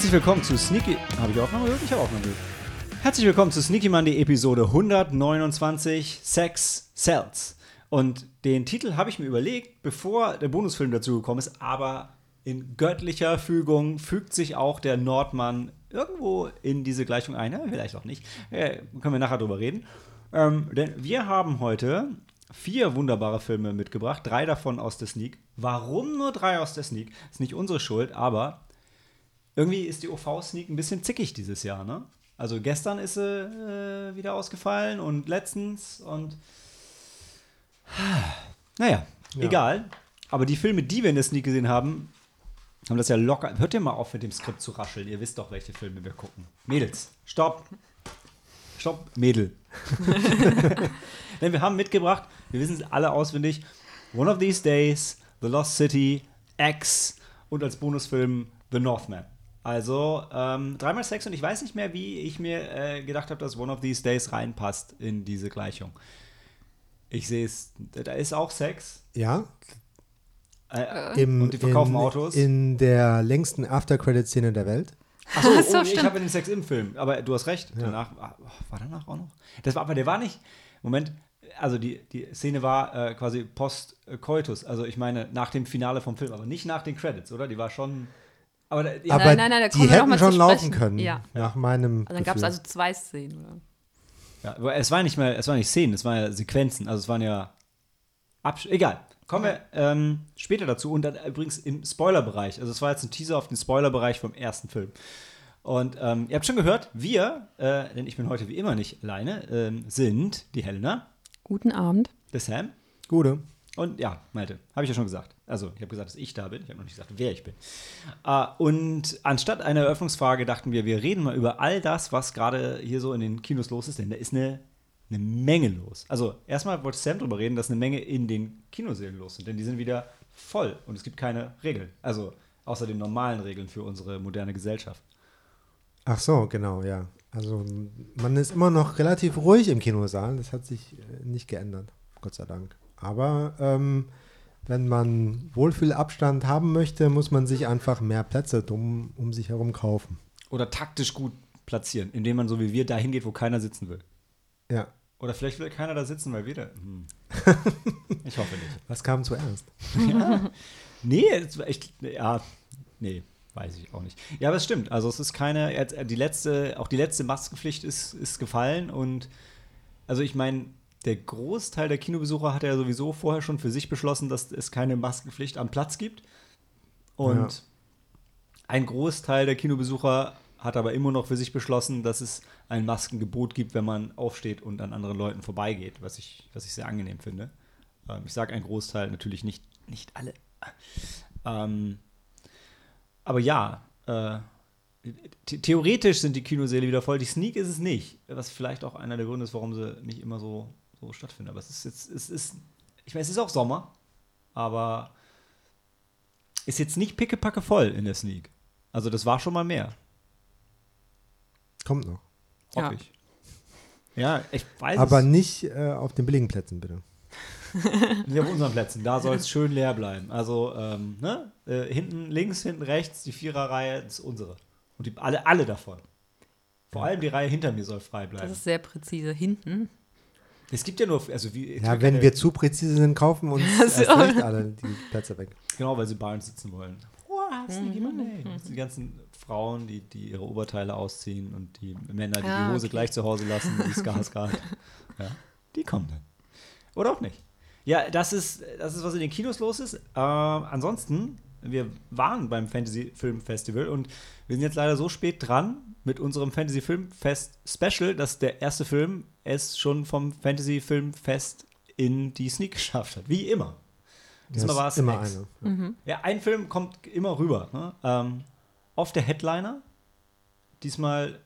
Herzlich willkommen zu Sneaky. Habe ich Aufnahme gehört? Ich habe Aufnahme gehört. Herzlich willkommen zu Sneaky Monday Episode 129 Sex Cells. Und den Titel habe ich mir überlegt, bevor der Bonusfilm dazu gekommen ist, aber in göttlicher Fügung fügt sich auch der Nordmann irgendwo in diese Gleichung ein. Ja, vielleicht auch nicht. Ja, können wir nachher drüber reden. Ähm, denn wir haben heute vier wunderbare Filme mitgebracht, drei davon aus der Sneak. Warum nur drei aus der Sneak? Ist nicht unsere Schuld, aber irgendwie ist die OV-Sneak ein bisschen zickig dieses Jahr, ne? Also gestern ist sie äh, wieder ausgefallen und letztens und naja, Ja. egal. Aber die Filme, die wir in der Sneak gesehen haben, haben das ja locker. Hört ihr mal auf mit dem Skript zu rascheln. Ihr wisst doch, welche Filme wir gucken. Mädels, stopp. Stopp, Mädel. Denn wir haben mitgebracht, wir wissen es alle auswendig, One of These Days, The Lost City, X und als Bonusfilm The Northman. Also ähm, dreimal Sex und ich weiß nicht mehr, wie ich mir äh, gedacht habe, dass One of These Days reinpasst in diese Gleichung. Ich sehe es, da ist auch Sex. Ja, Äh, im, und die verkaufen in, Autos. in der längsten After-Credit-Szene der Welt. Achso, Ach so, oh, ich habe den Sex im Film. Aber du hast recht. Ja. Danach, war danach auch noch? Das war, aber der war nicht. Moment, also die, die Szene war äh, quasi post-coitus. Also ich meine, nach dem Finale vom Film, aber nicht nach den Credits, oder? Die war schon. Aber, da- ja, Aber nein, nein, da die hätten schon laufen können, Ja. nach meinem Also dann gab es also zwei Szenen. Oder? ja, aber es war nicht mehr, es waren nicht Szenen, es waren ja Sequenzen. Also es waren ja. Absch Egal. Kommen wir ähm, später dazu. Und dann übrigens im Spoilerbereich. Also es war jetzt ein Teaser auf den Spoilerbereich vom ersten Film. Und ähm, ihr habt schon gehört, wir, äh, denn ich bin heute wie immer nicht alleine, ähm, sind die Helena, Guten Abend. der Sam Gute. und ja, Malte, habe ich ja schon gesagt. Also ich habe gesagt, dass ich da bin. Ich habe noch nicht gesagt, wer ich bin. Äh, und anstatt einer Eröffnungsfrage dachten wir, wir reden mal über all das, was gerade hier so in den Kinos los ist, denn da ist eine, eine Menge los. Also erstmal wollte Sam drüber reden, dass eine Menge in den Kinosälen los sind, denn die sind wieder voll und es gibt keine Regeln. Also außer den normalen Regeln für unsere moderne Gesellschaft. Ach so, genau, ja. Also man ist immer noch relativ ruhig im Kinosaal. Das hat sich äh, nicht geändert, Gott sei Dank. Aber ähm, wenn man Wohlfühlabstand haben möchte, muss man sich einfach mehr Plätze dumm um sich herum kaufen. Oder taktisch gut platzieren, indem man so wie wir dahin geht, wo keiner sitzen will. Ja. Oder vielleicht will keiner da sitzen, weil wir da. Hm. Ich hoffe nicht. Was kam zuerst? Nee, es war echt, ja, nee, weiß ich auch nicht. Ja, aber es stimmt. Also es ist keine, äh, die letzte, auch die letzte Maskenpflicht ist, ist gefallen und also ich meine, der Großteil der Kinobesucher hat ja sowieso vorher schon für sich beschlossen, dass es keine Maskenpflicht am Platz gibt. Und Ja. ein Großteil der Kinobesucher hat aber immer noch für sich beschlossen, dass es ein Maskengebot gibt, wenn man aufsteht und an anderen Leuten vorbeigeht, was ich, was ich sehr angenehm finde. Ähm, ich sage ein Großteil, natürlich nicht, nicht alle. Ähm, aber ja, äh, the theoretisch sind die Kinosäle wieder voll. Die Sneak ist es nicht, was vielleicht auch einer der Gründe ist, warum sie nicht immer so, so stattfinden. Aber es ist jetzt, es ist, ich meine, es ist auch Sommer, aber ist jetzt nicht pickepacke voll in der Sneak. Also das war schon mal mehr, Kommt noch. hoffe Ja. ich. Ja, ich weiß Aber es. nicht äh, auf den billigen Plätzen, bitte. Nicht auf unseren Plätzen, da soll es schön leer bleiben. Also, ähm, ne? Äh, hinten links, hinten rechts, die Viererreihe ist unsere. Und die, alle, alle davon. Vor allem die Reihe hinter mir soll frei Das bleiben. ist sehr präzise. Hinten. Es gibt ja nur, also wie. Ja, wenn keine- wir zu präzise sind, kaufen uns Also- erst recht alle die Plätze weg. Genau, weil sie Barnes sitzen wollen. Wow, Sneaky Monday. Das sind Die ganzen Frauen, die, die ihre Oberteile ausziehen und die Männer, die Ah, die Hose okay. gleich zu Hause lassen, die Skarsgård. ja, die kommen dann. Oder auch nicht. Ja, das ist, das ist, was in den Kinos los ist. Äh, ansonsten, wir waren beim Fantasy Film Festival und wir sind jetzt leider so spät dran mit unserem Fantasy Film Fest Special, dass der erste Film es schon vom Fantasy Film Fest in die Sneak geschafft hat. Wie immer. Diesmal war es immer Ex. eine. Ja, ein Film kommt immer rüber. Ne? Ähm, oft der Headliner. Diesmal.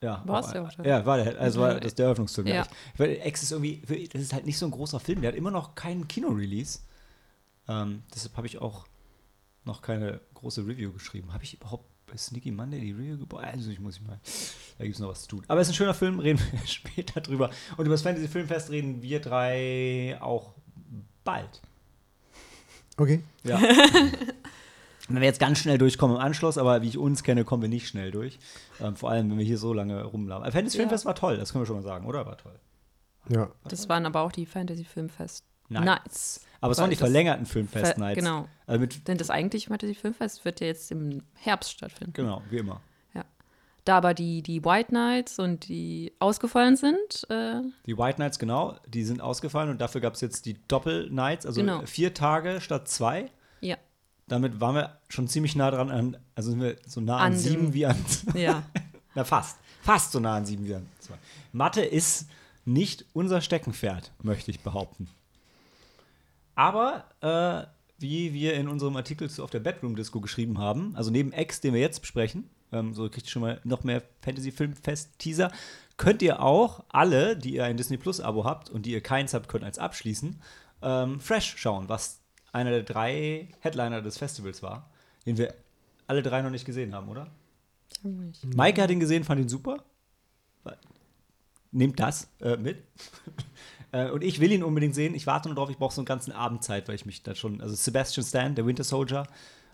Ja, war, der auch der- Ja, war der, also war das der Eröffnungszug. Ja. Ja. Weil X ist irgendwie, das ist halt nicht so ein großer Film. Der hat immer noch keinen Kino-Release. Ähm, deshalb habe ich auch noch keine große Review geschrieben. Habe ich überhaupt bei Sneaky Monday die Review gebaut? Also ich muss ich mal, da gibt es noch was zu tun. Aber es ist ein schöner Film, reden wir später drüber. Und über das Fantasy Filmfest reden wir drei auch bald. Okay. Ja. Wenn wir jetzt ganz schnell durchkommen im Anschluss, aber wie ich uns kenne, kommen wir nicht schnell durch. Ähm, vor allem, wenn wir hier so lange rumlaufen. Fantasy Ja. Filmfest war toll, das können wir schon mal sagen, oder? War toll. Ja. Das waren aber auch die Fantasy Filmfest Nights. Nights. Aber es waren die verlängerten Filmfest Nights. Genau. Also Denn das eigentliche Fantasy Filmfest wird ja jetzt im Herbst stattfinden. genau, wie immer. Da aber die, die White Nights und die ausgefallen sind, äh, Die White Nights, genau, die sind ausgefallen und dafür gab es jetzt die Doppel-Nights, also Genau. vier Tage statt zwei. ja. Damit waren wir schon ziemlich nah dran an, also sind wir so nah an, An sieben wie an, Ja. na fast, fast so nah an sieben wie an zwei. Mathe ist nicht unser Steckenpferd, möchte ich behaupten. Aber äh, wie wir in unserem Artikel zu auf der Bedroom Disco geschrieben haben, also neben X, den wir jetzt besprechen, ähm, so kriegt ihr schon mal noch mehr Fantasy Film Fest Teaser, könnt ihr auch alle, die ihr ein Disney Plus Abo habt und die ihr keins habt, könnt eins abschließen, ähm, Fresh schauen, was einer der drei Headliner des Festivals war, den wir alle drei noch nicht gesehen haben, oder? Maike hat ihn gesehen, fand ihn super. Nehmt das äh, mit. Äh, und ich will ihn unbedingt sehen. Ich warte nur drauf, ich brauche so einen ganzen Abend Zeit, weil ich mich da schon. Also Sebastian Stan, der Winter Soldier.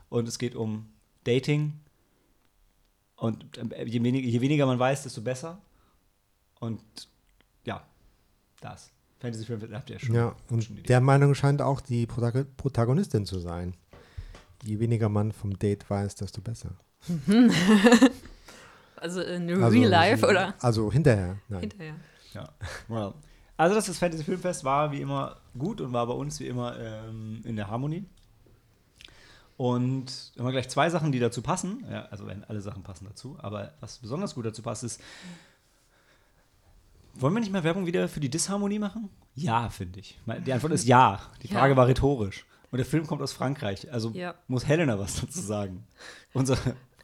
Und es geht um Dating. Und ähm, je, weniger, je weniger man weiß, desto besser. Und ja, das. Fantasy-Film habt ihr ja schon. Ja, und der Meinung scheint auch die Protago- Protagonistin zu sein. Je weniger man vom Date weiß, desto besser. Also in Also, Real Life oder Also hinterher, nein. hinterher. Ja, well. Also das ist Fantasy Filmfest war wie immer gut und war bei uns wie immer ähm, in der Harmonie. Und haben wir gleich zwei Sachen, die dazu passen. Ja, also wenn alle Sachen passen dazu. Aber was besonders gut dazu passt, ist, wollen wir nicht mal Werbung wieder für die Disharmonie machen? Ja, finde ich. Die Antwort ist ja. Die Ja. Frage war rhetorisch. Und der Film kommt aus Frankreich. Also Ja. muss Helena was dazu sagen. Unser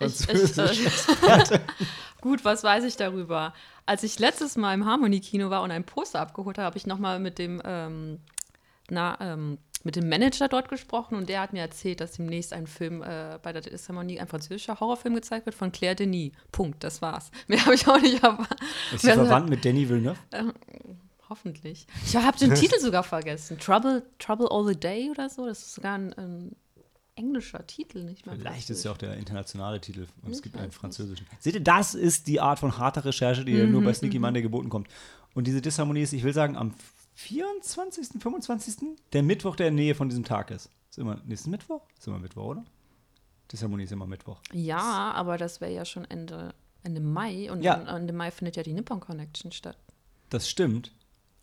Ich, ich, französische äh, gut, was weiß ich darüber? Als ich letztes Mal im Harmonie-Kino war und ein Poster abgeholt habe, habe ich nochmal mit dem, ähm, na, ähm, mit dem Manager dort gesprochen und der hat mir erzählt, dass demnächst ein Film äh, bei der Disharmonie, ein französischer Horrorfilm gezeigt wird von Claire Denis. Punkt, das war's. Mehr habe ich auch nicht erwartet. Ist sie verwandt mit Danny Villeneuve? Hoffentlich. Ich habe den Titel sogar vergessen. Trouble, Trouble All the Day oder so. Das ist sogar ein, ein englischer Titel, nicht mal. Vielleicht ist ja auch der internationale Titel und es gibt einen französischen. Seht ihr, das ist die Art von harter Recherche, die ja nur bei Sneaky Monday geboten kommt. Und diese Disharmonie ist, ich will sagen, am 24., 25., der Mittwoch, der in Nähe von diesem Tag ist. Ist immer nächsten Mittwoch? Ist immer Mittwoch, oder? Disharmonie ist immer Mittwoch. Ja, aber das wäre ja schon Ende, Ende Mai und Ja. Ende Mai findet ja die Nippon Connection statt. Das stimmt.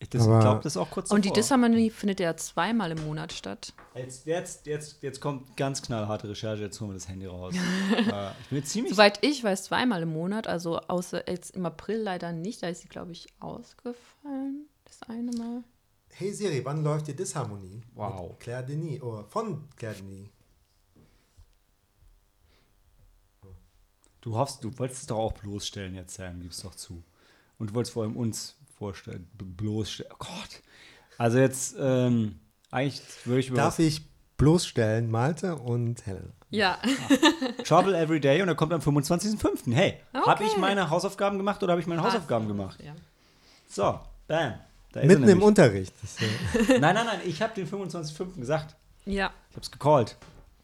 Ich glaube, das ist auch kurz Und die davor. Disharmonie findet ja zweimal im Monat statt. Jetzt, jetzt, jetzt, jetzt kommt ganz knallharte Recherche, jetzt holen wir das Handy raus. äh, ich bin ziemlich Soweit ich weiß, zweimal im Monat, also außer jetzt im April leider nicht. Da ist sie, glaube ich, ausgefallen. Das eine Mal. Hey Siri, wann läuft die Disharmonie? Wow. Mit Claire Denis, oder von Claire Denis. Du hoffst, du wolltest es doch auch bloßstellen jetzt, Sam, gib's doch zu. Und du wolltest vor allem uns vorstellen, bloßstellen. Oh Gott. Also jetzt, ähm, eigentlich würde ich Darf ich bloßstellen, Malte und Helen? Ja. Trouble Every Day und er kommt am 25.05. Hey, habe ich Okay. meine Hausaufgaben gemacht oder habe ich meine Hausaufgaben gemacht? Ja. So, bam. Da ist er Mitten im. Unterricht. Nein, nein, nein, ich habe den 25.05. gesagt. ja. Ich habe es gecallt.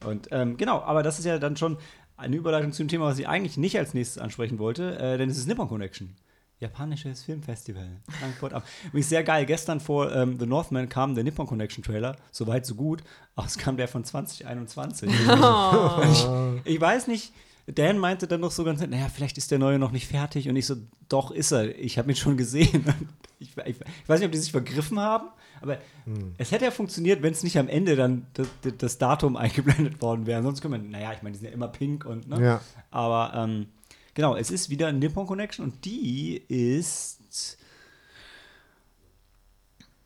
Und ähm, genau, aber das ist ja dann schon eine Überleitung zu dem Thema, was ich eigentlich nicht als nächstes ansprechen wollte, äh, denn es ist Nippon Connection. Japanisches Filmfestival. Frankfurt am. Übrigens sehr geil. Gestern vor ähm, The Northman kam der Nippon Connection Trailer. So weit, so gut. Aber es kam der von 2021. ich, ich weiß nicht. Dan meinte dann noch so ganz nett, naja, vielleicht ist der neue noch nicht fertig. Und ich so, doch ist er. Ich habe ihn schon gesehen. Ich, ich, ich weiß nicht, ob die sich vergriffen haben, aber es hätte ja funktioniert, wenn es nicht am Ende dann das, das Datum eingeblendet worden wäre. Sonst können wir, naja, ich meine, die sind ja immer pink und, ne? Ja. Aber ähm, genau, es ist wieder Nippon Connection und die ist.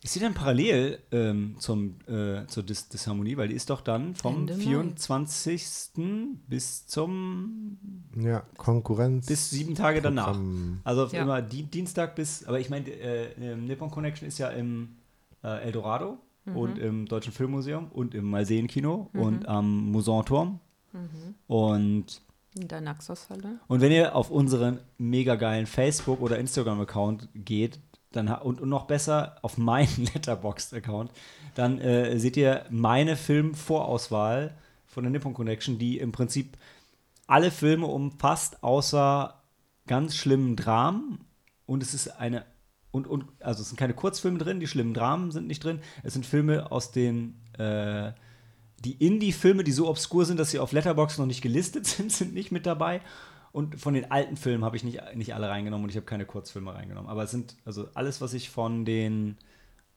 Ist sie dann parallel ähm, zum, äh, zur Dis Disharmonie? Weil die ist doch dann vom Ende Mai. 24. bis zum. ja, Konkurrenz. bis sieben Tage danach. Programm. Also Ja. immer Di Dienstag bis. Aber ich meine, äh, ähm, Nippon Connection ist ja im äh, Eldorado und im Deutschen Filmmuseum und im Malseen-Kino und am Musanturm. Und In der Naxos-Halle. und wenn ihr auf unseren mega geilen Facebook- oder Instagram-Account geht, dann und, und noch besser auf meinen Letterboxd-Account, dann äh, seht ihr meine Filmvorauswahl von der Nippon Connection, die im Prinzip alle Filme umfasst, außer ganz schlimmen Dramen. Und es ist eine und, und also es sind keine Kurzfilme drin, die schlimmen Dramen sind nicht drin. Es sind Filme aus den äh, die Indie-Filme, die so obskur sind, dass sie auf Letterboxd noch nicht gelistet sind, sind nicht mit dabei. Und von den alten Filmen habe ich nicht, nicht alle reingenommen und ich habe keine Kurzfilme reingenommen. Aber es sind also alles, was ich von den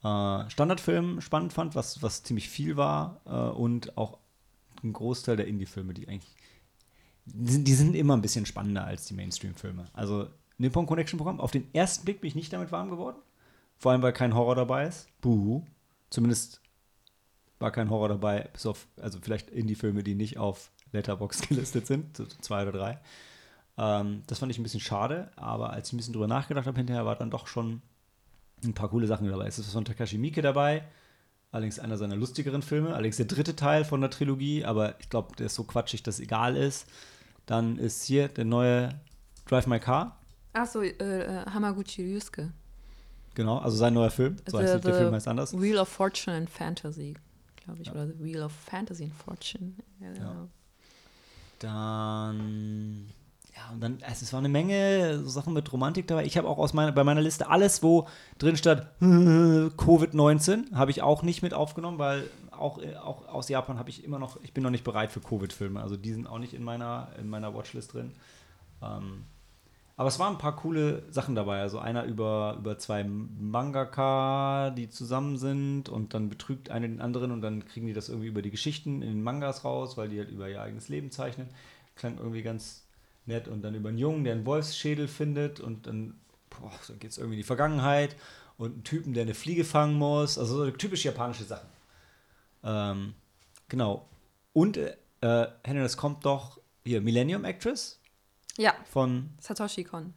äh, Standardfilmen spannend fand, was, was ziemlich viel war äh, und auch ein Großteil der Indie-Filme, die eigentlich die sind, die sind immer ein bisschen spannender als die Mainstream-Filme. Also Nippon Connection Programm, auf den ersten Blick bin ich nicht damit warm geworden. Vor allem, weil kein Horror dabei ist. Buhu. Zumindest war kein Horror dabei, bis auf, also vielleicht Indie-Filme, die nicht auf Letterboxd gelistet sind, so zwei oder drei. Ähm, das fand ich ein bisschen schade, aber als ich ein bisschen drüber nachgedacht habe, hinterher war dann doch schon ein paar coole Sachen dabei. Es ist von Takashi Miike dabei, allerdings einer seiner lustigeren Filme, allerdings der dritte Teil von der Trilogie, aber ich glaube, der ist so quatschig, dass es egal ist. Dann ist hier der neue Drive My Car. Achso, äh, äh, Hamaguchi Ryusuke. Genau, also sein neuer Film. So heißt The- nicht, der Film heißt anders. Wheel of Fortune and Fantasy, glaube ich. Ja. Oder The Wheel of Fantasy and Fortune. Ja, Ja. Dann, ja, und dann, also es war eine Menge so Sachen mit Romantik dabei. Ich habe auch aus meiner, bei meiner Liste alles, wo drin stand Covid-19, habe ich auch nicht mit aufgenommen, weil auch, äh, auch aus Japan habe ich immer noch, ich bin noch nicht bereit für Covid-Filme. Also die sind auch nicht in meiner, in meiner Watchlist drin. Ähm, aber es waren ein paar coole Sachen dabei. Also einer über, über zwei Mangaka, die zusammen sind und dann betrügt einer den anderen und dann kriegen die das irgendwie über die Geschichten in den Mangas raus, weil die halt über ihr eigenes Leben zeichnen. Klang irgendwie ganz nett. Und dann über einen Jungen, der einen Wolfsschädel findet und dann, dann geht es irgendwie in die Vergangenheit und einen Typen, der eine Fliege fangen muss. Also so typisch japanische Sachen. Ähm, genau. Und, äh, Henry, das kommt doch hier, Millennium Actress ja, von Satoshi Kon.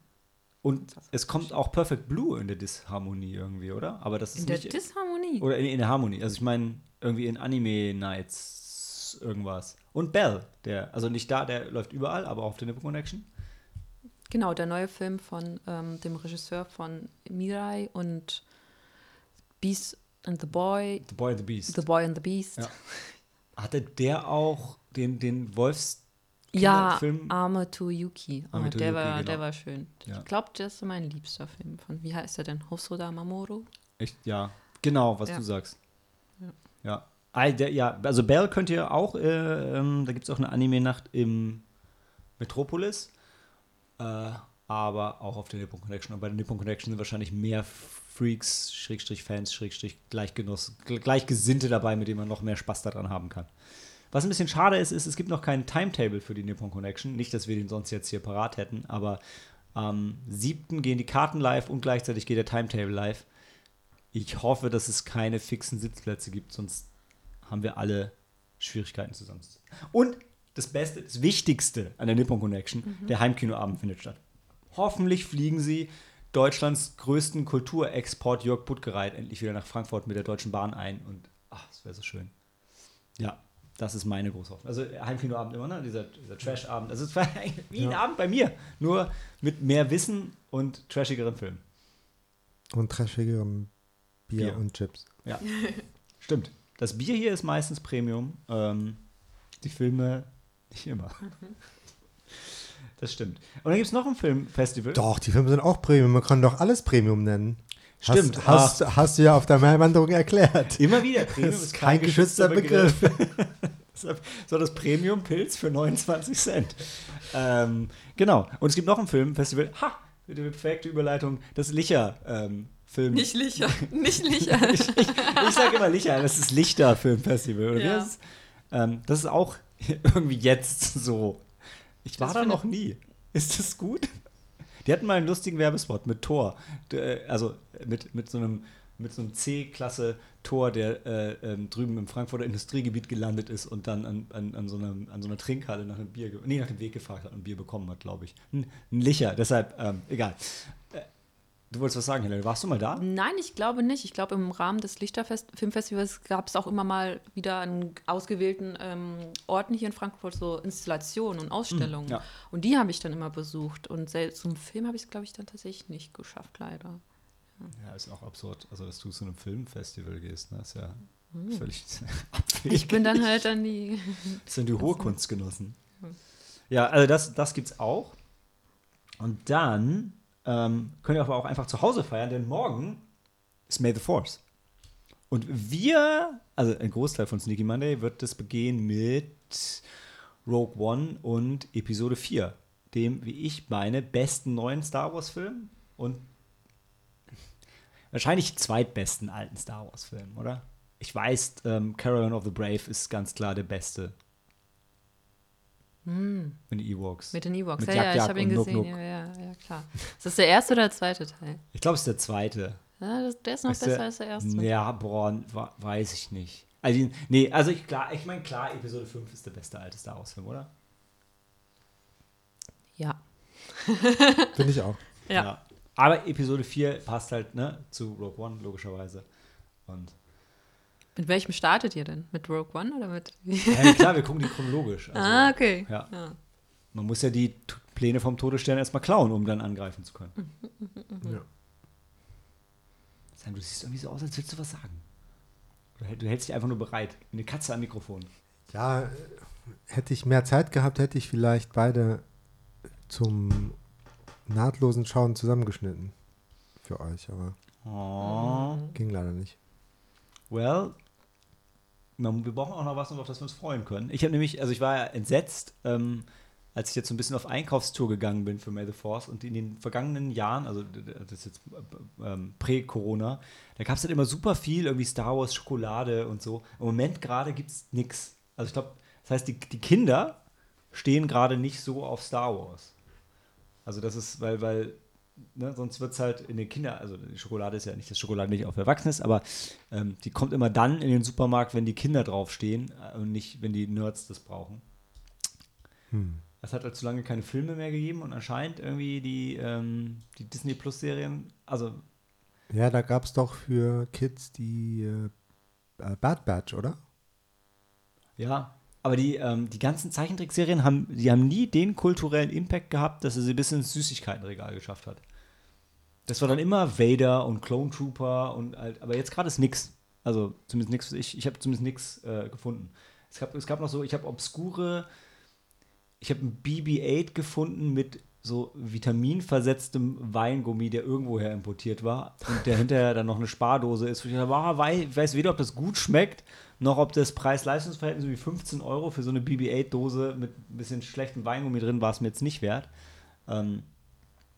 und es kommt auch Perfect Blue in der Disharmonie irgendwie, oder? Aber das ist In der nicht. Disharmonie. oder in, in der Harmonie. Also ich meine, irgendwie in Anime Nights irgendwas. Und Bell, der, also nicht da, der läuft überall, aber auch auf der Nippon Connection. Genau, der neue Film von ähm, dem Regisseur von Mirai und Beast and the Boy, The Boy and the Beast. The Boy and the Beast. Ja. Hatte der auch den, den Wolfs. Ja, Kinderfilm? Arme to Yuki. Ah, Arme to der, Yuki, war, genau. der war schön. Ja. Ich glaube, der ist mein liebster Film von, wie heißt er denn? Hosoda Mamoru? Echt, ja. Genau, was Ja. du sagst. Ja. Ja. Ah, der, ja, also Bell könnt ihr auch, äh, ähm, da gibt es auch eine Anime-Nacht im Metropolis. Äh, aber auch auf der Nippon Connection. Und bei der Nippon Connection sind wahrscheinlich mehr Freaks, Schrägstrich Fans, Schrägstrich Gleichgenuss, Gl- Gleichgesinnte dabei, mit denen man noch mehr Spaß daran haben kann. Was ein bisschen schade ist, ist, es gibt noch keinen Timetable für die Nippon Connection. Nicht, dass wir den sonst jetzt hier parat hätten, aber am 7. gehen die Karten live und gleichzeitig geht der Timetable live. Ich hoffe, dass es keine fixen Sitzplätze gibt, sonst haben wir alle Schwierigkeiten zusammen. Und das Beste, das Wichtigste an der Nippon Connection, der Heimkinoabend findet statt. Hoffentlich fliegen sie Deutschlands größten Kulturexport Jörg Puttgereit endlich wieder nach Frankfurt mit der Deutschen Bahn ein und ach, das wäre so schön. Ja, das ist meine große Hoffnung. Also Heimkinoabend immer, ne? dieser, dieser Trash-Abend. Also es war eigentlich wie ein Ja. Abend bei mir, nur mit mehr Wissen und trashigeren Filmen. Und trashigerem Bier, Bier. und Chips. Ja, stimmt. Das Bier hier ist meistens Premium. Ähm, die Filme nicht immer. Das stimmt. Und dann gibt es noch ein Filmfestival. Doch, die Filme sind auch Premium. Man kann doch alles Premium nennen. Stimmt. Hast, hast, hast du ja auf der Mehrwanderung erklärt. Immer wieder. Premium Das ist kein geschützter Deshalb so das Premium-Pilz für 29 Cent. Ähm, genau. Und es gibt noch ein Filmfestival. Ha! Die perfekte Überleitung. Das Licher-Film. Nicht Licher. Nicht Licher. ich ich sage immer Licher, das ist Lichter-Filmfestival. Oder wie Ja. das, ist? ähm, das ist auch irgendwie jetzt so. Ich war Das da noch nie. Ist das gut? Die hatten mal einen lustigen Werbespot mit Tor. Äh, Also mit, mit so einem mit so einem C-Klasse-Tor, der äh, ähm, drüben im Frankfurter Industriegebiet gelandet ist und dann an, an, an, so, einem, an so einer Trinkhalle nach einem Bier, nee, nach dem Weg gefragt hat und ein Bier bekommen hat, glaube ich. Ein, ein Licher, deshalb, ähm, egal. Du wolltest was sagen, Helene. Warst du mal da? Nein, ich glaube nicht. Ich glaube, im Rahmen des Lichterfest Filmfestivals gab es auch immer mal wieder an ausgewählten ähm, Orten hier in Frankfurt so Installationen und Ausstellungen. ja. Und die habe ich dann immer besucht. Und selbst zum Film habe ich es, glaube ich, dann tatsächlich nicht geschafft, leider. Ja, ist auch absurd. Also, dass du zu einem Filmfestival gehst, ne? Ist ja Völlig Ich bin dann halt dann die. Das sind die hohe Kunstgenossen. Ja, also das, das gibt's auch. Und dann ähm, könnt ihr aber auch einfach zu Hause feiern, denn morgen ist May the Force. Und wir, also ein Großteil von Sneaky Monday wird das begehen mit Rogue One und Episode 4, dem, wie ich meine, besten neuen Star Wars-Film und wahrscheinlich zweitbesten alten Star Wars-Film, oder? Ich weiß, ähm, Caravan of the Brave ist ganz klar der beste. Mit den Ewoks. Mit den Ewoks. Mit ja, Yak ja, ich habe ihn und Nuk gesehen. Nuk. Ja, ja, ja, klar. Ist das der erste oder der zweite Teil? Ich glaube, es ist der zweite. Ja, das, der ist noch Ist besser der- als der erste. Ja, boah, weiß ich nicht. Also, nee, also ich, klar, ich meine, klar, Episode 5 ist der beste alte Star Wars-Film, oder? Ja. Finde ich auch. Ja. Aber Episode 4 passt halt, ne, zu Rogue One, logischerweise. Und Mit welchem startet ihr denn? Mit Rogue One oder mit. ja, klar, wir gucken die chronologisch. Also, ah, okay. ja. Ja. Man muss ja die T Pläne vom Todesstern erstmal klauen, um dann angreifen zu können. Ja. Sam, du siehst irgendwie so aus, als würdest du was sagen. Du hält- Du hältst dich einfach nur bereit. Wie eine Katze am Mikrofon. Ja, hätte ich mehr Zeit gehabt, hätte ich vielleicht beide zum nahtlosen Schauen zusammengeschnitten. Für euch, aber Oh. ging leider nicht. Well, wir brauchen auch noch was, auf das wir uns freuen können. Ich habe nämlich, also ich war ja entsetzt, ähm, als ich jetzt so ein bisschen auf Einkaufstour gegangen bin für May the Force und in den vergangenen Jahren, also das ist jetzt äh, ähm, prä-Corona, da gab es halt immer super viel, irgendwie Star Wars, Schokolade und so. Im Moment gerade gibt es nichts. Also ich glaube, das heißt, die, die Kinder stehen gerade nicht so auf Star Wars. Also das ist, weil, weil, ne, sonst wird es halt in den Kinder, also die Schokolade ist ja nicht das Schokoladenmilch auf Erwachsenes, aber ähm, die kommt immer dann in den Supermarkt, wenn die Kinder draufstehen äh, und nicht, wenn die Nerds das brauchen. Hm. Es hat halt zu lange keine Filme mehr gegeben und anscheinend irgendwie die, ähm, die Disney Plus Serien, also Ja, da gab es doch für Kids die äh, äh, Bad Batch, oder? ja, aber die, ähm, die ganzen Zeichentrickserien haben, die haben nie den kulturellen Impact gehabt, dass er sie bis ins Süßigkeitenregal geschafft hat. Das war dann immer Vader und Clone Trooper und halt, aber jetzt gerade ist nix. Also zumindest nichts, ich, ich habe zumindest nichts äh, gefunden. Es gab, es gab noch so, ich habe obskure, ich habe ein BB-8 gefunden mit so vitaminversetztem Weingummi, der irgendwoher importiert war und der hinterher dann noch eine Spardose ist. Ich dachte, ah, wei- ich weiß weder, ob das gut schmeckt, noch ob das Preis-Leistungs-Verhältnis wie 15 Euro für so eine BB-8-Dose mit ein bisschen schlechtem Weingummi drin war es mir jetzt nicht wert. Ähm,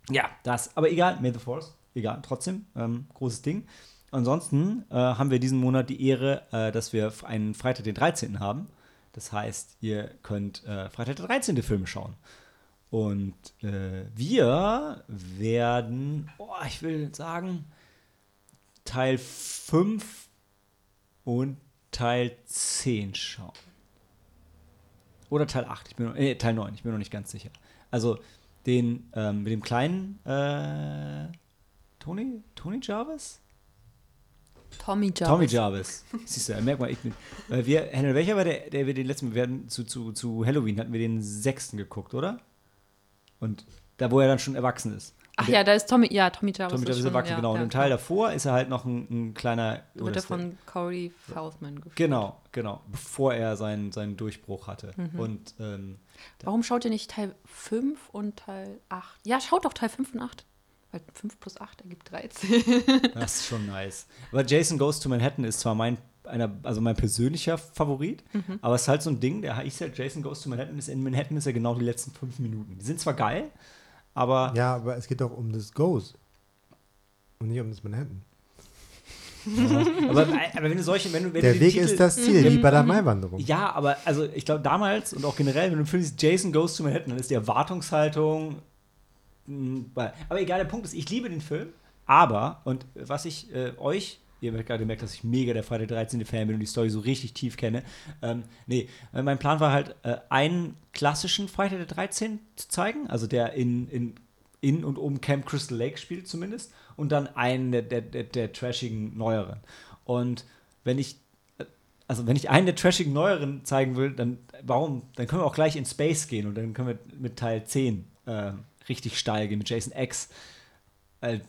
ja, das, aber egal, May the Force, egal, trotzdem, ähm, großes Ding. Ansonsten äh, haben wir diesen Monat die Ehre, äh, dass wir einen Freitag den 13. haben. Das heißt, ihr könnt äh, Freitag der 13. Film schauen. Und äh, wir werden, oh, ich will sagen, Teil 5 und Teil 10 schauen. Oder Teil 8, ich bin noch, äh, Teil 9, ich bin noch nicht ganz sicher. Also den ähm, mit dem kleinen äh, Tony, Tony Jarvis? Tommy Jarvis. Tommy Jarvis. Siehst du, da merkt man, ich bin. Weil wir, Henry, welcher war der, der wir den letzten, wir hatten zu, zu, zu Halloween hatten wir den sechsten geguckt, oder? Und da, wo er dann schon erwachsen ist. Und Ach der, ja, da ist Tommy, ja, Tommy Jarvis. Tommy Jarvis ist erwachsen, ja, genau. Und ja, im Teil davor ist er halt noch ein, ein kleiner. ist der- von Corey Feldman geführt. Genau, genau. Bevor er seinen, seinen Durchbruch hatte. Mhm. Und ähm, Warum schaut ihr nicht Teil 5 und Teil 8? Ja, schaut doch Teil 5 und 8. Weil 5 plus 8 ergibt 13. Das ist schon nice. Aber Jason Goes to Manhattan ist zwar mein, einer, also mein persönlicher Favorit, Mhm. aber es ist halt so ein Ding, der hieß ja Jason Goes to Manhattan, ist in Manhattan ist ja genau die letzten fünf Minuten. Die sind zwar geil, aber Ja, aber es geht doch um das Goes. Und nicht um das Manhattan. aber, aber wenn du solche, wenn du, wenn Der du Weg Titel, ist das Ziel, wie bei der Maiwanderung. Ja, aber also ich glaube damals und auch generell, wenn du findest Jason Goes to Manhattan, dann ist die Erwartungshaltung. mh, bei- Aber egal, der Punkt ist, ich liebe den Film, aber, und was ich äh, euch, ihr habt gerade gemerkt, dass ich mega der Freitag 13. Fan bin und die Story so richtig tief kenne. Ähm, nee, äh, mein Plan war halt, äh, einen klassischen Freitag der 13 zu zeigen, also der in, in, in und um Camp Crystal Lake spielt zumindest, und dann einen der, der, der, der trashigen neueren. Und wenn ich also wenn ich einen der trashigen neueren zeigen will, dann warum? Dann können wir auch gleich in Space gehen und dann können wir mit Teil 10 äh, richtig steil gehen, mit Jason X. Äh,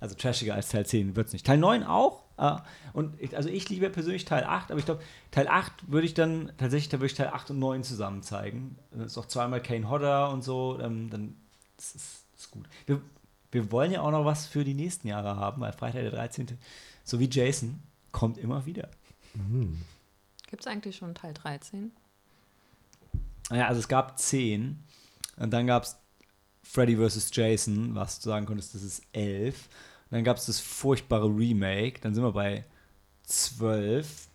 also trashiger als Teil 10 wird es nicht. Teil 9 auch, Ah, und ich, also ich liebe persönlich Teil 8, aber ich glaube, Teil 8 würde ich dann tatsächlich, da würde ich Teil 8 und 9 zusammen zeigen. Das ist auch zweimal Kane Hodder und so, ähm, dann das ist, das ist gut. Wir, wir wollen ja auch noch was für die nächsten Jahre haben, weil Freitag der 13. so wie Jason kommt immer wieder. Gibt es eigentlich schon Teil 13? Naja, also es gab 10 und dann gab es Freddy vs. Jason, was du sagen konntest, das ist 11. Und dann gab es das furchtbare Remake, dann sind wir bei 12.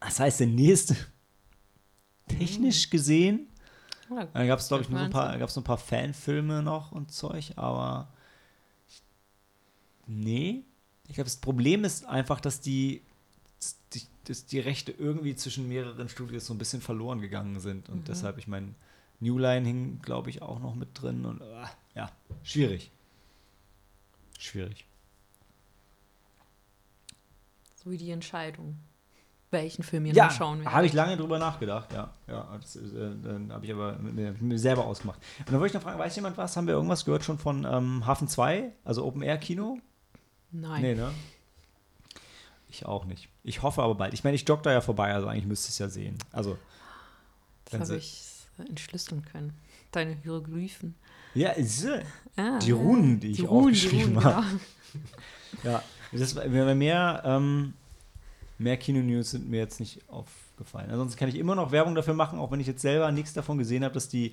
Das heißt, der nächste, technisch gesehen, Oder dann gab es, glaube ich, nur so ein paar, 19? gab's noch ein paar Fanfilme noch und Zeug, aber nee. Ich glaube, das Problem ist einfach, dass die, die, dass die Rechte irgendwie zwischen mehreren Studios so ein bisschen verloren gegangen sind. Und deshalb, ich meine, New Line hing, glaube ich, auch noch mit drin. Und ah, ja, schwierig. Schwierig. So wie die Entscheidung, welchen Film ihr Ja, schauen werdet. habe ich lange drüber nachgedacht, ja. ja das, äh, dann habe ich aber mit mir, selber ausgemacht. Und dann wollte ich noch fragen, weiß jemand was? Haben wir irgendwas gehört schon von ähm, Hafen 2, also Open Air Kino? Nein. Nee, ne? Ich auch nicht. Ich hoffe aber bald. Ich meine, ich jogge da ja vorbei, also eigentlich müsste ich es ja sehen. Also, das habe ich entschlüsseln können. Deine Hieroglyphen. Ja, äh, Ah, Die Runen, die ich Runen, aufgeschrieben Runen, habe. genau. ja. Das, war- mehr, ähm, mehr Kino-News sind mir jetzt nicht aufgefallen. Ansonsten kann ich immer noch Werbung dafür machen, auch wenn ich jetzt selber nichts davon gesehen habe, dass die,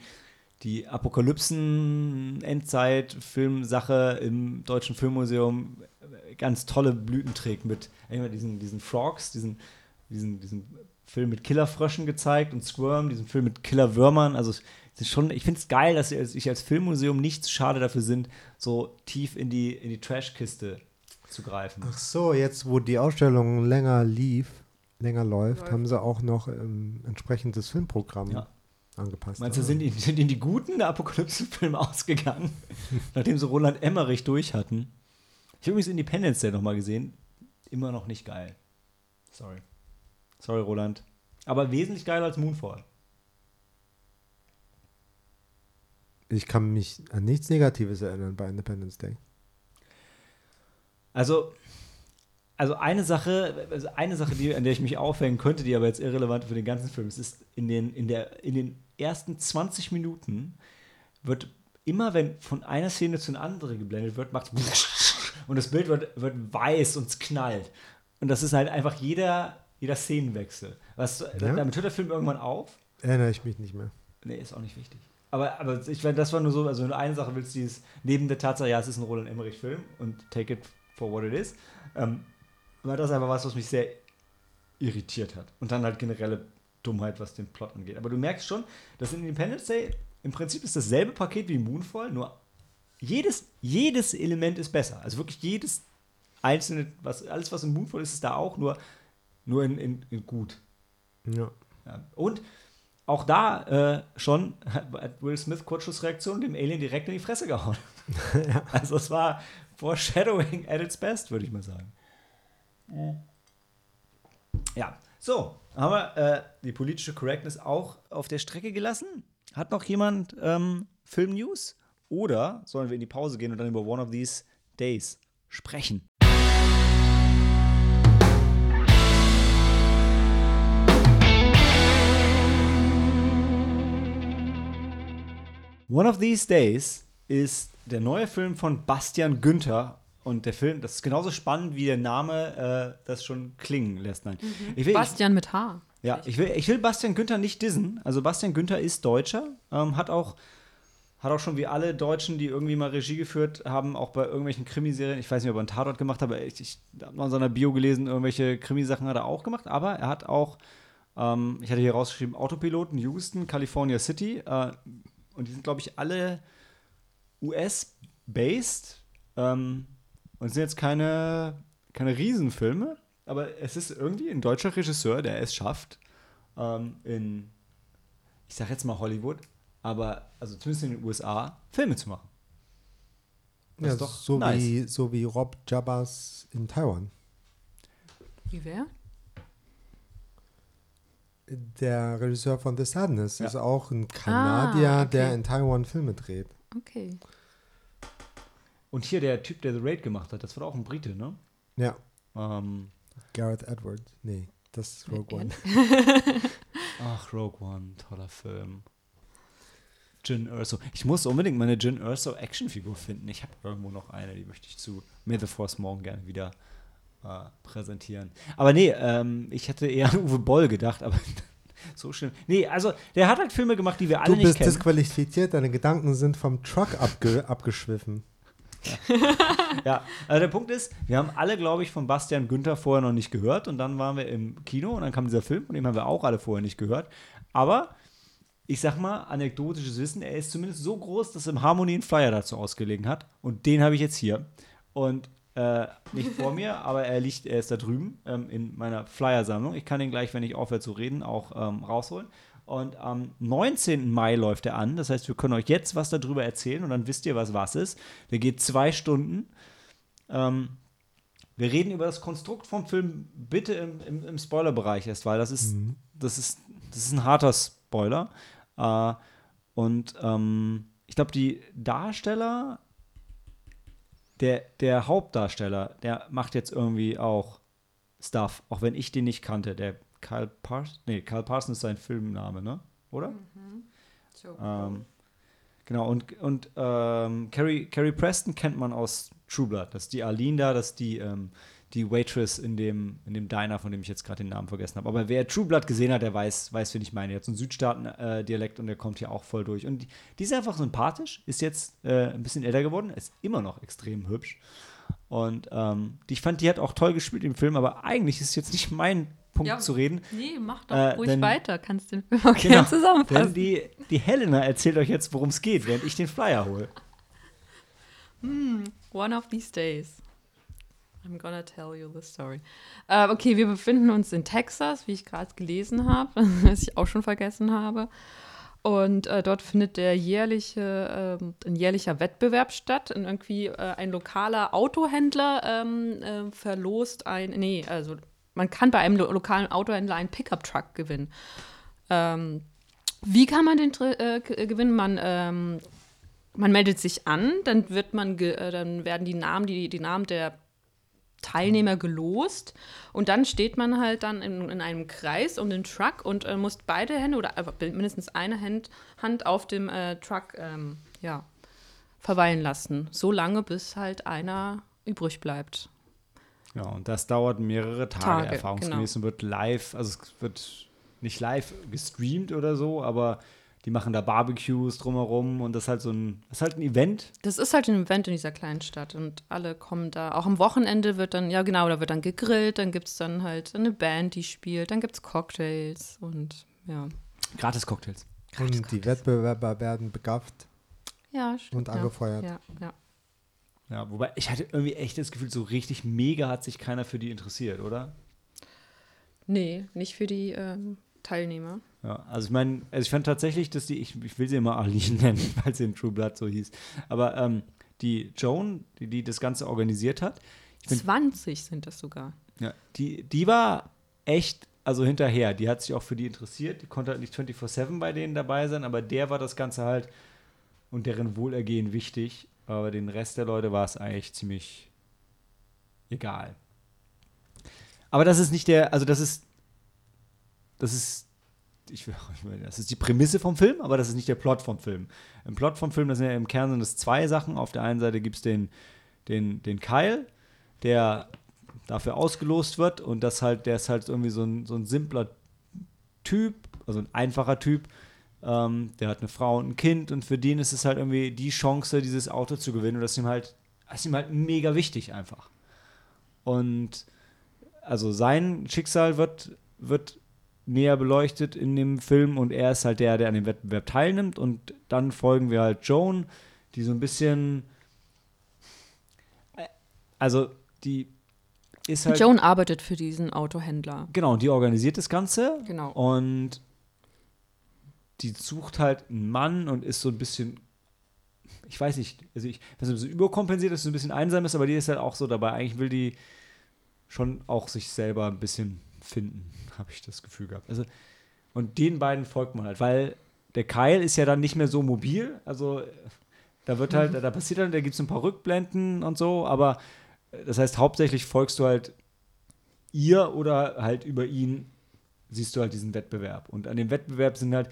die Apokalypsen-Endzeit-Filmsache im Deutschen Filmmuseum ganz tolle Blüten trägt mit diesen, diesen Frogs, diesen, diesen, diesen Film mit Killerfröschen gezeigt und Squirm, diesen Film mit Killerwürmern. Also ist schon, ich finde es geil, dass sie als- ich als Filmmuseum nicht zu schade dafür sind, so tief in die, in die Trashkiste zu greifen. Ach so, jetzt wo die Ausstellung länger lief, länger läuft, Läuft. haben sie auch noch ähm, entsprechendes Filmprogramm Ja. angepasst. Meinst du, Also, sind, die, sind ihnen die guten Apokalypse-Filme ausgegangen, nachdem sie Roland Emmerich durch hatten? Ich habe übrigens Independence Day nochmal gesehen. Immer noch nicht geil. Sorry. Sorry, Roland. Aber wesentlich geiler als Moonfall. Ich kann mich an nichts Negatives erinnern bei Independence Day. Also, also eine Sache, also eine Sache, die, an der ich mich aufhängen könnte, die aber jetzt irrelevant für den ganzen Film ist, ist in den, in der, in den ersten 20 Minuten wird immer, wenn von einer Szene zu einer anderen geblendet wird, macht und das Bild wird, wird weiß und es knallt. Und das ist halt einfach jeder, jeder Szenenwechsel. Was, Damit hört der Film irgendwann auf. Erinnere ich mich nicht mehr. Nee, ist auch nicht wichtig. Aber, aber ich meine, das war nur so, also du eine Sache willst, die ist neben der Tatsache, ja, es ist ein Roland Emmerich-Film und take it for what it is, ähm, war das einfach was, was mich sehr irritiert hat. Und dann halt generelle Dummheit, was den Plot angeht. Aber du merkst schon, dass in Independence Day im Prinzip ist dasselbe Paket wie Moonfall, nur jedes, jedes Element ist besser. Also wirklich jedes einzelne, was, alles, was in Moonfall ist, ist da auch, nur, nur in, in, in gut. Ja. Ja. Und auch da äh, schon hat Will Smith Kurzschlussreaktion dem Alien direkt in die Fresse gehauen. Also es war Foreshadowing at its best, würde ich mal sagen. Ja, so, haben wir äh, die politische Correctness auch auf der Strecke gelassen. Hat noch jemand ähm, Film-News? Oder sollen wir in die Pause gehen und dann über One of These Days sprechen? One of These Days ist der neue Film von Bastian Günther. Und der Film, das ist genauso spannend, wie der Name äh, das schon klingen lässt. Nein. Ich will, Bastian mit H. ich, ja, ich will, ich will Bastian Günther nicht dissen. Also Bastian Günther ist Deutscher, ähm, hat auch hat auch schon wie alle Deutschen, die irgendwie mal Regie geführt haben, auch bei irgendwelchen Krimiserien, ich weiß nicht, ob er einen Tatort gemacht hat, aber ich, ich habe mal in seiner Bio gelesen, irgendwelche Krimisachen hat er auch gemacht, aber er hat auch, ähm, ich hatte hier rausgeschrieben, Autopiloten, Houston, California City, äh, und die sind, glaube ich, alle US-based ähm, und sind jetzt keine, keine Riesenfilme, aber es ist irgendwie ein deutscher Regisseur, der es schafft, ähm, in, ich sag jetzt mal Hollywood, aber also zumindest in den USA, Filme zu machen. Das ja ist doch so, nice. wie, so wie Rob Jabbas in Taiwan. Wie wer? Der Regisseur von The Sadness Ja. ist auch ein Kanadier, Ah, okay. der in Taiwan Filme dreht. Okay. Und hier der Typ, der The Raid gemacht hat, das war doch auch ein Brite, ne? Ja. Ähm, Gareth Edwards. Nee, das ist Rogue One. ach, Rogue One, toller Film. Jin Erso. Ich muss unbedingt meine Jin Erso Actionfigur finden. Ich habe irgendwo noch eine, die möchte ich zu May the Force morgen gerne wieder äh, präsentieren. Aber nee, ähm, ich hätte eher an Uwe Boll gedacht, aber so schlimm. Nee, also der hat halt Filme gemacht, die wir alle Du nicht bist kennen. disqualifiziert, deine Gedanken sind vom Truck abge abgeschwiffen. Ja, also der Punkt ist, wir haben alle, glaube ich, von Bastian Günther vorher noch nicht gehört und dann waren wir im Kino und dann kam dieser Film und den haben wir auch alle vorher nicht gehört. Aber ich sag mal, anekdotisches Wissen, er ist zumindest so groß, dass im Harmony ein Flyer dazu ausgelegen hat und den habe ich jetzt hier. Und äh, nicht vor mir, aber er liegt, er ist da drüben ähm, in meiner Flyer-Sammlung. Ich kann den gleich, wenn ich aufhöre zu reden, auch ähm, rausholen. Und am 19. Mai läuft er an. Das heißt, wir können euch jetzt was darüber erzählen und dann wisst ihr, was was ist. Der geht zwei Stunden. Ähm, wir reden über das Konstrukt vom Film bitte im, im, im Spoilerbereich erst, weil das ist, das ist, das ist ein harter Spoiler. Äh, und ähm, ich glaube, die Darsteller, der, der Hauptdarsteller, der macht jetzt irgendwie auch Stuff, auch wenn ich den nicht kannte. Der Kyle Parsons, nee, Kyle Parsons ist sein Filmname, ne? Oder? So. Ähm, genau, und, und ähm, Carrie, Carrie Preston kennt man aus True Blood. Das ist die Arlene da, das ist die, ähm, die Waitress in dem, in dem Diner, von dem ich jetzt gerade den Namen vergessen habe. Aber wer True Blood gesehen hat, der weiß, weiß wen ich meine. Der hat so einen Südstaaten-Dialekt und der kommt hier auch voll durch. Und die, die ist einfach sympathisch, ist jetzt äh, ein bisschen älter geworden, ist immer noch extrem hübsch. Und ähm, die, ich fand, die hat auch toll gespielt im Film, aber eigentlich ist jetzt nicht mein Punkt Ja, zu reden. Nee, mach doch Äh, ruhig denn- weiter. Kannst den Film auch Genau. zusammenfassen. Denn die, die Helena erzählt euch jetzt, worum es geht, während ich den Flyer hole. One of these days. I'm gonna tell you the story. Äh, okay, wir befinden uns in Texas, wie ich gerade gelesen habe, was ich auch schon vergessen habe. Und äh, dort findet der jährliche, ähm, ein jährlicher Wettbewerb statt. Und irgendwie äh, ein lokaler Autohändler ähm, äh, verlost ein, nee, also man kann bei einem lo lokalen Autohändler einen Pickup-Truck gewinnen. Ähm, wie kann man den äh, k- gewinnen? Man ähm, man meldet sich an, dann wird man, äh, dann werden die Namen, die, die Namen der Teilnehmer gelost und dann steht man halt dann in, in einem Kreis um den Truck und äh, muss beide Hände oder einfach mindestens eine Hand, Hand auf dem äh, Truck ähm, ja, verweilen lassen. So lange, bis halt einer übrig bleibt. Ja, und das dauert mehrere Tage, Tage, erfahrungsgemäß genau. und wird live, also es wird nicht live gestreamt oder so, aber die machen da Barbecues drumherum und das ist halt so ein, das ist halt ein Event. Das ist halt ein Event in dieser kleinen Stadt und alle kommen da. Auch am Wochenende wird dann, ja genau, da wird dann gegrillt, dann gibt es dann halt eine Band, die spielt, dann gibt es Cocktails und ja. Gratis Cocktails. Und die Wettbewerber werden begafft. Ja, stimmt. Und angefeuert. Ja, ja. Ja, wobei ich hatte irgendwie echt das Gefühl, so richtig mega hat sich keiner für die interessiert, oder? Nee, nicht für die ähm, Teilnehmer. Ja, also ich meine, also ich fand tatsächlich, dass die, ich, ich will sie immer Arlene nennen, weil sie in True Blood so hieß, aber ähm, die Joan, die, die das Ganze organisiert hat, bin- 20 sind das sogar. Ja, die, die war echt, also hinterher. Die hat sich auch für die interessiert. Die konnte halt nicht 24-7 bei denen dabei sein, aber der war das Ganze halt und deren Wohlergehen wichtig. Aber den Rest der Leute war es eigentlich ziemlich egal. Aber das ist nicht der, also das ist, das ist, ich das ist die Prämisse vom Film, aber das ist nicht der Plot vom Film. Im Plot vom Film, das sind ja im Kern sind das zwei Sachen. Auf der einen Seite gibt es den, den, den Kyle, der dafür ausgelost wird und das halt, der ist halt irgendwie so ein, so ein simpler Typ, also ein einfacher Typ, ähm, der hat eine Frau und ein Kind und für den ist es halt irgendwie die Chance, dieses Auto zu gewinnen und das ist ihm halt, das ist ihm halt mega wichtig einfach. Und also sein Schicksal wird, wird näher beleuchtet in dem Film und er ist halt der, der an dem Wettbewerb teilnimmt und dann folgen wir halt Joan, die so ein bisschen äh, also die ist halt Joan arbeitet für diesen Autohändler. genau, die organisiert das Ganze Genau. und die sucht halt einen Mann und ist so ein bisschen, ich weiß nicht, also ich weiß nicht, so überkompensiert, dass sie so ein bisschen einsam ist, aber die ist halt auch so dabei. Eigentlich will die schon auch sich selber ein bisschen finden, habe ich das Gefühl gehabt. Also, und den beiden folgt man halt, weil der Kyle ist ja dann nicht mehr so mobil, also da wird halt, da passiert dann, da gibt es ein paar Rückblenden und so, aber äh, das heißt, hauptsächlich folgst du halt ihr oder halt über ihn siehst du halt diesen Wettbewerb. Und an dem Wettbewerb sind halt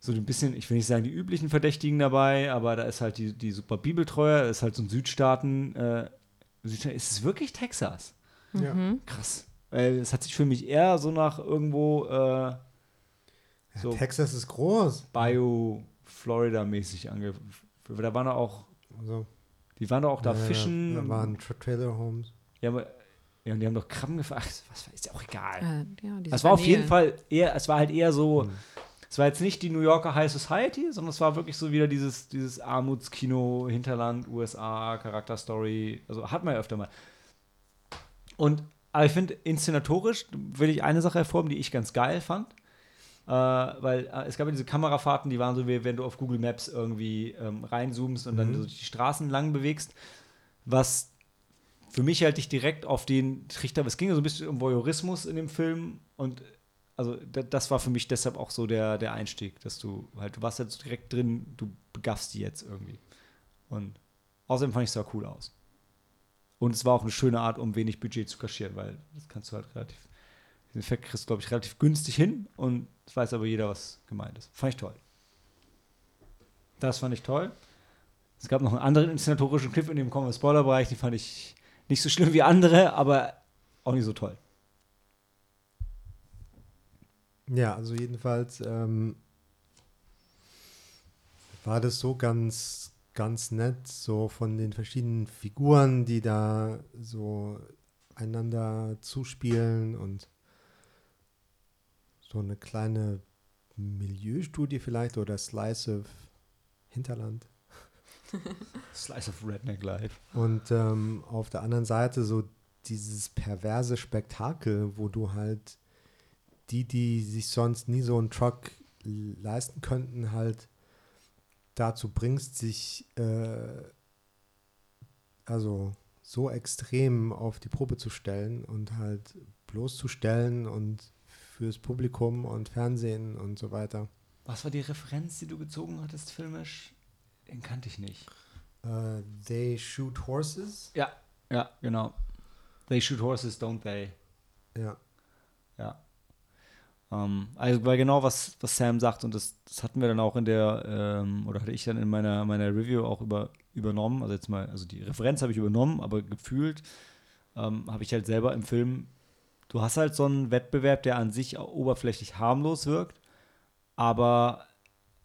so ein bisschen, ich will nicht sagen die üblichen Verdächtigen dabei, aber da ist halt die, die super Bibeltreuer, da ist halt so ein Südstaaten, äh, Südstaaten ist es wirklich Texas? Ja. Krass. Weil es hat sich für mich eher so nach irgendwo äh, so Texas ist groß. Bio-Florida-mäßig ange. Da waren doch auch, Also, die waren doch auch da ja, fischen. Da waren Tra Trailer Homes. ja, aber, ja, und die haben doch Krabben gefangen. Ach, was ist ja auch egal. Äh, ja, Es war auf jeden. Fall eher, es war halt eher so, Hm. es war jetzt nicht die New Yorker High Society, sondern es war wirklich so wieder dieses, dieses Armutskino, Hinterland, USA, Charakterstory, also hat man ja öfter mal. Und, aber ich finde, inszenatorisch will ich eine Sache hervorheben, die ich ganz geil fand. Äh, weil äh, es gab ja diese Kamerafahrten, die waren so wie wenn du auf Google Maps irgendwie ähm, reinzoomst und dann so die Straßen lang bewegst, was für mich halt dich direkt auf den Trichter, es ging ja so ein bisschen um Voyeurismus in dem Film und also da- das war für mich deshalb auch so der, der Einstieg, dass du halt, du warst jetzt so direkt drin, du begaffst die jetzt irgendwie. Und außerdem fand ich es sah cool aus. Und es war auch eine schöne Art, um wenig Budget zu kaschieren, weil das kannst du halt relativ, den Effekt kriegst du, glaube ich, relativ günstig hin und es weiß aber jeder, was gemeint ist. Fand ich toll. Das fand ich toll. Es gab noch einen anderen inszenatorischen Clip, in dem im Spoilerbereich, den fand ich nicht so schlimm wie andere, aber auch nicht so toll. Ja, also jedenfalls ähm, war das so ganz, ganz nett, so von den verschiedenen Figuren, die da so einander zuspielen und so eine kleine Milieustudie vielleicht oder Slice of Hinterland. Slice of Redneck Life. Und ähm, auf der anderen Seite so dieses perverse Spektakel, wo du halt die, die sich sonst nie so einen Truck leisten könnten, halt dazu bringst, sich äh, also so extrem auf die Probe zu stellen und halt bloßzustellen und fürs Publikum und Fernsehen und so weiter. Was war die Referenz, die du gezogen hattest, filmisch? Den kannte ich nicht. Äh, they shoot horses. Ja, ja, genau. They shoot horses, don't they? Ja. Ja. Ähm, also, weil genau was, was Sam sagt, und das, das hatten wir dann auch in der, ähm, oder hatte ich dann in meiner, meiner Review auch über, übernommen. Also jetzt mal, also die Referenz habe ich übernommen, aber gefühlt ähm, habe ich halt selber im Film, du hast halt so einen Wettbewerb, der an sich oberflächlich harmlos wirkt, aber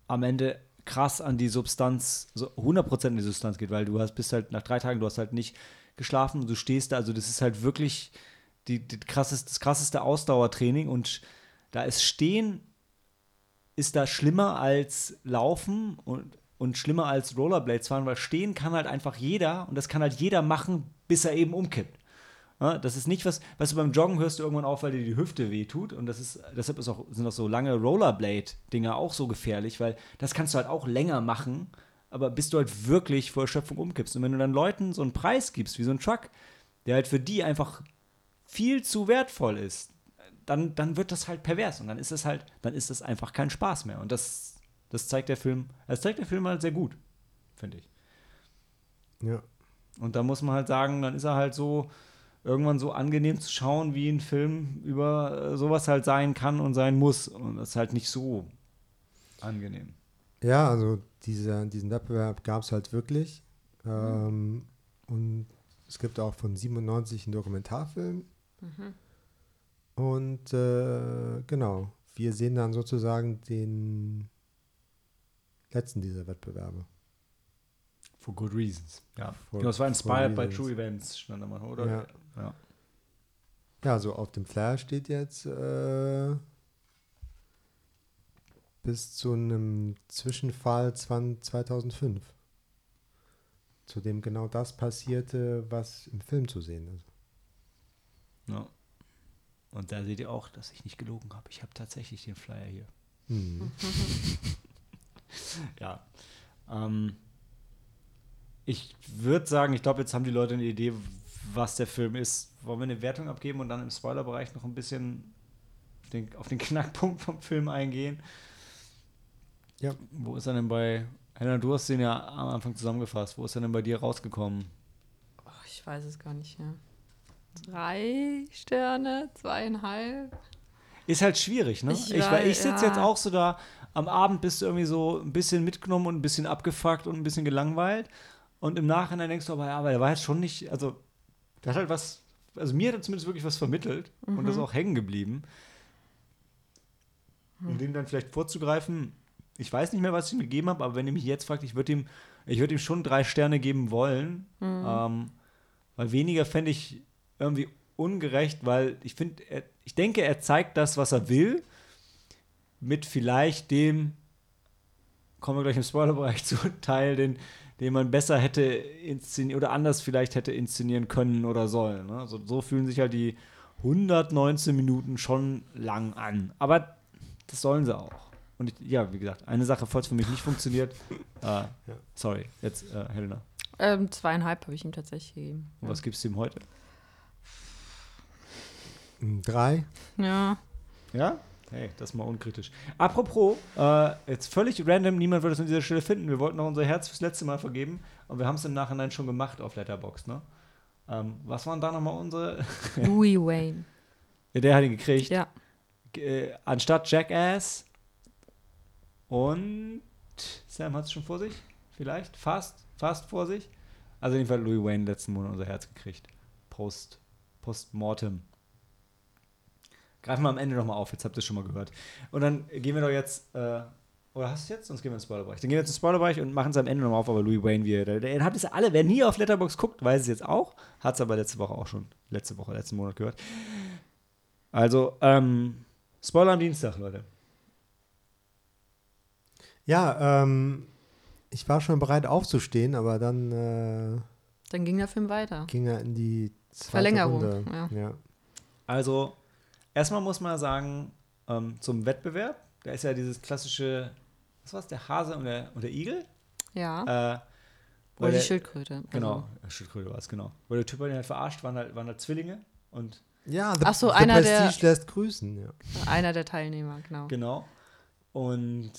am Ende krass an die Substanz, so 100% in die Substanz geht, weil du hast, bist halt nach drei Tagen, du hast halt nicht geschlafen, du stehst da, also das ist halt wirklich die, die krasseste, das krasseste Ausdauertraining und da ist Stehen ist da schlimmer als Laufen und, und schlimmer als Rollerblades fahren, weil Stehen kann halt einfach jeder und das kann halt jeder machen, bis er eben umkippt. Ja, das ist nicht was, weißt du, beim Joggen hörst du irgendwann auf, weil dir die Hüfte wehtut und das ist, deshalb ist auch, sind auch so lange Rollerblade-Dinger auch so gefährlich, weil das kannst du halt auch länger machen, aber bis du halt wirklich vor Erschöpfung umkippst. Und wenn du dann Leuten so einen Preis gibst, wie so ein Truck, der halt für die einfach viel zu wertvoll ist, dann, dann wird das halt pervers und dann ist es halt, dann ist das einfach kein Spaß mehr. Und das, das zeigt der Film, das zeigt der Film halt sehr gut, finde ich. Ja. Und da muss man halt sagen, dann ist er halt so irgendwann so angenehm zu schauen, wie ein Film über äh, sowas halt sein kann und sein muss. Und das ist halt nicht so angenehm. Ja, also dieser, diesen Wettbewerb gab es halt wirklich. Ähm, und es gibt auch von 97 einen Dokumentarfilm. Und äh, genau, wir sehen dann sozusagen den letzten dieser Wettbewerbe. For good reasons. Ja. For- genau, es war inspired by true events, stand da mal, oder? Ja. ja. Ja, also auf dem Flyer steht jetzt äh, bis zu einem Zwischenfall 20, 2005, zu dem genau das passierte, was im Film zu sehen ist. Ja. Und da seht ihr auch, dass ich nicht gelogen habe. Ich habe tatsächlich den Flyer hier. Mhm. Ja. Ähm, ich würde sagen, ich glaube, jetzt haben die Leute eine Idee, was der Film ist. Wollen wir eine Wertung abgeben und dann im Spoilerbereich noch ein bisschen auf den, auf den Knackpunkt vom Film eingehen? Ja. Wo ist er denn bei. Helena, du hast den ja am Anfang zusammengefasst. Wo ist er denn bei dir rausgekommen? Oh, ich weiß es gar nicht mehr. Drei Sterne, zweieinhalb. Ist halt schwierig, ne? Ich Ich, weil ich sitze ja. jetzt auch so da, am Abend bist du irgendwie so ein bisschen mitgenommen und ein bisschen abgefuckt und ein bisschen gelangweilt. Und im Nachhinein denkst du aber, ja, aber der war jetzt schon nicht, also, der hat halt was, also mir hat er zumindest wirklich was vermittelt und Mhm. das ist auch hängen geblieben. Hm. Um dem dann vielleicht vorzugreifen, ich weiß nicht mehr, was ich ihm gegeben habe, aber wenn ihr mich jetzt fragt, ich würde ihm, ich würde ihm schon drei Sterne geben wollen. Mhm. Ähm, weil weniger fände ich irgendwie ungerecht, weil ich finde, ich denke, er zeigt das, was er will, mit vielleicht dem, kommen wir gleich im Spoilerbereich zu, Teil, den, den man besser hätte inszenieren oder anders vielleicht hätte inszenieren können oder sollen. Ne? Also, so fühlen sich halt die 119 Minuten schon lang an. Aber das sollen sie auch. Und ich, ja, wie gesagt, eine Sache, falls für mich nicht funktioniert, äh, sorry, jetzt äh, Helena. Ähm, zweieinhalb habe ich ihm tatsächlich gegeben. Und was gibst du ihm heute? Hm, Drei. Ja. Ja? Hey, das ist mal unkritisch. Apropos, äh, jetzt völlig random, niemand wird es an dieser Stelle finden. Wir wollten noch unser Herz fürs letzte Mal vergeben und wir haben es im Nachhinein schon gemacht auf Letterboxd, ne? Ähm, was waren da nochmal unsere? Louis Wayne. Ja, der hat ihn gekriegt. Ja. Äh, anstatt Jackass und Sam hat es schon vor sich? Vielleicht? Fast? Fast vor sich? Also jedenfalls Louis Wayne letzten Monat unser Herz gekriegt. Post, Postmortem. Greifen wir am Ende nochmal auf, jetzt habt ihr es schon mal gehört. Und dann gehen wir doch jetzt, äh, oder hast du es jetzt? Sonst gehen wir ins Spoilerbereich. Dann gehen wir jetzt ins Spoilerbereich und machen es am Ende nochmal auf, aber Louis Wayne, wie er, der, der habt es alle, wer nie auf Letterbox guckt, weiß es jetzt auch, hat es aber letzte Woche auch schon, letzte Woche, letzten Monat gehört. Also, ähm, Spoiler am Dienstag, Leute. Ja, ähm, ich war schon bereit aufzustehen, aber dann äh, Dann ging der Film weiter. ging er in die zweite Verlängerung, Runde. ja. ja. Also, erstmal muss man sagen, ähm, zum Wettbewerb, da ist ja dieses klassische, was war es, der Hase und der, und der Igel? Ja. Äh, Oder die der- Schildkröte. Genau, ja, Schildkröte war es, genau. Weil der Typ hat ihn halt verarscht, waren halt, waren halt Zwillinge und Ja, Ach so, The einer der- Prestige lässt grüßen. Ja. Also einer der Teilnehmer, genau. genau. Und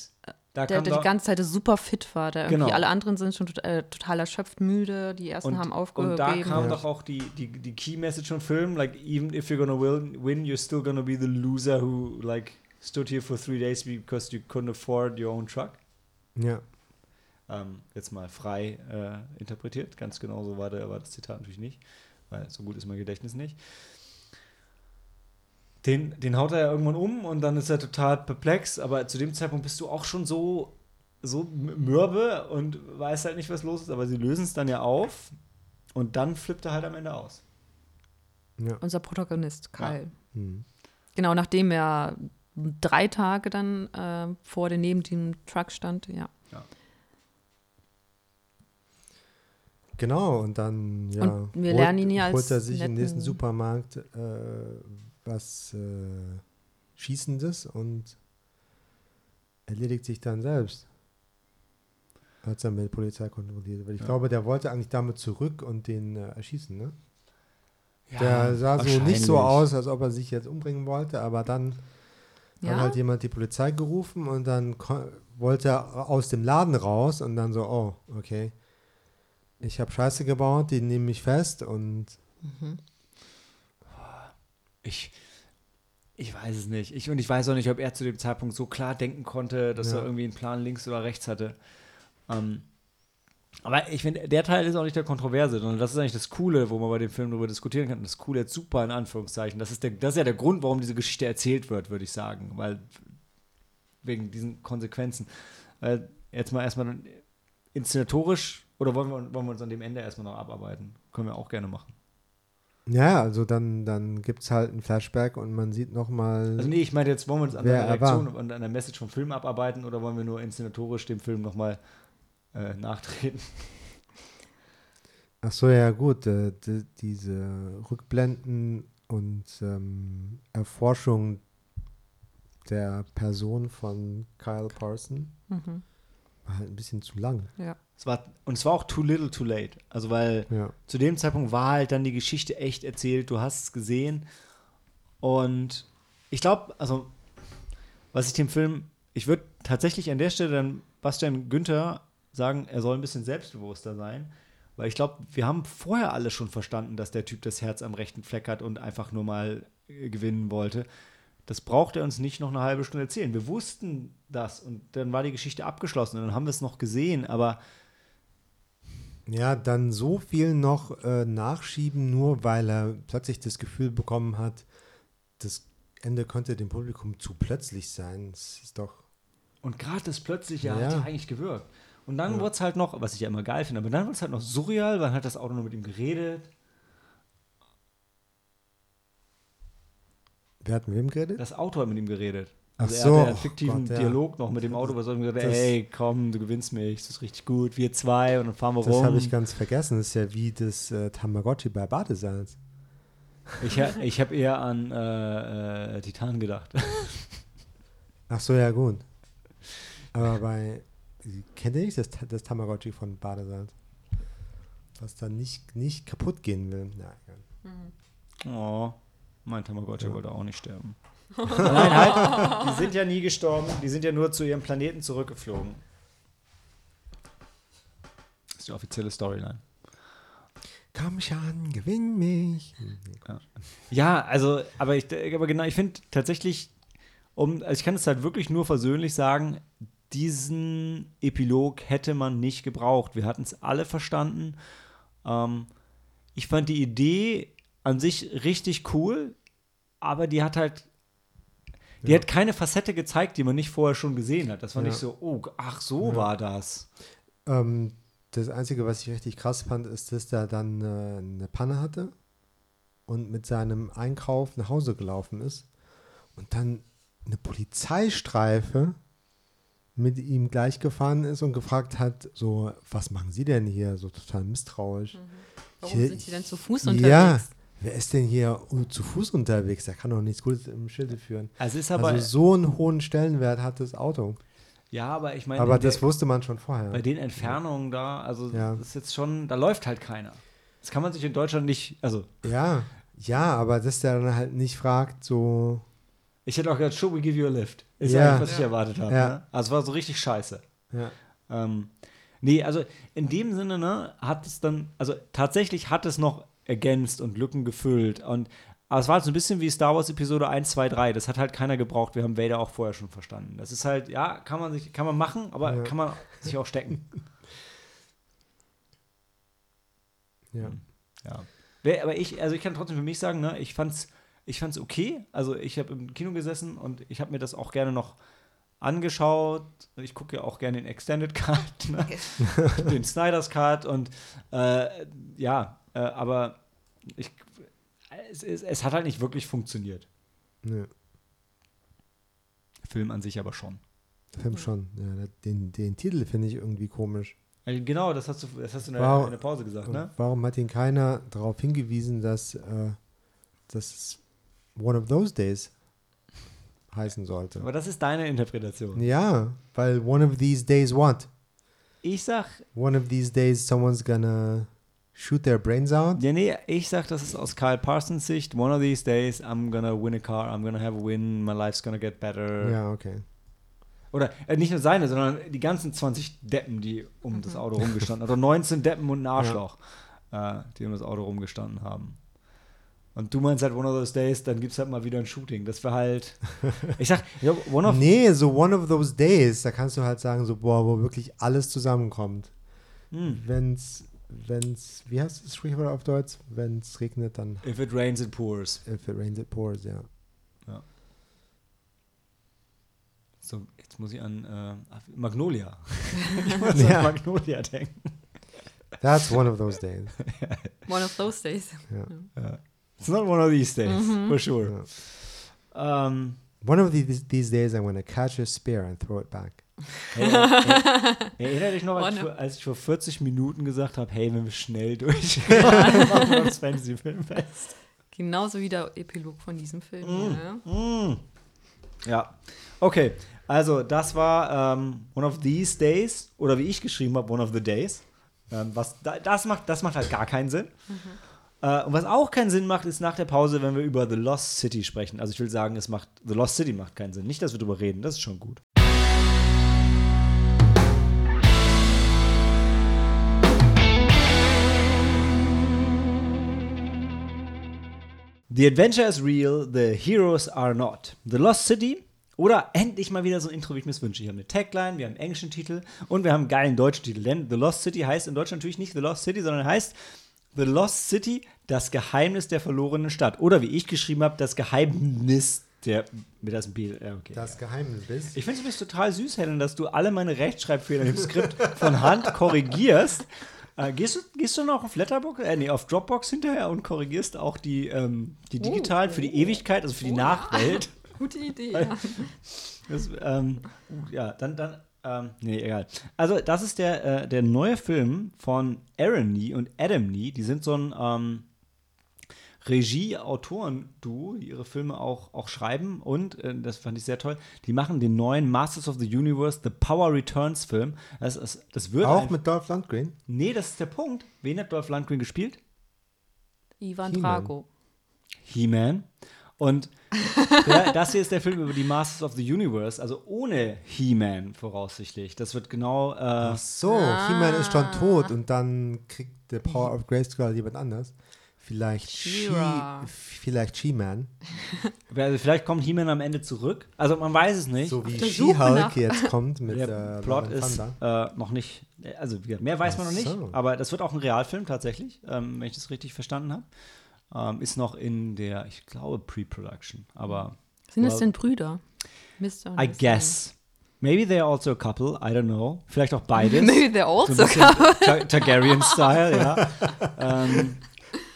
da Der, der da, die ganze Zeit super fit war. Der irgendwie Genau. alle anderen sind schon äh, total erschöpft, müde. Die ersten und, haben und aufgegeben. da kam Ja. doch auch die, die, die Key Message vom Film, like, even if you're gonna win, win, you're still gonna be the loser who, like, stood here for three days because you couldn't afford your own truck. ja. Ähm, jetzt mal frei äh, interpretiert. Ganz genau so war, der, war das Zitat natürlich nicht, weil so gut ist mein Gedächtnis nicht. Den, den haut er ja irgendwann um und dann ist er total perplex, aber zu dem Zeitpunkt bist du auch schon so, so mürbe und weißt halt nicht, was los ist, aber sie lösen es dann ja auf und dann flippt er halt am Ende aus. ja. Unser Protagonist, Kyle. Hm. Genau, nachdem er drei Tage dann äh, vor der neben dem Truck stand, ja. Genau, und dann ja, Und wir lernen ihn ja als holt er sich im netten- nächsten Supermarkt äh, was äh, Schießendes und erledigt sich dann selbst. Als er mit der Polizei kontrolliert wird. Ich Ja. glaube, der wollte eigentlich damit zurück und den äh, erschießen, ne? Ja, der sah so nicht so aus, als ob er sich jetzt umbringen wollte, aber dann Ja, hat halt jemand die Polizei gerufen und dann wollte er aus dem Laden raus und dann so, oh, okay. Ich habe Scheiße gebaut, die nehmen mich fest und Ich, ich weiß es nicht. Ich, und ich weiß auch nicht, ob er zu dem Zeitpunkt so klar denken konnte, dass Ja. er irgendwie einen Plan links oder rechts hatte. Ähm, aber ich finde, der Teil ist auch nicht der Kontroverse, sondern das ist eigentlich das Coole, wo man bei dem Film darüber diskutieren kann. Das Coole jetzt super in Anführungszeichen. Das ist, der, das ist ja der Grund, warum diese Geschichte erzählt wird, würde ich sagen. Weil wegen diesen Konsequenzen. Äh, jetzt mal erstmal inszenatorisch oder wollen wir, wollen wir uns an dem Ende erstmal noch abarbeiten? Können wir auch gerne machen. Ja, also dann, dann gibt es halt ein Flashback und man sieht nochmal. Also nee, ich meine jetzt, wollen wir uns an der er. Reaktion und an der Message vom Film abarbeiten oder wollen wir nur inszenatorisch dem Film nochmal äh, nachtreten? Ach so, ja gut, äh, die, diese Rückblenden und ähm, Erforschung der Person von Kyle Parson Mhm. war halt ein bisschen zu lang. ja. Es war, und es war auch too little too late. Also weil Ja. zu dem Zeitpunkt war halt dann die Geschichte echt erzählt, du hast es gesehen. Und ich glaube, also was ich dem Film, ich würde tatsächlich an der Stelle dann Bastian Günther sagen, er soll ein bisschen selbstbewusster sein, Weil ich glaube, wir haben vorher alle schon verstanden, dass der Typ das Herz am rechten Fleck hat und einfach nur mal äh, gewinnen wollte. Das braucht er uns nicht noch eine halbe Stunde erzählen. Wir wussten das und dann war die Geschichte abgeschlossen und dann haben wir es noch gesehen, aber Ja, dann so viel noch äh, nachschieben, nur weil er plötzlich das Gefühl bekommen hat, das Ende könnte dem Publikum zu plötzlich sein. Das ist doch. Und gerade das Plötzliche Ja. hat ja eigentlich gewirkt. Und dann wurde es halt noch, was ich ja immer geil finde, aber dann wurde es halt noch surreal, weil hat das Auto nur mit ihm geredet. Wer hat mit wem geredet? Das Auto hat mit ihm geredet. Ach Also so, er hat ja einen oh fiktiven Gott, ja. Dialog noch mit dem Auto, was er gesagt hat, Das- ey, komm, du gewinnst mich, das ist richtig gut, wir zwei und dann fahren wir Das rum. habe ich ganz vergessen. Das ist ja wie das äh, Tamagotchi bei Badesalz. Ich, ha- ich habe eher an äh, äh, Titan gedacht. Ach so, ja, gut. Aber bei. Kennt ihr nicht das, das Tamagotchi von Badesalz? Was dann nicht, nicht kaputt gehen will. Na, egal. Oh, mein Tamagotchi Ja. wollte auch nicht sterben. Nein, halt, die sind ja nie gestorben, die sind ja nur zu ihrem Planeten zurückgeflogen. Das ist die offizielle Storyline. Komm schon, gewinn mich. Ja, also, aber ich, aber genau, ich finde tatsächlich, um, also ich kann es halt wirklich nur versöhnlich sagen, diesen Epilog hätte man nicht gebraucht. Wir hatten es alle verstanden. Ähm, ich fand die Idee an sich richtig cool, aber die hat halt, die Ja. hat keine Facette gezeigt, die man nicht vorher schon gesehen hat. Das war Ja. nicht so, oh, ach, so Ja. war das. Ähm, das Einzige, was ich richtig krass fand, ist, dass er dann äh, eine Panne hatte und mit seinem Einkauf nach Hause gelaufen ist und dann eine Polizeistreife mit ihm gleich gefahren ist und gefragt hat, so, was machen Sie denn hier? So total misstrauisch. Warum Hier- sind sie denn zu Fuß Ja, unterwegs? Wer ist denn hier zu Fuß unterwegs? Der kann doch nichts Gutes im Schilde führen. Also ist aber, also so einen hohen Stellenwert hat das Auto. ja, aber ich meine, Aber in der- das wusste man schon vorher. Bei den Entfernungen da, also Ja. das ist jetzt schon, da läuft halt keiner. Das kann man sich in Deutschland nicht, also Ja, ja, aber dass der dann halt nicht fragt, so, ich hätte auch gesagt, should we give you a lift? Ist Ja. eigentlich, was ich erwartet habe. Ja. Ne? Also es war so richtig scheiße. ja, Ähm, nee, also in dem Sinne, ne, hat es dann, also tatsächlich hat es noch ergänzt und Lücken gefüllt. Und aber es war halt so ein bisschen wie Star Wars Episode 1, 2, 3. Das hat halt keiner gebraucht. Wir haben Vader auch vorher schon verstanden. Das ist halt, ja, kann man sich, kann man machen, aber Ja. kann man sich auch stecken. ja. Ja. Wer- Aber ich, also ich kann trotzdem für mich sagen, ne, ich fand's, ich fand's okay. Also ich habe im Kino gesessen und ich habe mir das auch gerne noch angeschaut. Ich gucke ja auch gerne den Extended Cut, ne? den Snyder's Cut und äh, ja, äh, aber ich, es, es, es hat halt nicht wirklich funktioniert. Nö, Film an sich aber schon. Film schon. Ja, den, den Titel finde ich irgendwie komisch. Also genau, das hast du, das hast du in der, Wow. in der Pause gesagt, ne? Warum hat ihn keiner darauf hingewiesen, dass äh, das One of Those Days heißen sollte? Aber das ist deine Interpretation. Ja, weil One of These Days what? Ich sag, One of these days someone's gonna shoot their brains out? Ja, nee, ich sag, das ist aus Kyle Parsons Sicht. One of these days, I'm gonna win a car, I'm gonna have a win, my life's gonna get better. Ja, okay. Oder äh, nicht nur seine, sondern die ganzen 20 Deppen, die um das Auto rumgestanden haben. Oder 19 Deppen und ein Arschloch, äh, die um das Auto rumgestanden haben. Und du meinst halt One of those days, dann gibt's halt mal wieder ein Shooting. Das wäre halt. Ich sag, ja, One of. Nee, so One of Those Days, da kannst du halt sagen, so, boah, wo wirklich alles zusammenkommt. Hm. Wenn's, wenn's, wie heißt das Sprichwort auf Deutsch? Wenn's regnet, dann If it rains, it pours. if it rains, it pours, ja. So, jetzt muss ich an äh, Magnolia. ich muss Ja. an Magnolia denken. That's one of those days. One of those days. Ja. It's not one of these days, mhm. for sure. Ja. Ähm, One of these, these days I'm gonna catch a spear and throw it back. Hey, hey, erinnere dich noch, als ich, vor, als ich vor 40 Minuten gesagt habe, hey, wenn wir schnell durchkommen, machen wir das Fantasy-Filmfest. Genauso wie der Epilog von diesem Film. Ja. Mm. Ja, okay. Also, das war ähm, One of These Days, oder wie ich geschrieben habe, One of the Days. Ähm, was, da, das, macht, das macht halt gar keinen Sinn. Äh, und was auch keinen Sinn macht, ist nach der Pause, wenn wir über The Lost City sprechen. Also, ich will sagen, es macht, The Lost City macht keinen Sinn. Nicht, dass wir darüber reden, das ist schon gut. The Adventure is real, the heroes are not. The Lost City oder endlich mal wieder so ein Intro, wie ich mir es wünsche. Wir haben eine Tagline, wir haben einen englischen Titel und wir haben einen geilen deutschen Titel. Denn The Lost City heißt in Deutschland natürlich nicht The Lost City, sondern heißt The Lost City, das Geheimnis der verlorenen Stadt. Oder wie ich geschrieben habe, das Geheimnis der. Mit das B. Ja, okay. Das Geheimnis ist. Ich finde es total süß, Helen, dass du alle meine Rechtschreibfehler im Skript von Hand korrigierst. Äh, gehst, du, gehst du noch auf Letterbox, äh, nee, auf Dropbox hinterher und korrigierst auch die, ähm, die digitalen für die Ewigkeit, also für die Nachwelt? Gute Idee. Ja. Das, ähm, ja, dann, dann, ähm, nee, egal. Also, das ist der, äh, der neue Film von Aaron Nee und Adam Nee. Die sind so ein ähm, Regie-Autoren-Duo, die ihre Filme auch, auch schreiben. Und, äh, das fand ich sehr toll, die machen den neuen Masters of the Universe, The Power Returns-Film. Das, das, das wird. Auch ein- mit Dolph Lundgren. Nee, das ist der Punkt. Wen hat Dolph Lundgren gespielt? Ivan. Drago. He-Man. Und der, das hier ist der Film über die Masters of the Universe, also ohne He-Man voraussichtlich. Das wird genau. Äh, Ach so, He-Man ist schon tot und dann kriegt The Power of Grayskull jemand anders. Vielleicht She, She-Ra. vielleicht She-Man. also vielleicht kommt He-Man am Ende zurück. Also man weiß es nicht. So wie She-Hulk jetzt kommt mit der äh, Plot ist äh, noch nicht. Also mehr weiß man Ach noch nicht. so. Aber das wird auch ein Realfilm tatsächlich, ähm, wenn ich das richtig verstanden habe. Ähm, ist noch in der, ich glaube, Pre-Production. Aber Sind es denn Brüder? Mr. I guess. Maybe they're also a couple. I don't know. Vielleicht auch beides. Maybe they're So also ein bisschen Tar Targaryen-Style, ja. ähm,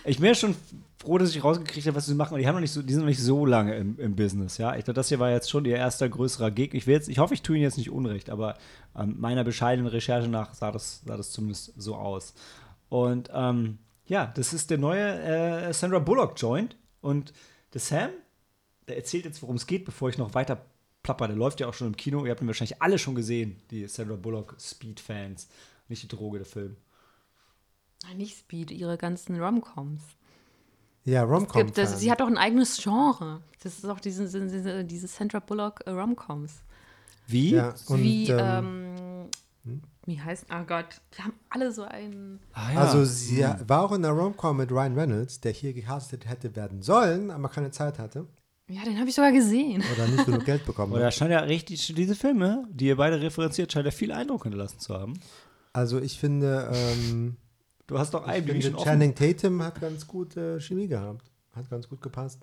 ich bin ja schon froh, dass ich rausgekriegt habe, was sie machen. Und die, haben noch nicht so, die sind noch nicht so lange im, im Business, ja. Ich glaube, das hier war jetzt schon ihr erster größerer Gig. Ich, will jetzt, ich hoffe, ich tue ihnen jetzt nicht unrecht, aber ähm, meiner bescheidenen Recherche nach sah das, sah das zumindest so aus. Und ähm, ja, das ist der neue äh, Sandra Bullock-Joint. Und der Sam, der erzählt jetzt, worum es geht, bevor ich noch weiter plapper. Der läuft ja auch schon im Kino. Ihr habt ihn wahrscheinlich alle schon gesehen, die Sandra Bullock Speed-Fans. Nicht die Droge, der Film. Nein, nicht Speed, ihre ganzen Romcoms. Ja, Romcom. Gibt, das, sie hat doch ein eigenes Genre. Das ist auch diese, diese, diese Sandra Bullock äh, Romcoms. Wie? ja, und, Wie, ähm, ähm, wie heißt, oh Gott, die haben alle so einen. Ah, ja. Also sie war auch in der Romcom mit Ryan Reynolds, der hier gecastet hätte werden sollen, aber keine Zeit hatte Ja, den habe ich sogar gesehen. oder nicht genug Geld bekommen hat. scheint ja richtig, diese Filme, die ihr beide referenziert, scheint ja viel Eindruck hinterlassen zu haben. Also ich finde, ähm, Du hast doch ich IMDb schon. Channing Tatum hat ganz gute Chemie gehabt. Hat ganz gut gepasst.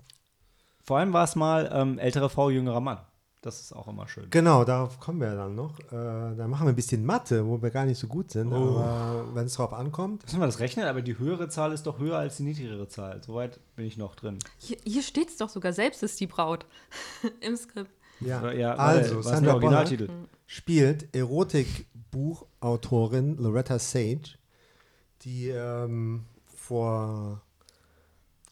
Vor allem war es mal ähm, ältere Frau, jüngerer Mann. Das ist auch immer schön. Genau, darauf kommen wir dann noch. Äh, da machen wir ein bisschen Mathe, wo wir gar nicht so gut sind. Oh. Aber wenn es drauf ankommt, Müssen wir das rechnen? Aber die höhere Zahl ist doch höher als die niedrigere Zahl. Soweit bin ich noch drin. Hier, hier steht es doch sogar, selbst ist die Braut im Skript. ja. Ja, also, Sandra der Originaltitel? Bullock spielt Erotikbuchautorin Loretta Sage, die ähm, vor,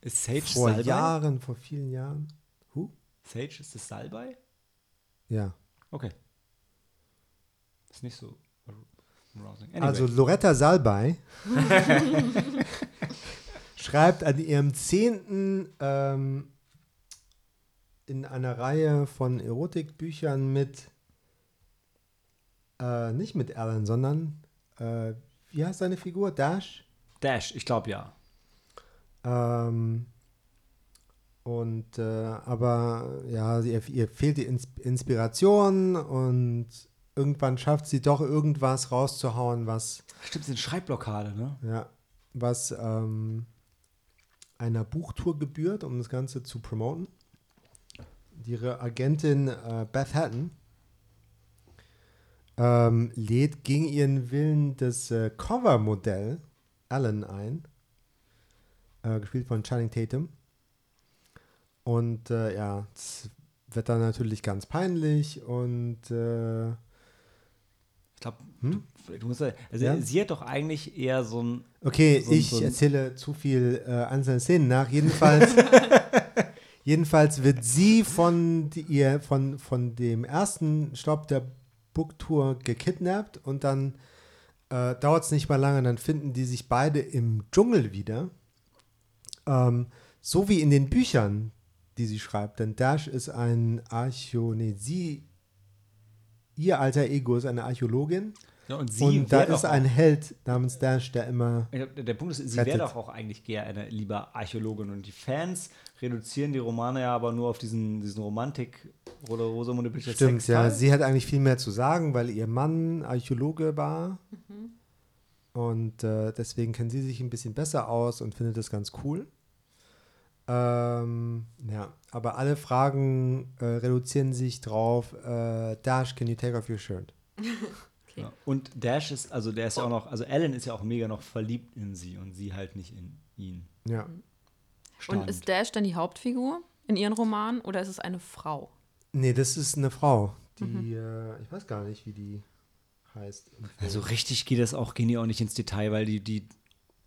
Ist Sage vor Salbei? Jahren, vor vielen Jahren, huh? Sage ist das Salbei? ja, Okay. Ist nicht so. Anyway. Also Loretta Salbei schreibt an ihrem zehnten ähm, in einer Reihe von Erotikbüchern mit, äh, nicht mit Alan, sondern, äh, wie heißt seine Figur? Dash? Dash, ich glaube ja. Ähm, und äh, aber ja, ihr, ihr fehlt die Ins Inspiration und irgendwann schafft sie doch irgendwas rauszuhauen, was Stimmt, eine Schreibblockade, ne? Ja, was ähm, einer Buchtour gebührt, um das Ganze zu promoten. Ihre Agentin äh, Beth Hatton ähm, lädt gegen ihren Willen das äh, Covermodell Alan ein, äh, gespielt von Channing Tatum. Und äh, ja, es wird dann natürlich ganz peinlich und äh, Ich glaube, Hm? du, du musst also Ja? sie hat doch eigentlich eher so ein Okay, So ein- ich so ein- erzähle zu viel äh, einzelne Szenen nach. Jedenfalls, jedenfalls wird sie von, die, ihr, von, von dem ersten Stopp der Booktour gekidnappt und dann äh, dauert es nicht mal lange, dann finden die sich beide im Dschungel wieder. Ähm, so wie in den Büchern, die sie schreibt. Denn Dash ist ein Archäo, nee, sie, ihr alter Ego ist eine Archäologin Ja, und sie Und da ist ein Held namens Dash, der immer. Glaub, Der Punkt ist, sie wäre doch auch eigentlich gerne lieber Archäologin. Und die Fans reduzieren die Romane ja aber nur auf diesen, diesen Romantik- oder Rosamunde Pilcher Stimmt, ja. Sexteil. Sie hat eigentlich viel mehr zu sagen, weil ihr Mann Archäologe war. Mhm. Und äh, deswegen kennt sie sich ein bisschen besser aus und findet das ganz cool. Ähm, ja, aber alle Fragen äh, reduzieren sich drauf: äh, Dash, can you take off your shirt? Ja. Und Dash ist, also der ist ja auch noch, also Alan ist ja auch mega noch verliebt in sie und sie halt nicht in ihn. Ja. Und ist Dash dann die Hauptfigur in ihren Romanen oder ist es eine Frau? Nee, das ist eine Frau, die, Mhm. äh, ich weiß gar nicht, wie die heißt. Also richtig geht das auch, gehen die auch nicht ins Detail, weil die, die,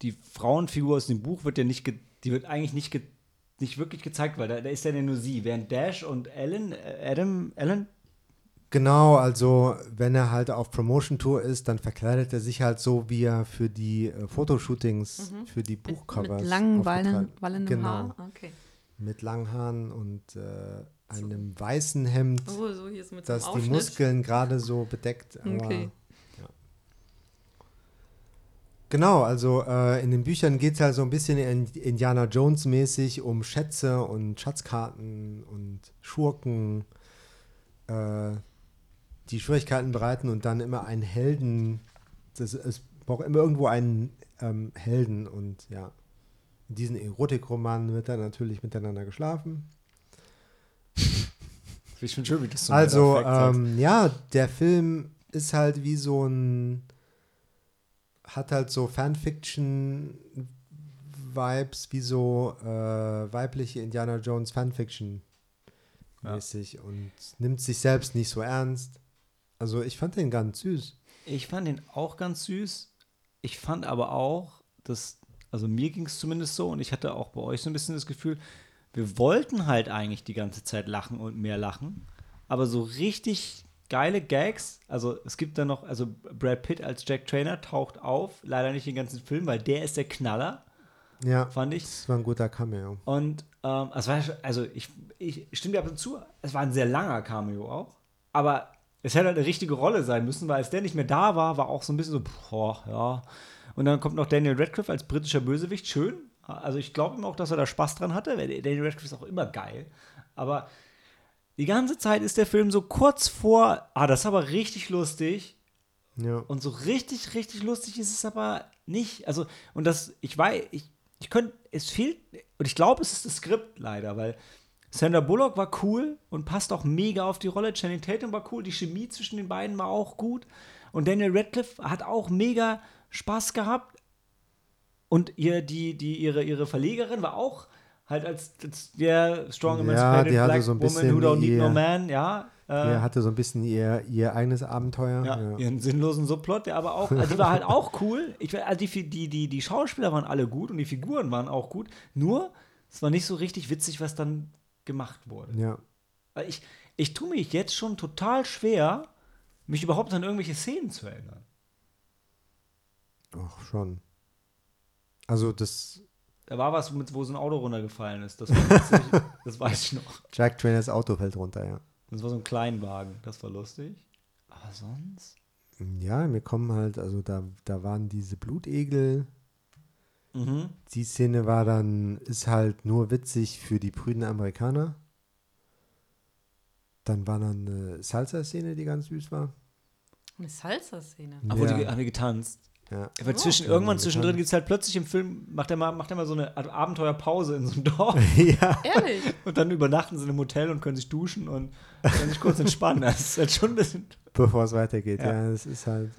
die Frauenfigur aus dem Buch wird ja nicht, ge, die wird eigentlich nicht, ge, nicht wirklich gezeigt, weil da, da ist ja nur sie. Während Dash und Alan, äh, Adam, Alan, Genau, also wenn er halt auf Promotion-Tour ist, dann verkleidet er sich halt so, wie er für die äh, Fotoshootings, für die Buchcovers. Mit langen, aufgetragen- wallen, wallendem genau, Haar? Okay. Mit langen Haaren und äh, einem weißen Hemd, Oh, so hier ist mit so das einem die. Muskeln gerade so bedeckt. Aber, Okay. ja. Genau, also äh, in den Büchern geht es halt so ein bisschen in Indiana Jones-mäßig um Schätze und Schatzkarten und Schurken, äh, die Schwierigkeiten bereiten und dann immer einen Helden. Das, es braucht immer irgendwo einen ähm, Helden und ja. In diesen Erotikromanen wird dann natürlich miteinander geschlafen. ich finde schön, wie das so Also, ähm, ja, der Film ist halt wie so ein, hat halt so Fanfiction-Vibes, wie so äh, weibliche Indiana Jones Fanfiction mäßig und nimmt sich selbst nicht so ernst. Also, ich fand den ganz süß. Ich fand den auch ganz süß. Ich fand aber auch, dass, also mir ging es zumindest so und ich hatte auch bei euch so ein bisschen das Gefühl, wir wollten halt eigentlich die ganze Zeit lachen und mehr lachen, aber so richtig geile Gags, also es gibt da noch, also Brad Pitt als Jack Trainer taucht auf, leider nicht den ganzen Film, weil der ist der Knaller, Ja, fand ich. das war ein guter Cameo. Und ähm, es war, also ich, ich stimme dir ab und zu, es war ein sehr langer Cameo auch, aber es hätte halt eine richtige Rolle sein müssen, weil als der nicht mehr da war, war auch so ein bisschen so, boah, ja. Und dann kommt noch Daniel Radcliffe als britischer Bösewicht, schön. Also ich glaube ihm auch, dass er da Spaß dran hatte, weil Daniel Radcliffe ist auch immer geil. Aber die ganze Zeit ist der Film so kurz vor, ah, das ist aber richtig lustig. Ja. Und so richtig, richtig lustig ist es aber nicht. Also, und das, ich weiß, ich, ich könnte, es fehlt, und ich glaube, es ist das Skript leider, weil Sandra Bullock war cool und passt auch mega auf die Rolle. Channing Tatum war cool, die Chemie zwischen den beiden war auch gut. Und Daniel Radcliffe hat auch mega Spaß gehabt. Und ihr, die, die, ihre, ihre Verlegerin war auch halt als, als der Strong Ja, Emancipated die hatte Black so ein Woman bisschen Who Don't Need ihr- No Man, ja. Äh, hatte so ein bisschen ihr, ihr eigenes Abenteuer. ja, Ja. ihren sinnlosen Subplot, der aber auch, also die war halt auch cool. Ich, also die, die, die, die Schauspieler waren alle gut und die Figuren waren auch gut. Nur, es war nicht so richtig witzig, was dann gemacht wurde. ja. Ich, ich tue mich jetzt schon total schwer, mich überhaupt an irgendwelche Szenen zu erinnern. Ach, schon. Also das Da war was, mit, wo so ein Auto runtergefallen ist. Das, das weiß ich noch. Jack Trainers Auto fällt runter, ja. Das war so ein Kleinwagen. Das war lustig. Aber sonst? Ja, mir kommen halt, also da, da waren diese Blutegel. Mhm. Die Szene war dann, ist halt nur witzig für die prüden Amerikaner. Dann war dann eine Salsa-Szene, die ganz süß war. Eine Salsa-Szene. Ach, wo die Ja. haben wir getanzt. Ja. Aber zwischen, Ja, irgendwann zwischendrin gibt es halt plötzlich im Film, macht er mal, macht er mal so eine Abenteuerpause in so einem Dorf. ja. Ehrlich? Und dann übernachten sie in einem Hotel und können sich duschen und können sich kurz entspannen. Das ist halt schon ein bisschen. Bevor es weitergeht, Ja. ja. Es ist halt.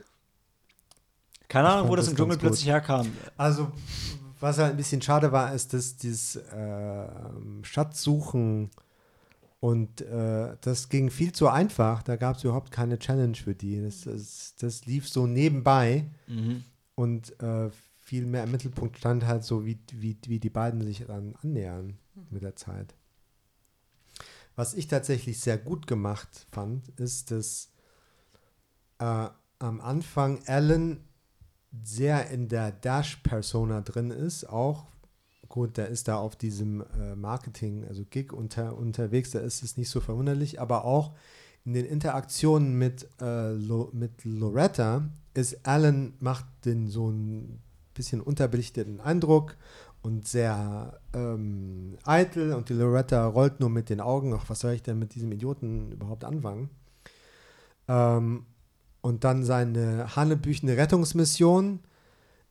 Keine Ahnung, wo das das im Dschungel gut. plötzlich herkam. Also, was halt ein bisschen schade war, ist, dass dieses äh, Schatzsuchen und äh, das ging viel zu einfach. Da gab es überhaupt keine Challenge für die. Das, das, das lief so nebenbei und äh, viel mehr im Mittelpunkt stand halt so, wie, wie, wie die beiden sich dann annähern mit der Zeit. Was ich tatsächlich sehr gut gemacht fand, ist, dass äh, am Anfang Alan sehr in der Dash-Persona drin ist, auch gut, der ist da auf diesem äh, Marketing, also Gig unter, unterwegs, da ist es nicht so verwunderlich, aber auch in den Interaktionen mit, äh, Lo, mit Loretta ist Alan macht den so ein bisschen unterbelichteten Eindruck und sehr ähm, eitel und die Loretta rollt nur mit den Augen. Ach, was soll ich denn mit diesem Idioten überhaupt anfangen? Ähm, und dann seine hanebüchene Rettungsmission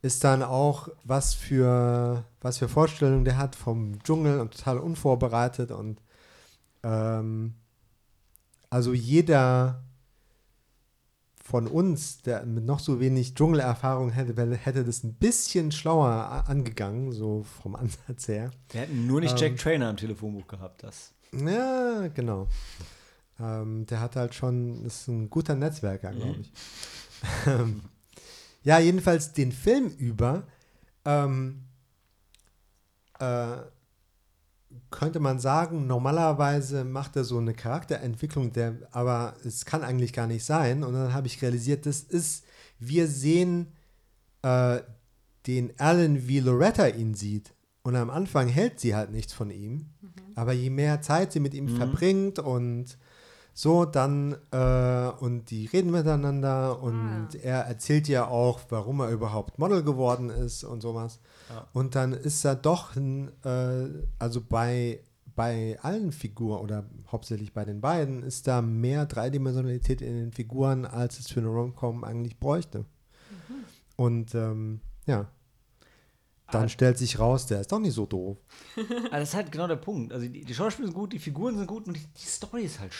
ist dann auch, was für, was für Vorstellungen der hat vom Dschungel und total unvorbereitet und ähm, also jeder von uns, der mit noch so wenig Dschungelerfahrung hätte, hätte das ein bisschen schlauer angegangen, so vom Ansatz her. Wir hätten nur nicht Ähm. Jack Trainer im Telefonbuch gehabt. Das. Ja, genau. Ähm, der hat halt schon, ist ein guter Netzwerker, glaube Mhm. ich. Ähm, ja, jedenfalls den Film über ähm, äh, könnte man sagen, normalerweise macht er so eine Charakterentwicklung, der, aber es kann eigentlich gar nicht sein. Und dann habe ich realisiert, das ist, wir sehen äh, den Alan, wie Loretta ihn sieht. Und am Anfang hält sie halt nichts von ihm. Aber je mehr Zeit sie mit ihm verbringt und so, dann, äh, und die reden miteinander und er erzählt ihr auch, warum er überhaupt Model geworden ist und sowas. Ja. Und dann ist er doch, ein, äh, also bei, bei allen Figuren oder hauptsächlich bei den beiden, ist da mehr Dreidimensionalität in den Figuren, als es für eine Rom-Com eigentlich bräuchte. Und ähm, ja, dann Ah. stellt sich raus, der ist doch nicht so doof. Aber das ist halt genau der Punkt. Also die, die Schauspieler sind gut, die Figuren sind gut und die, die Story ist halt.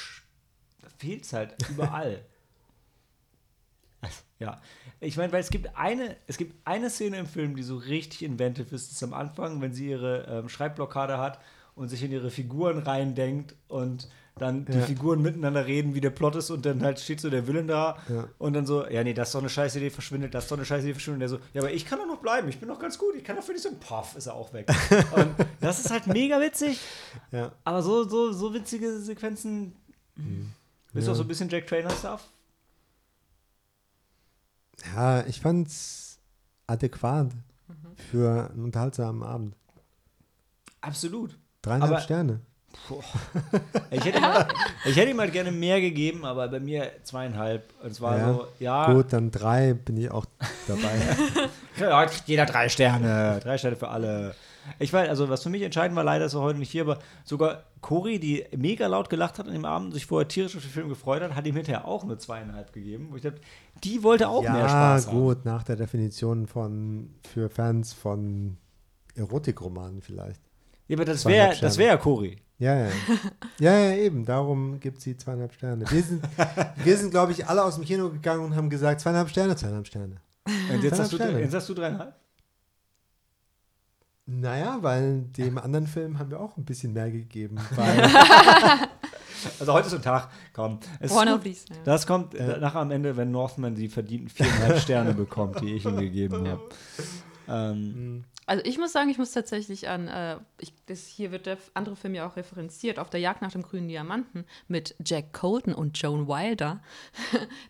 Fehlt es halt überall. also, ja. Ich meine, weil es gibt eine, es gibt eine Szene im Film, die so richtig inventive ist. Ist am Anfang, wenn sie ihre ähm, Schreibblockade hat und sich in ihre Figuren reindenkt und dann die Ja. Figuren miteinander reden, wie der Plot ist und dann halt steht so der Willen da Ja. und dann so, ja nee, das ist doch eine scheiß Idee, verschwindet, das ist doch eine scheiß Idee, verschwindet. Und der so, ja, aber ich kann doch noch bleiben, ich bin doch ganz gut, ich kann dafür nicht so ein Puff, ist er auch weg. und das ist halt mega witzig, Ja. aber so, so, so witzige Sequenzen ist Ja. auch so ein bisschen Jack Trainer-Stuff. Ja, ich fand's adäquat für einen unterhaltsamen Abend. Absolut. Dreieinhalb Aber- Sterne. Ich hätte, ihm halt, ich hätte ihm halt gerne mehr gegeben, aber bei mir zweieinhalb. Und es war Ja, so, ja, Gut, dann drei bin ich auch dabei. ja, heute kriegt jeder drei Sterne. Drei Sterne für alle. Ich weiß, also was für mich entscheidend war, leider ist er heute nicht hier, aber sogar Cory, die mega laut gelacht hat an dem Abend und sich vorher tierisch auf den Film gefreut hat, hat ihm hinterher auch nur zweieinhalb gegeben. Wo ich dachte, die wollte auch mehr ja, Spaß haben. gut, nach der Definition von für Fans von Erotikromanen vielleicht. Ja, aber das wäre das wär ja Cory. Ja, ja. ja, ja, eben. Darum gibt es die zweieinhalb Sterne. Wir sind, wir sind glaube ich, alle aus dem Kino gegangen und haben gesagt, zweieinhalb Sterne, zweieinhalb Sterne. Und jetzt hast, du, Sterne. jetzt hast du dreieinhalb? Naja, weil dem anderen Film haben wir auch ein bisschen mehr gegeben. Weil, Also heute ist ein Tag, komm. One of these. Ja. Das kommt äh, nachher am Ende, wenn Northman die verdienten viereinhalb Sterne bekommt, die ich ihm gegeben habe. Ähm, Also ich muss sagen, ich muss tatsächlich an, äh, ich, das, hier wird der andere Film ja auch referenziert, auf der Jagd nach dem grünen Diamanten mit Jack Colton und Joan Wilder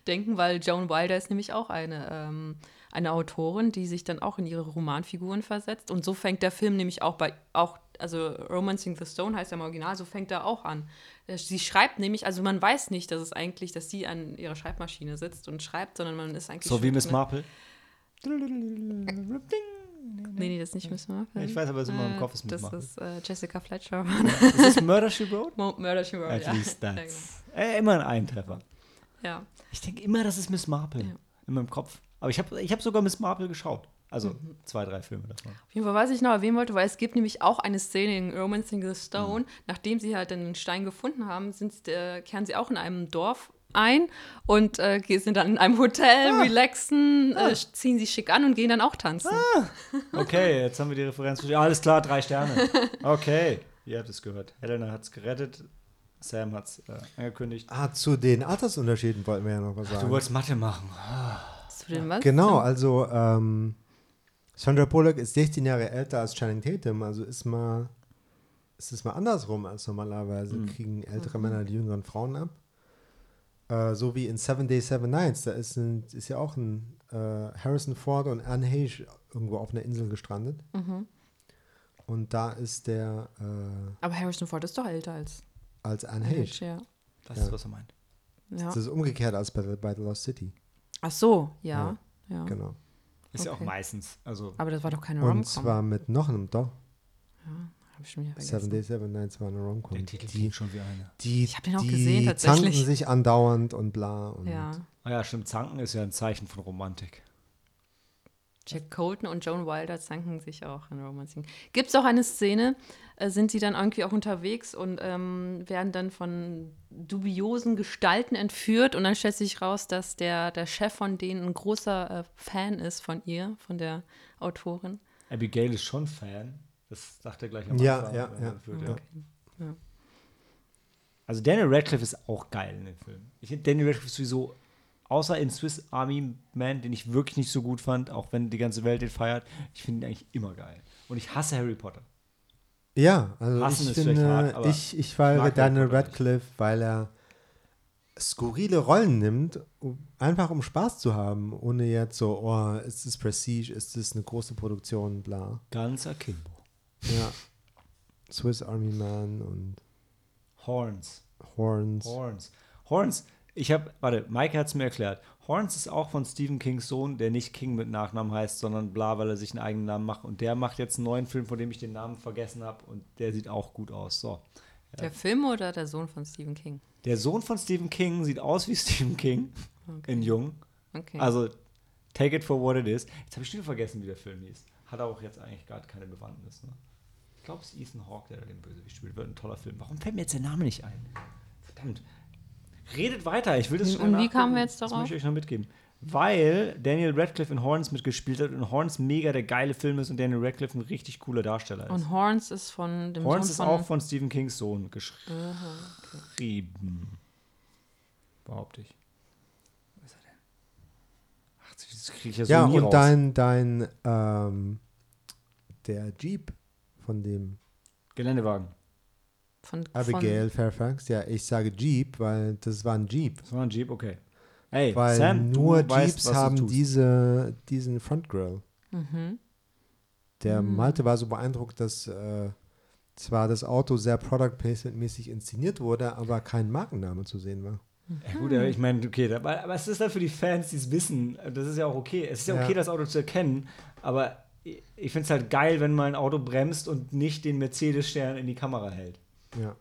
denken, weil Joan Wilder ist nämlich auch eine, ähm, eine Autorin, die sich dann auch in ihre Romanfiguren versetzt. Und so fängt der Film nämlich auch bei, auch, also Romancing the Stone heißt er im Original, so fängt er auch an. Äh, Sie schreibt nämlich, also man weiß nicht, dass es eigentlich, dass sie an ihrer Schreibmaschine sitzt und schreibt, sondern man ist eigentlich so wie Miss Marple. Nee, nee, das ist nicht Miss Marple. Ich weiß aber, ist immer im Äh, Kopf ist Miss Das Marple. ist äh, Jessica Fletcher. Ist das Murder, She Wrote? Murder, She Wrote, At ja. least Ja, that's. Äh, immer ein Eintreffer. genau. ja. Ich denke immer, das ist Miss Marple. Ja. In meinem Kopf. Aber ich habe ich hab sogar Miss Marple geschaut. Also Mhm. zwei, drei Filme davon. Auf jeden Fall, was ich noch erwähnen wollte, weil es gibt nämlich auch eine Szene in Romancing the Stone, Mhm. nachdem sie halt den Stein gefunden haben, sind, äh, kehren sie auch in einem Dorf ein und äh, sind dann in einem Hotel, Ah. relaxen, äh, ziehen sich schick an und gehen dann auch tanzen. Okay, jetzt haben wir die Referenz. Alles klar, drei Sterne. Okay, ihr habt es gehört. Helena hat es gerettet. Sam hat es äh, angekündigt. ah, zu den Altersunterschieden wollten wir ja noch was sagen. Du wolltest Mathe machen. Dem was? Genau, also ähm, Sandra Bullock ist 16 Jahre älter als Channing Tatum, also ist mal ist es mal andersrum als normalerweise kriegen ältere Männer die jüngeren Frauen ab. Äh, so wie in Seven Days, Seven Nights, da ist, ein, ist ja auch ein äh, Harrison Ford und Anne Heche irgendwo auf einer Insel gestrandet. Und da ist der äh, Aber Harrison Ford ist doch älter als als Anne Heche. ja. Das Ja. ist, was er meint. ja. Das ist umgekehrt als bei, bei The Lost City. Ach so, ja. Ja. Genau. Ist ja auch Okay. meistens. Also, Aber das war doch keine Und Rom-Com. zwar mit noch einem, doch. Hab ich schon wieder Seven vergessen. Days, Seven Nights war eine Rom-Com. der Titel Die, schon wie eine. die, Ich hab den auch die gesehen, zanken tatsächlich. sich andauernd und bla. Und Ja. Ah ja, stimmt. Zanken ist ja ein Zeichen von Romantik. Jack Colton und Joan Wilder zanken sich auch in Romancing. Gibt es auch eine Szene, äh, sind sie dann irgendwie auch unterwegs und ähm, werden dann von dubiosen Gestalten entführt und dann stellt sich raus, dass der, der Chef von denen ein großer äh, Fan ist von ihr, von der Autorin. Abigail ist schon Fan. Das sagt er gleich am Ja, Anfang. ja, ja. entführt Ja. wird. Ja. Also Daniel Radcliffe ist auch geil in dem Film. Ich finde Daniel Radcliffe sowieso, außer in Swiss Army Man, den ich wirklich nicht so gut fand, auch wenn die ganze Welt den feiert, ich finde ihn eigentlich immer geil. Und ich hasse Harry Potter. Ja, also Hassen ich finde, hart, aber ich, ich feiere Daniel Radcliffe, weil er skurrile Rollen nimmt, um, einfach um Spaß zu haben, ohne jetzt so, oh, ist das Prestige, ist das eine große Produktion, bla. Ganzer Kimbo. Ja. Swiss Army Man und Horns. Horns. Horns. Horns. Ich habe, warte, Mike hat es mir erklärt. Horns ist auch von Stephen Kings Sohn, der nicht King mit Nachnamen heißt, sondern bla, weil er sich einen eigenen Namen macht. Und der macht jetzt einen neuen Film, von dem ich den Namen vergessen habe. Und der sieht auch gut aus. So. Der Film oder der Sohn von Stephen King? Der Sohn von Stephen King sieht aus wie Stephen King in Jung. Okay. Also, take it for what it is. Jetzt habe ich schon wieder vergessen, wie der Film hieß. Hat auch jetzt eigentlich gerade keine Bewandtnis. Ne? Ich glaube, es ist Ethan Hawke, der da den Bösewicht spielt. Wird ein toller Film. Warum fällt mir jetzt der Name nicht ein? Verdammt. Redet weiter, ich will das Und schnell wie kamen wir jetzt Das darauf? möchte ich euch noch mitgeben. Weil Daniel Radcliffe in Horns mitgespielt hat und Horns mega der geile Film ist und Daniel Radcliffe ein richtig cooler Darsteller ist. und Horns ist von dem Horns Sohn ist von auch von Stephen Kings Sohn geschrieben. Behaupte ich. Wo ist er denn? Ach, das kriege ich ja so Ja, nie und raus. dein, dein, ähm, der Jeep von dem Geländewagen. Von, Abigail Fairfax, ja, ich sage Jeep, weil das war ein Jeep. Das war ein Jeep, okay. Hey, Weil Sam, nur du weißt, Jeeps was haben du tust. diese, diesen Frontgrill. Mhm. Der Malte war so beeindruckt, dass äh, zwar das Auto sehr Product Placement-mäßig inszeniert wurde, aber kein Markenname zu sehen war. Ja, gut, aber ich meine, okay, aber, aber es ist dann für die Fans, die es wissen, das ist ja auch okay. Es ist ja okay, Ja. das Auto zu erkennen, aber ich, ich finde es halt geil, wenn mal ein Auto bremst und nicht den Mercedes-Stern in die Kamera hält. Ja,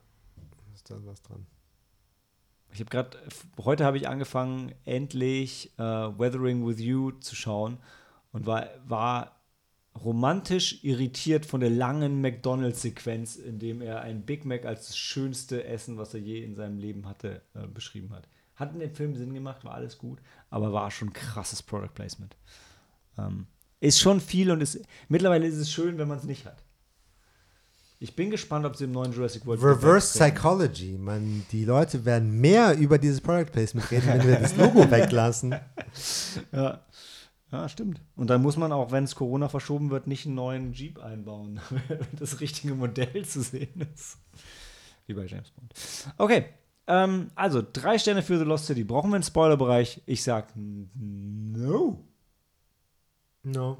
ist da was dran. Ich habe gerade, heute habe ich angefangen, endlich äh, Weathering with You zu schauen und war, war romantisch irritiert von der langen McDonalds-Sequenz, in dem er ein Big Mac als das schönste Essen, was er je in seinem Leben hatte, äh, beschrieben hat. Hat in dem Film Sinn gemacht, war alles gut, aber war schon krasses Product Placement. Ähm, ist schon viel und ist, mittlerweile ist es schön, wenn man es nicht hat. Ich bin gespannt, ob sie im neuen Jurassic World Reverse. Psychology, man, die Leute werden mehr über dieses Product Placement reden, wenn wir das Logo weglassen. Ja. ja, stimmt. Und dann muss man auch, wenn es Corona verschoben wird, nicht einen neuen Jeep einbauen, damit das richtige Modell zu sehen ist. Wie bei James Bond. Okay, ähm, also drei Sterne für The Lost City. Brauchen wir einen Spoilerbereich? Ich sag no. No.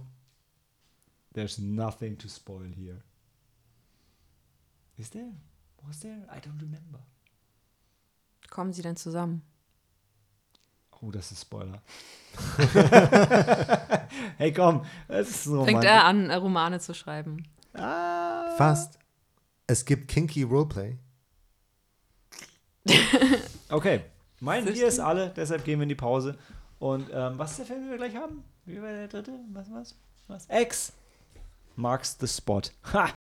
There's nothing to spoil here. Is there? Was there? I don't remember. Kommen sie denn zusammen? Oh, das ist Spoiler. hey, komm, das ist so. Fängt er an, äh, Romane zu schreiben. Fast. Es gibt Kinky Roleplay. Okay, mein Siehst Bier ist alle, deshalb gehen wir in die Pause. Und ähm, was ist der Film, den wir gleich haben? Wie war der dritte? Was, was? Was? X marks the spot. Ha!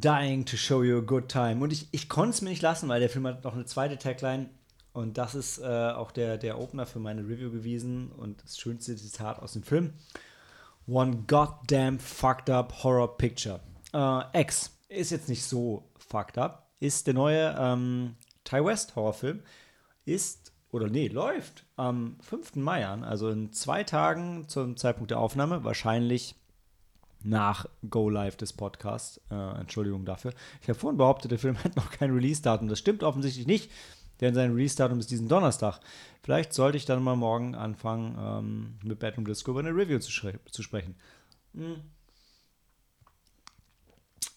Dying to show you a good time. Und ich, ich konnte es mir nicht lassen, weil der Film hat noch eine zweite Tagline. Und das ist äh, auch der, der Opener für meine Review gewesen. Und das schönste Zitat aus dem Film. One goddamn fucked up horror picture. Äh, X ist jetzt nicht so fucked up. Ist der neue ähm, Ty West Horrorfilm. Ist, oder nee, läuft am 5. Mai an. Also in zwei Tagen zum Zeitpunkt der Aufnahme. Wahrscheinlich nach Go Live des Podcasts. Äh, Entschuldigung dafür. Ich habe vorhin behauptet, der Film hat noch kein Release-Datum. Das stimmt offensichtlich nicht, denn sein Release-Datum ist diesen Donnerstag. Vielleicht sollte ich dann mal morgen anfangen, ähm, mit Bedroom Disco über eine Review zu, zu sprechen. Hm.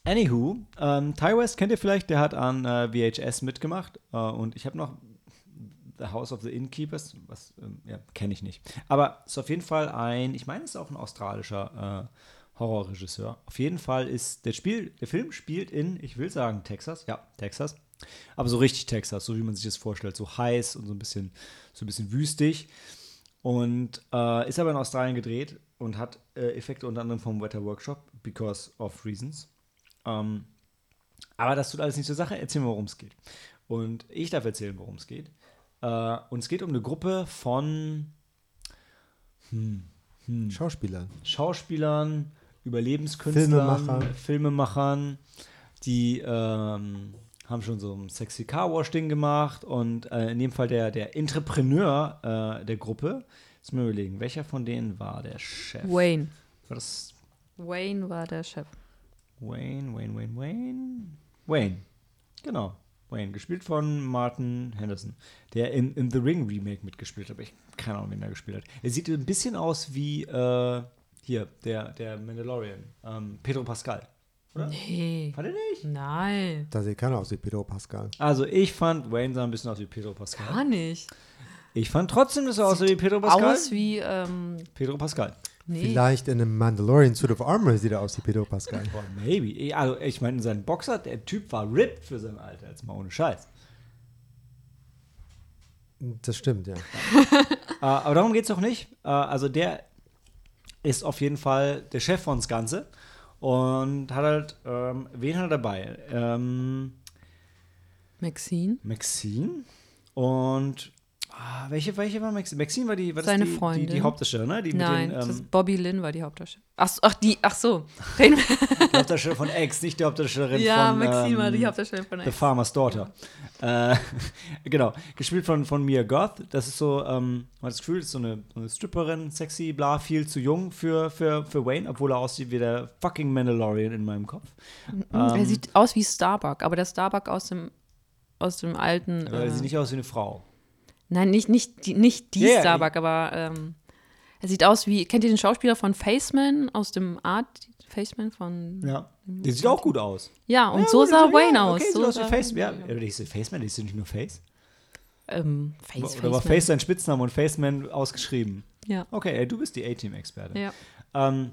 Anywho, ähm, Ty West kennt ihr vielleicht, der hat an äh, VHS mitgemacht äh, und ich habe noch The House of the Innkeepers, was, ähm, ja, kenne ich nicht. Aber ist auf jeden Fall ein, ich meine, es ist auch ein australischer äh, Horrorregisseur. Auf jeden Fall ist der Spiel, der Film spielt in, ich will sagen Texas, ja, Texas. Aber so richtig Texas, so wie man sich das vorstellt, so heiß und so ein bisschen, so ein bisschen wüstig. Und äh, ist aber in Australien gedreht und hat äh, Effekte unter anderem vom Weather Workshop, because of reasons. Ähm, aber das tut alles nicht zur Sache. Erzähl mal, worum es geht. Und ich darf erzählen, worum es geht. Äh, und es geht um eine Gruppe von Schauspieler. Schauspielern, Überlebenskünstlern, Filmemacher. Filmemachern, die ähm, haben schon so ein sexy Car Wash Ding gemacht und äh, in dem Fall der, der Entrepreneur äh, der Gruppe, jetzt mal überlegen, welcher von denen war der Chef? Wayne. War das Wayne war der Chef. Wayne, Wayne, Wayne, Wayne? Wayne, genau. Wayne, gespielt von Martin Henderson, der in, in The Ring Remake mitgespielt hat. Ich keine Ahnung, wen er gespielt hat. Er sieht ein bisschen aus wie äh, hier, der, der Mandalorian, ähm, Pedro Pascal. Oder? Nee. Fand er nicht? Nein. Da sieht keiner aus wie Pedro Pascal. Also ich fand, Wayne sah ein bisschen aus wie Pedro Pascal. Gar nicht. Ich fand trotzdem, dass er aussah wie Pedro Pascal. Aus wie, ähm, Pedro Pascal. nee. Vielleicht in einem Mandalorian Suit of Armor sieht er aus wie Pedro Pascal. Boah, maybe. Also ich meine, sein Boxer, der Typ war ripped für sein Alter, jetzt mal ohne Scheiß. Das stimmt, ja. Äh, aber darum geht es doch nicht. Äh, also der ist auf jeden Fall der Chef von das Ganze und hat halt, ähm, wen hat er dabei? Ähm, Maxine. Maxine und ah, welche, welche war Maxine? Maxine war die, war Seine die, die, die Freundin. Hauptdarstellerin, ne? Die Nein, den, ähm, Bobby Lynn war die Hauptdarstellerin. Ach, so, ach, die, ach so. Die Hauptdarstellerin von X, nicht die Hauptdarstellerin ja, von Maxine war die ähm, Hauptdarstellerin von The Ex. Farmer's Daughter. Äh, genau, gespielt von, von Mia Goth. Das ist so, ähm, man hat das Gefühl, ist so eine, eine Stripperin, sexy, bla, viel zu jung für, für, für Wayne, obwohl er aussieht wie der fucking Mandalorian in meinem Kopf. er Ähm, sieht aus wie Starbuck, aber der Starbuck aus dem, aus dem alten. Aber er Äh, sieht nicht aus wie eine Frau. Nein, nicht, nicht die, nicht die Ja, ja, Starbuck, aber ähm, er sieht aus wie. Kennt ihr den Schauspieler von Faceman aus dem Art Faceman von. Ja. Der sieht auch gut aus. Ja, und ja, so sah ja, Wayne aus. Okay, so sieht aus wie Face. Ja, ich so, Faceman, ist nicht nur Face? Ähm, Face, Oder war Faceman. Face sein Spitzname und Faceman ausgeschrieben? Ja. Okay, ey, du bist die A-Team-Experte. ja. Ähm,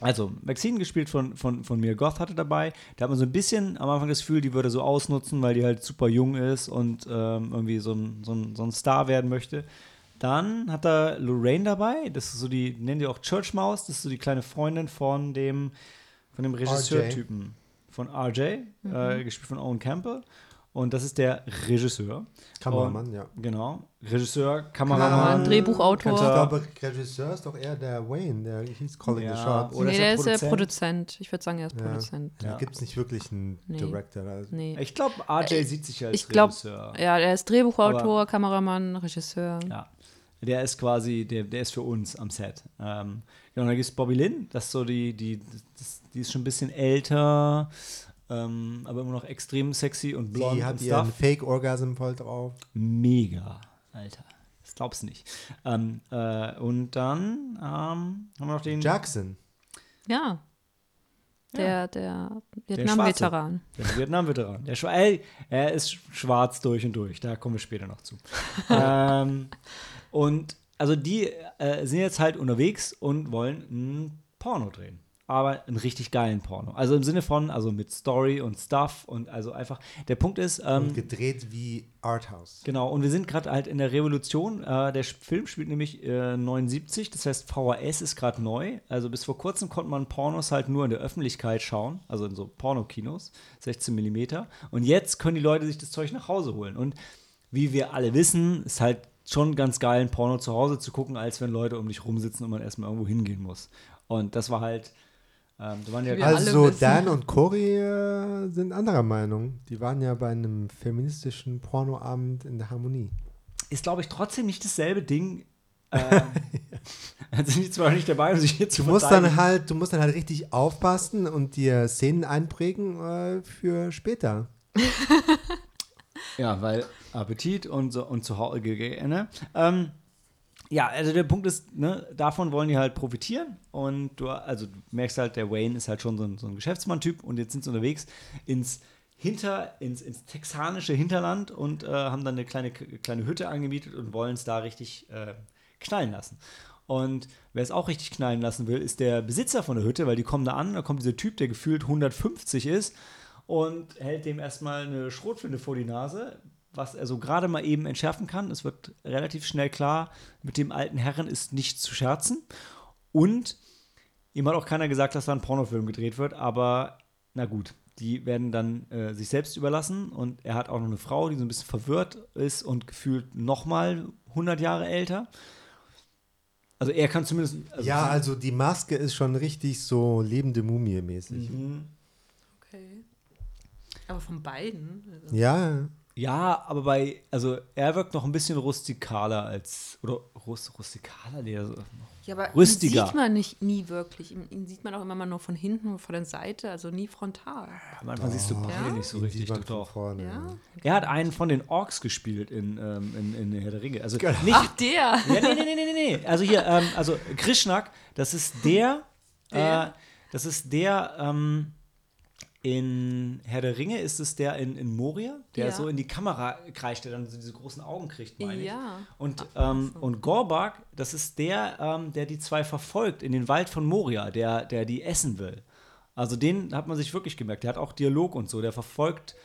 also, Maxine gespielt von, von, von mir Goth hatte dabei. Da hat man so ein bisschen am Anfang das Gefühl, die würde so ausnutzen, weil die halt super jung ist und ähm, irgendwie so ein, so, ein, so ein Star werden möchte. Dann hat er Lorraine dabei, das ist so die, nennen die auch Church Mouse, das ist so die kleine Freundin von dem, von dem Regisseurtypen von RJ, äh, gespielt von Owen Campbell. Und das ist der Regisseur. Kameramann, Und- ja. Genau. Regisseur, Kameramann, Kameramann. Drehbuchautor. Ich glaube, Regisseur ist doch eher der Wayne, der hieß Calling Ja, the Shots. Oder nee, ist er der ist der Produzent? Ich würde sagen, er ist Ja. Produzent. Da Ja. gibt es nicht wirklich einen Nee. Director. Also. Nee. Ich glaube, RJ sieht sich als ich glaub- Regisseur. Ja, er ist Drehbuchautor, Kameramann, Regisseur. Ja. Der ist quasi, der, der ist für uns am Set. Ähm, genau, und dann gibt es Bobby Lynn, das ist so die, die, das, die ist schon ein bisschen älter, ähm, aber immer noch extrem sexy und blond Die hat ihren. Fake-Orgasm voll drauf. Mega, Alter. Das glaubst du nicht. Ähm, äh, und dann ähm, haben wir noch den Jackson. Ja. Der, der Vietnam-Veteran. Der Vietnam-Veteran. Der er ist schwarz durch und durch. Da kommen wir später noch zu. ähm, und also die äh, sind jetzt halt unterwegs und wollen ein Porno drehen. Aber einen richtig geilen Porno. Also im Sinne von, also mit Story und Stuff und also einfach. Der Punkt ist, ähm, Und gedreht wie Arthouse. Genau, und wir sind gerade halt in der Revolution. Äh, der Film spielt nämlich äh, 79, das heißt VHS ist gerade neu. Also bis vor kurzem konnte man Pornos halt nur in der Öffentlichkeit schauen, also in so Pornokinos, 16 Millimeter. Und jetzt können die Leute sich das Zeug nach Hause holen. Und wie wir alle wissen, ist halt schon ganz geil, ein Porno zu Hause zu gucken, als wenn Leute um dich rumsitzen und man erstmal irgendwo hingehen muss. Und das war halt, ähm, da waren ja Also. Dan und Cory äh, sind anderer Meinung. Die waren ja bei einem feministischen Pornoabend in der Harmonie. ist, glaube ich, trotzdem nicht dasselbe Ding. Ähm, also sind die zwar nicht dabei, um sich hier zu Du musst dann halt, du musst dann halt richtig aufpassen und dir Szenen einprägen äh, für später. Ja, weil Appetit und so und zu Hause, ne? Ähm, ja, also der Punkt ist, ne, davon wollen die halt profitieren. Und du, also du merkst halt, der Wayne ist halt schon so ein, so ein Geschäftsmann-Typ und jetzt sind sie unterwegs ins Hinter, ins, ins texanische Hinterland und äh, haben dann eine kleine, kleine Hütte angemietet und wollen es da richtig äh, knallen lassen. Und wer es auch richtig knallen lassen will, ist der Besitzer von der Hütte, weil die kommen da an, da kommt dieser Typ, der gefühlt 150 ist und hält dem erstmal eine Schrotflinte vor die Nase, was er so gerade mal eben entschärfen kann. Es wird relativ schnell klar, mit dem alten Herren ist nicht zu scherzen. Und ihm hat auch keiner gesagt, dass da ein Pornofilm gedreht wird, aber na gut, die werden dann äh, sich selbst überlassen und er hat auch noch eine Frau, die so ein bisschen verwirrt ist und gefühlt nochmal 100 Jahre älter. Also er kann zumindest. Also ja, also die Maske ist schon richtig so lebende Mumie mäßig. Mhm. Okay. Aber von beiden? Also Ja, Ja, aber bei, also er wirkt noch ein bisschen rustikaler als, oder rust, rustikaler, nee, also, ja, aber Rüstiger. ihn sieht man nicht nie wirklich. Ihn, ihn sieht man auch immer mal nur von hinten und von der Seite, also nie frontal. am Anfang siehst du beide Ja? nicht so richtig, doch, doch. vorne. Ja? Er hat einen von den Orks gespielt in, ähm, in, in Herr der Ringe. Also nicht, Ach, der! ja, nee, nee, nee, nee, nee, nee. Also hier, ähm, also Krishnak, das ist der, Der? Äh, das ist der, ähm, in Herr der Ringe ist es der in, in Moria, der Ja. so in die Kamera kreischt, der dann so diese großen Augen kriegt, meine ich. Ja. Und, Ach, ähm, so. und Gorbak, das ist der, ähm, der die zwei verfolgt in den Wald von Moria, der, der die essen will. Also den hat man sich wirklich gemerkt. Der hat auch Dialog und so. Der verfolgt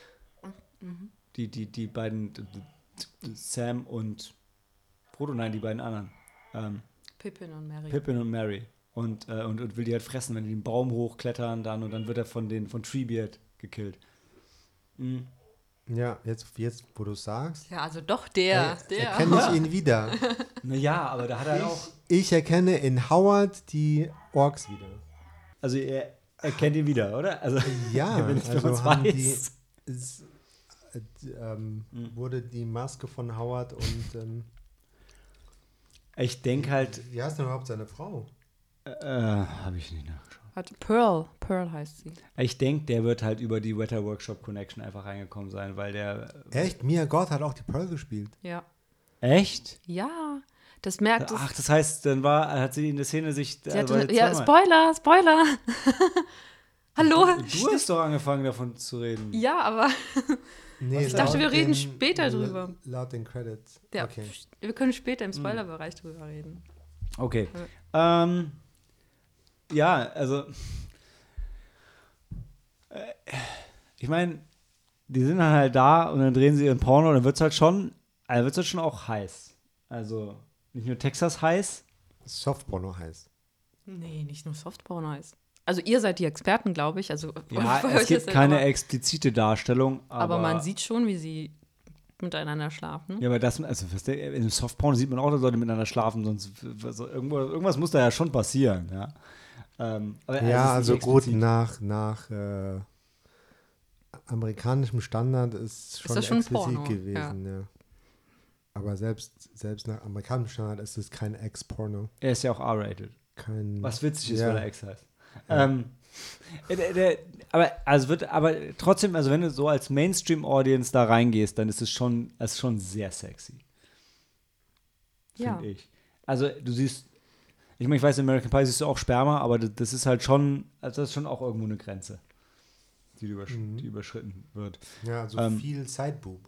Mhm. die, die, die beiden, Sam und Frodo, nein, die beiden anderen. Ähm, Pippin und Mary. Pippin und Mary. Und, äh, und, und will die halt fressen, wenn die den Baum hochklettern dann und dann wird er von den von Treebeard gekillt. Mhm. Ja, jetzt, jetzt wo du sagst, Ja, also doch der. äh, der. erkenne ich ihn wieder. Naja, aber da hat er auch. Ich erkenne in Howard die Orks wieder. Also er erkennt ihn wieder, oder? Also Ja, wenn ich also haben weiß. die, es, äh, ähm, Hm. wurde die Maske von Howard und ähm, Ich denke halt, wie heißt denn überhaupt seine Frau? Äh, habe ich nicht nachgeschaut. Hat Pearl. Pearl heißt sie. Ich denke, der wird halt über die Wetter Workshop Connection einfach reingekommen sein, weil der. Echt? Mia Gott hat auch die Pearl gespielt. Ja. Echt? Ja. Das merkt es. Ach, das heißt, dann war, hat sie in der Szene sich. Sie äh, hatte, weil ja, Spoiler, Spoiler. Hallo. Du hast doch angefangen davon zu reden. Ja, aber Nee, Ich dachte, wir reden den- später drüber. Laut den Credits. ja, Okay. wir können später im Spoilerbereich drüber reden. Okay. Ähm, ja, also. äh, Ich meine, die sind dann halt da und dann drehen sie ihren Porno und dann wird es halt schon, also wird's halt schon auch heiß. Also nicht nur Texas heiß. Softporno heißt. Nee, nicht nur Softporno heißt. Also ihr seid die Experten, glaube ich. Also Ja, es gibt keine immer- explizite Darstellung, aber, aber man sieht schon, wie sie miteinander schlafen. Ja, aber das, also in Softporn sieht man auch, dass Leute miteinander schlafen, sonst also irgendwo, irgendwas muss da ja schon passieren, ja. Ähm, ist Ja, also gut, explizit. nach, nach äh, amerikanischem Standard ist schon das schon explizit Porno, gewesen, ja. Aber selbst, selbst nach amerikanischem Standard ist es kein Ex-Porno. Er ist ja auch R-rated. Kein, Was witzig ist, Ja. weil er Ex heißt. Ähm, äh, der, der, aber, also wird, aber trotzdem, also wenn du so als Mainstream-Audience da reingehst, dann ist es schon, es ist schon sehr sexy. Ja. Finde ich. Also du siehst, ich meine, ich weiß, in American Pie siehst du auch Sperma, aber das, ist halt schon, also das ist schon auch irgendwo eine Grenze, die, übersch Mhm. die überschritten wird. Ja, also Ähm, viel Sideboob.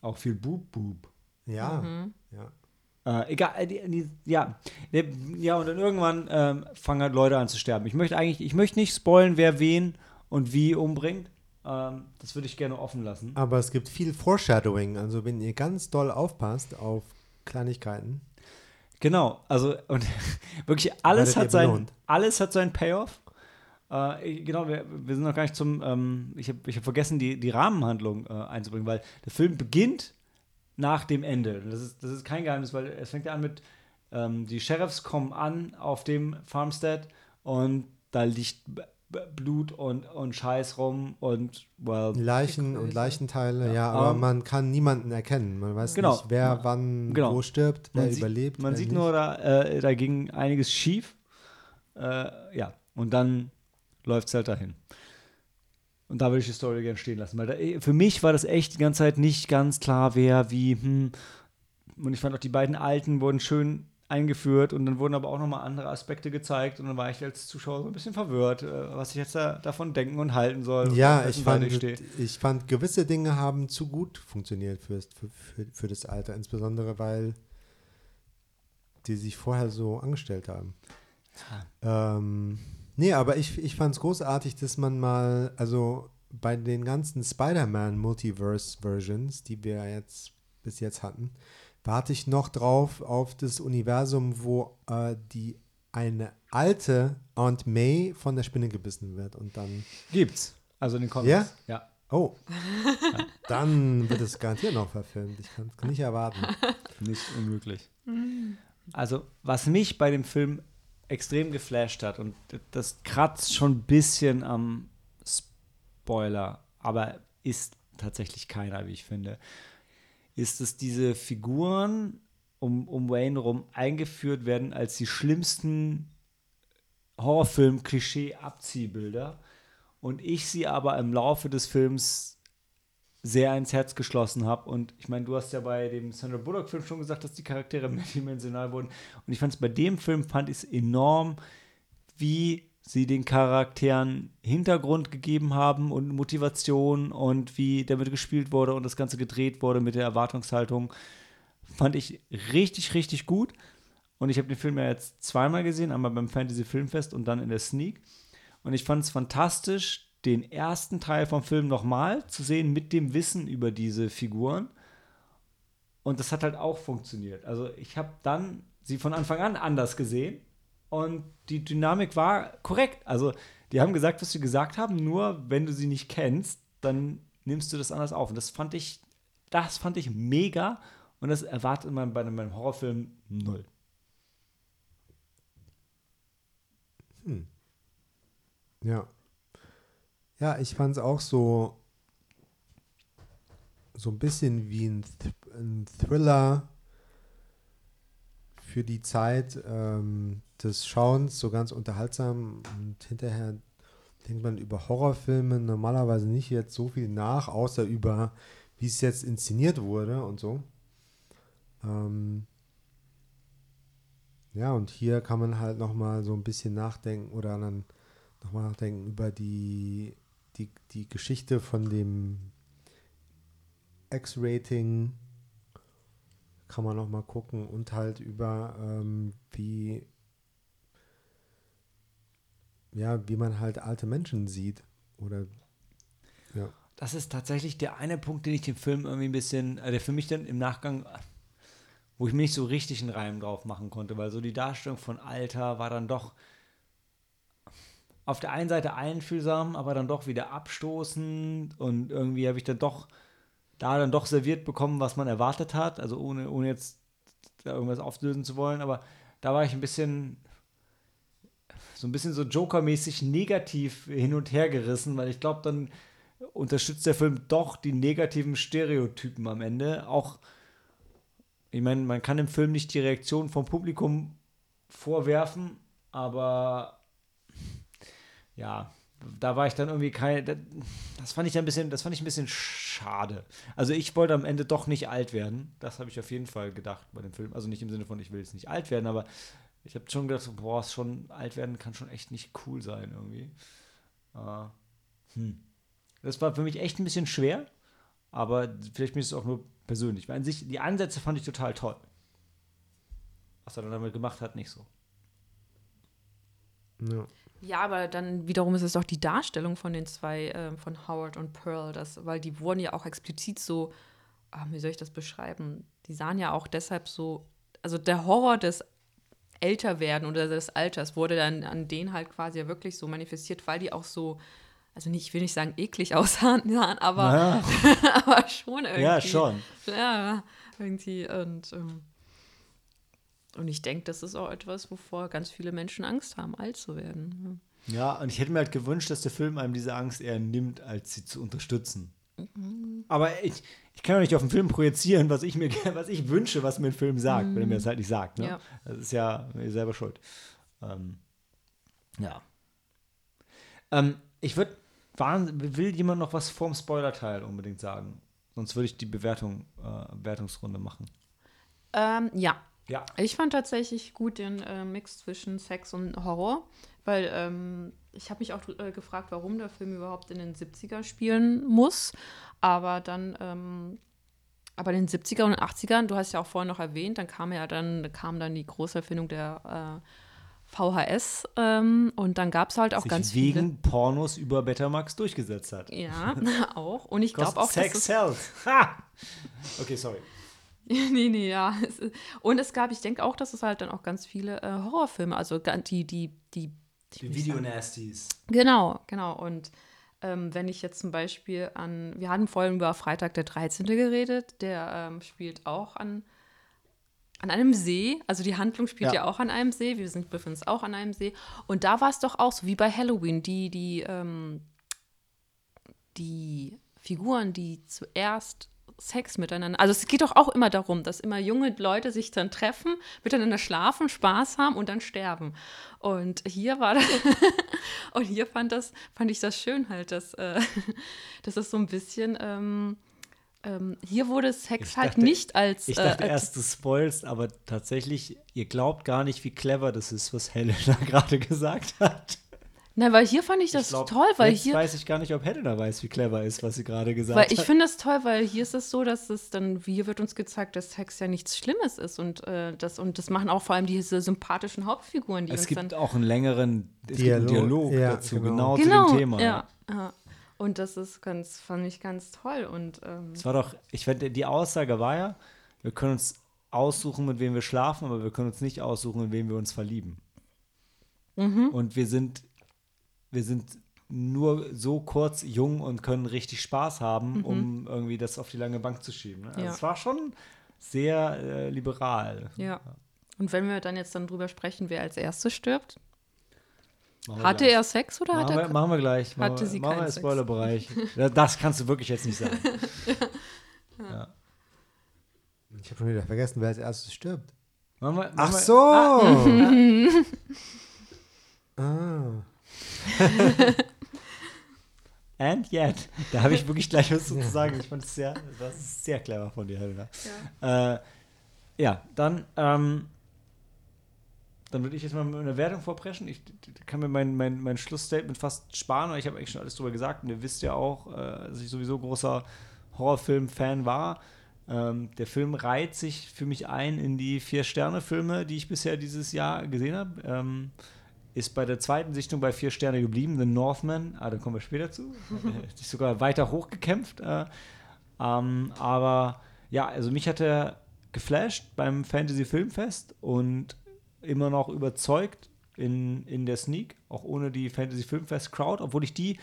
Auch viel Boob-Boob. Ja, Mhm. ja. Äh, egal, äh, die, die, ja. Der- Ja, und dann irgendwann ähm, fangen halt Leute an zu sterben. Ich möchte eigentlich, ich möchte nicht spoilen, wer wen und wie umbringt. Ähm, das würde ich gerne offen lassen. Aber es gibt viel Foreshadowing. Also wenn ihr ganz doll aufpasst auf Kleinigkeiten. Genau, also und wirklich alles hat sein, alles hat seinen Payoff. Äh, genau, wir, wir sind noch gar nicht zum, ähm, ich habe ich hab vergessen, die, die Rahmenhandlung äh, einzubringen, weil der Film beginnt nach dem Ende. Das ist, das ist kein Geheimnis, weil es fängt ja an mit, ähm, die Sheriffs kommen an auf dem Farmstead und da liegt Blut und, und Scheiß rum und, well, Leichen und Leichenteile, ja, Ja, aber ähm, man kann niemanden erkennen. Man weiß Genau. nicht, wer wann Genau. wo stirbt, wer man sieht, überlebt. Man wer sieht nicht. nur, da, äh, da ging einiges schief. Äh, ja, und dann läuft es halt dahin. Und da würde ich die Story gerne stehen lassen. Weil da, eh, für mich war das echt die ganze Zeit nicht ganz klar, wer wie, hm, und ich fand auch die beiden Alten wurden schön eingeführt und dann wurden aber auch nochmal andere Aspekte gezeigt und dann war ich als Zuschauer so ein bisschen verwirrt, äh, was ich jetzt da, davon denken und halten soll. Ja, ich fand, stehe. ich fand, gewisse Dinge haben zu gut funktioniert fürs, für, für, für das Alter, insbesondere weil die sich vorher so angestellt haben. Ähm, nee, aber ich, ich fand es großartig, dass man mal, also bei den ganzen Spider-Man Multiverse-Versions, die wir jetzt bis jetzt hatten, warte ich noch drauf auf das Universum, wo äh, die eine alte Aunt May von der Spinne gebissen wird und dann Gibt's. Also in den Comics. Ja? Ja. Oh, dann wird es garantiert noch verfilmt. Ich kann es nicht erwarten. Nicht unmöglich. Also, was mich bei dem Film extrem geflasht hat, und das kratzt schon ein bisschen am Spoiler, aber ist tatsächlich keiner, wie ich finde, ist, dass diese Figuren um, um Wayne rum eingeführt werden als die schlimmsten Horrorfilm-Klischee-Abziehbilder und ich sie aber im Laufe des Films sehr ins Herz geschlossen habe. Und ich meine, du hast ja bei dem Sandra Bullock-Film schon gesagt, dass die Charaktere mehrdimensional wurden. Und ich fand es bei dem Film, fand ich es enorm, wie sie den Charakteren Hintergrund gegeben haben und Motivation und wie damit gespielt wurde und das Ganze gedreht wurde mit der Erwartungshaltung. Fand ich richtig, richtig gut. Und ich habe den Film ja jetzt zweimal gesehen, einmal beim Fantasy Filmfest und dann in der Sneak. Und ich fand es fantastisch, den ersten Teil vom Film nochmal zu sehen mit dem Wissen über diese Figuren. Und das hat halt auch funktioniert. Also ich habe dann sie von Anfang an anders gesehen und die Dynamik war korrekt. Also die haben gesagt, was sie gesagt haben, nur wenn du sie nicht kennst, dann nimmst du das anders auf. Und das fand ich, das fand ich mega und das erwartet man bei einem, bei einem Horrorfilm null. Ja. Ja, ich fand es auch so, so ein bisschen wie ein, Th ein Thriller für die Zeit ähm, des Schauens, so ganz unterhaltsam. Und hinterher denkt man über Horrorfilme normalerweise nicht jetzt so viel nach, außer über, wie es jetzt inszeniert wurde und so. Ähm, ja, und hier kann man halt nochmal so ein bisschen nachdenken oder dann nochmal nachdenken über die, die, die Geschichte von dem X-Rating. Kann man nochmal gucken und halt über ähm, wie ja, wie man halt alte Menschen sieht. Oder ja. Das ist tatsächlich der eine Punkt, den ich dem Film irgendwie ein bisschen, äh, der für mich dann im Nachgang, wo ich mir nicht so richtig einen Reim drauf machen konnte, weil so die Darstellung von Alter war dann doch auf der einen Seite einfühlsam, aber dann doch wieder abstoßend und irgendwie habe ich dann doch da dann doch serviert bekommen, was man erwartet hat, also ohne, ohne jetzt da irgendwas auflösen zu wollen, aber da war ich ein bisschen so ein bisschen so Joker-mäßig negativ hin und her gerissen, weil ich glaube, dann unterstützt der Film doch die negativen Stereotypen am Ende. Auch, ich meine, man kann im Film nicht die Reaktion vom Publikum vorwerfen, aber ja, da war ich dann irgendwie kein. Das fand ich ein bisschen, das fand ich ein bisschen schade. Also ich wollte am Ende doch nicht alt werden. Das habe ich auf jeden Fall gedacht bei dem Film. Also nicht im Sinne von, ich will jetzt nicht alt werden, aber ich habe schon gedacht, boah, schon alt werden kann schon echt nicht cool sein irgendwie. Äh, hm. Das war für mich echt ein bisschen schwer, aber vielleicht ist es auch nur persönlich. Weil an sich, die Ansätze fand ich total toll. Was er dann damit gemacht hat, nicht so. ja. Ja, aber dann wiederum ist es doch die Darstellung von den zwei, äh, von Howard und Pearl, das, weil die wurden ja auch explizit so, ah, wie soll ich das beschreiben? Die sahen ja auch deshalb so, also der Horror des Älterwerden oder des Alters wurde dann an denen halt quasi ja wirklich so manifestiert, weil die auch so, also nicht, ich will nicht sagen eklig aussahen, aber, Ja, aber schon irgendwie. ja schon. Ja, irgendwie. Und, ähm, und ich denke, das ist auch etwas, wovor ganz viele Menschen Angst haben, alt zu werden. Ja, und ich hätte mir halt gewünscht, dass der Film einem diese Angst eher nimmt, als sie zu unterstützen. Aber ich, ich kann doch nicht auf den Film projizieren, was ich mir was ich wünsche, was mir ein Film sagt, wenn er mir das halt nicht sagt. Ne? Ja. Das ist ja mir selber schuld. Ähm, ja. Ähm, ich würde, will jemand noch was vorm Spoiler-Teil unbedingt sagen? Sonst würde ich die Bewertung, äh, Wertungsrunde machen. Ähm, ja, Ja. Ich fand tatsächlich gut den äh, Mix zwischen Sex und Horror, weil ähm, ich habe mich auch äh, gefragt, warum der Film überhaupt in den 70er spielen muss. Aber dann, ähm, aber in den 70er und 80ern, du hast ja auch vorhin noch erwähnt, dann kam ja dann, kam dann die große Erfindung der äh, VHS ähm, und dann gab es halt auch Sich ganz wegen Pornos über Betamax durchgesetzt hat. viele. Ja, auch. Und ich glaube auch, dass Sex sells. Ha! Okay, sorry. nee, nee, ja. Und es gab, ich denke auch, dass es halt dann auch ganz viele äh, Horrorfilme, also die, die, die, Die Videonasties. Genau, genau. Und ähm, wenn ich jetzt zum Beispiel an, wir hatten vorhin über Freitag der 13. geredet, der ähm, spielt auch an, an einem See. Also die Handlung spielt Ja. ja, auch an einem See. Wir sind, befinden uns auch an einem See. Und da war es doch auch so wie bei Halloween. Die, die, ähm, die Figuren, die zuerst Sex miteinander. Also es geht doch auch immer darum, dass immer junge Leute sich dann treffen, miteinander schlafen, Spaß haben und dann sterben. Und hier war das, und hier fand das, fand ich das schön halt, dass, äh, das so ein bisschen, ähm, ähm, hier wurde Sex Ich halt dachte- nicht als, Ich äh, dachte als erst, du spoilst, aber tatsächlich, ihr glaubt gar nicht, wie clever das ist, was Helena gerade gesagt hat. Na, weil hier fand ich das Ich glaub, toll, weil jetzt hier, weiß ich gar nicht, ob Helena weiß, wie clever ist, was sie gerade gesagt Weil ich hat. finde es toll, weil hier ist es so, dass es dann, hier wird uns gezeigt, dass Sex ja nichts Schlimmes ist und, äh, das, und das machen auch vor allem diese sympathischen Hauptfiguren, die Es uns gibt dann. auch einen längeren Dialog, einen Dialog ja, dazu, genau. genau, genau, zu dem Thema. ja, ja. Und das ist ganz, fand ich ganz toll. Und ähm, Es war doch, ich finde, die Aussage war ja, wir können uns aussuchen, mit wem wir schlafen, aber wir können uns nicht aussuchen, in wem wir uns verlieben. Mhm. Und wir sind, wir sind nur so kurz jung und können richtig Spaß haben, um irgendwie das auf die lange Bank zu schieben. Ne? Also Mhm. Ja. es war schon sehr äh, liberal. ja. Und wenn wir dann jetzt dann drüber sprechen, wer als erstes stirbt, wir hatte gleich. er Sex oder hat Machen wir, er. machen wir gleich. Machen hatte wir, sie machen wir keinen? Spoilerbereich. Ja, das kannst du wirklich jetzt nicht sagen. Ich habe schon wieder vergessen, wer als erstes stirbt. Machen wir, machen Ach wir, so! ah. And yet. Da habe ich wirklich gleich was zu sagen. Ich fand es sehr, das ist sehr clever von dir, Helena. Ja, äh, ja dann, ähm, dann würde ich jetzt mal mit einer Wertung vorpreschen. Ich kann mir mein, mein, mein Schlussstatement fast sparen, weil ich habe eigentlich schon alles drüber gesagt. Und ihr wisst ja auch, äh, dass ich sowieso großer Horrorfilm-Fan war. Ähm, der Film reiht sich für mich ein in die Vier-Sterne-Filme, die ich bisher dieses Jahr gesehen habe. Ähm, ist bei der zweiten Sichtung bei vier Sterne geblieben. The Northman, ah, da kommen wir später zu. Sich sogar weiter hochgekämpft. Äh, ähm, aber ja, also mich hat er geflasht beim Fantasy Filmfest und immer noch überzeugt in, in der Sneak, auch ohne die Fantasy Filmfest Crowd, obwohl ich die,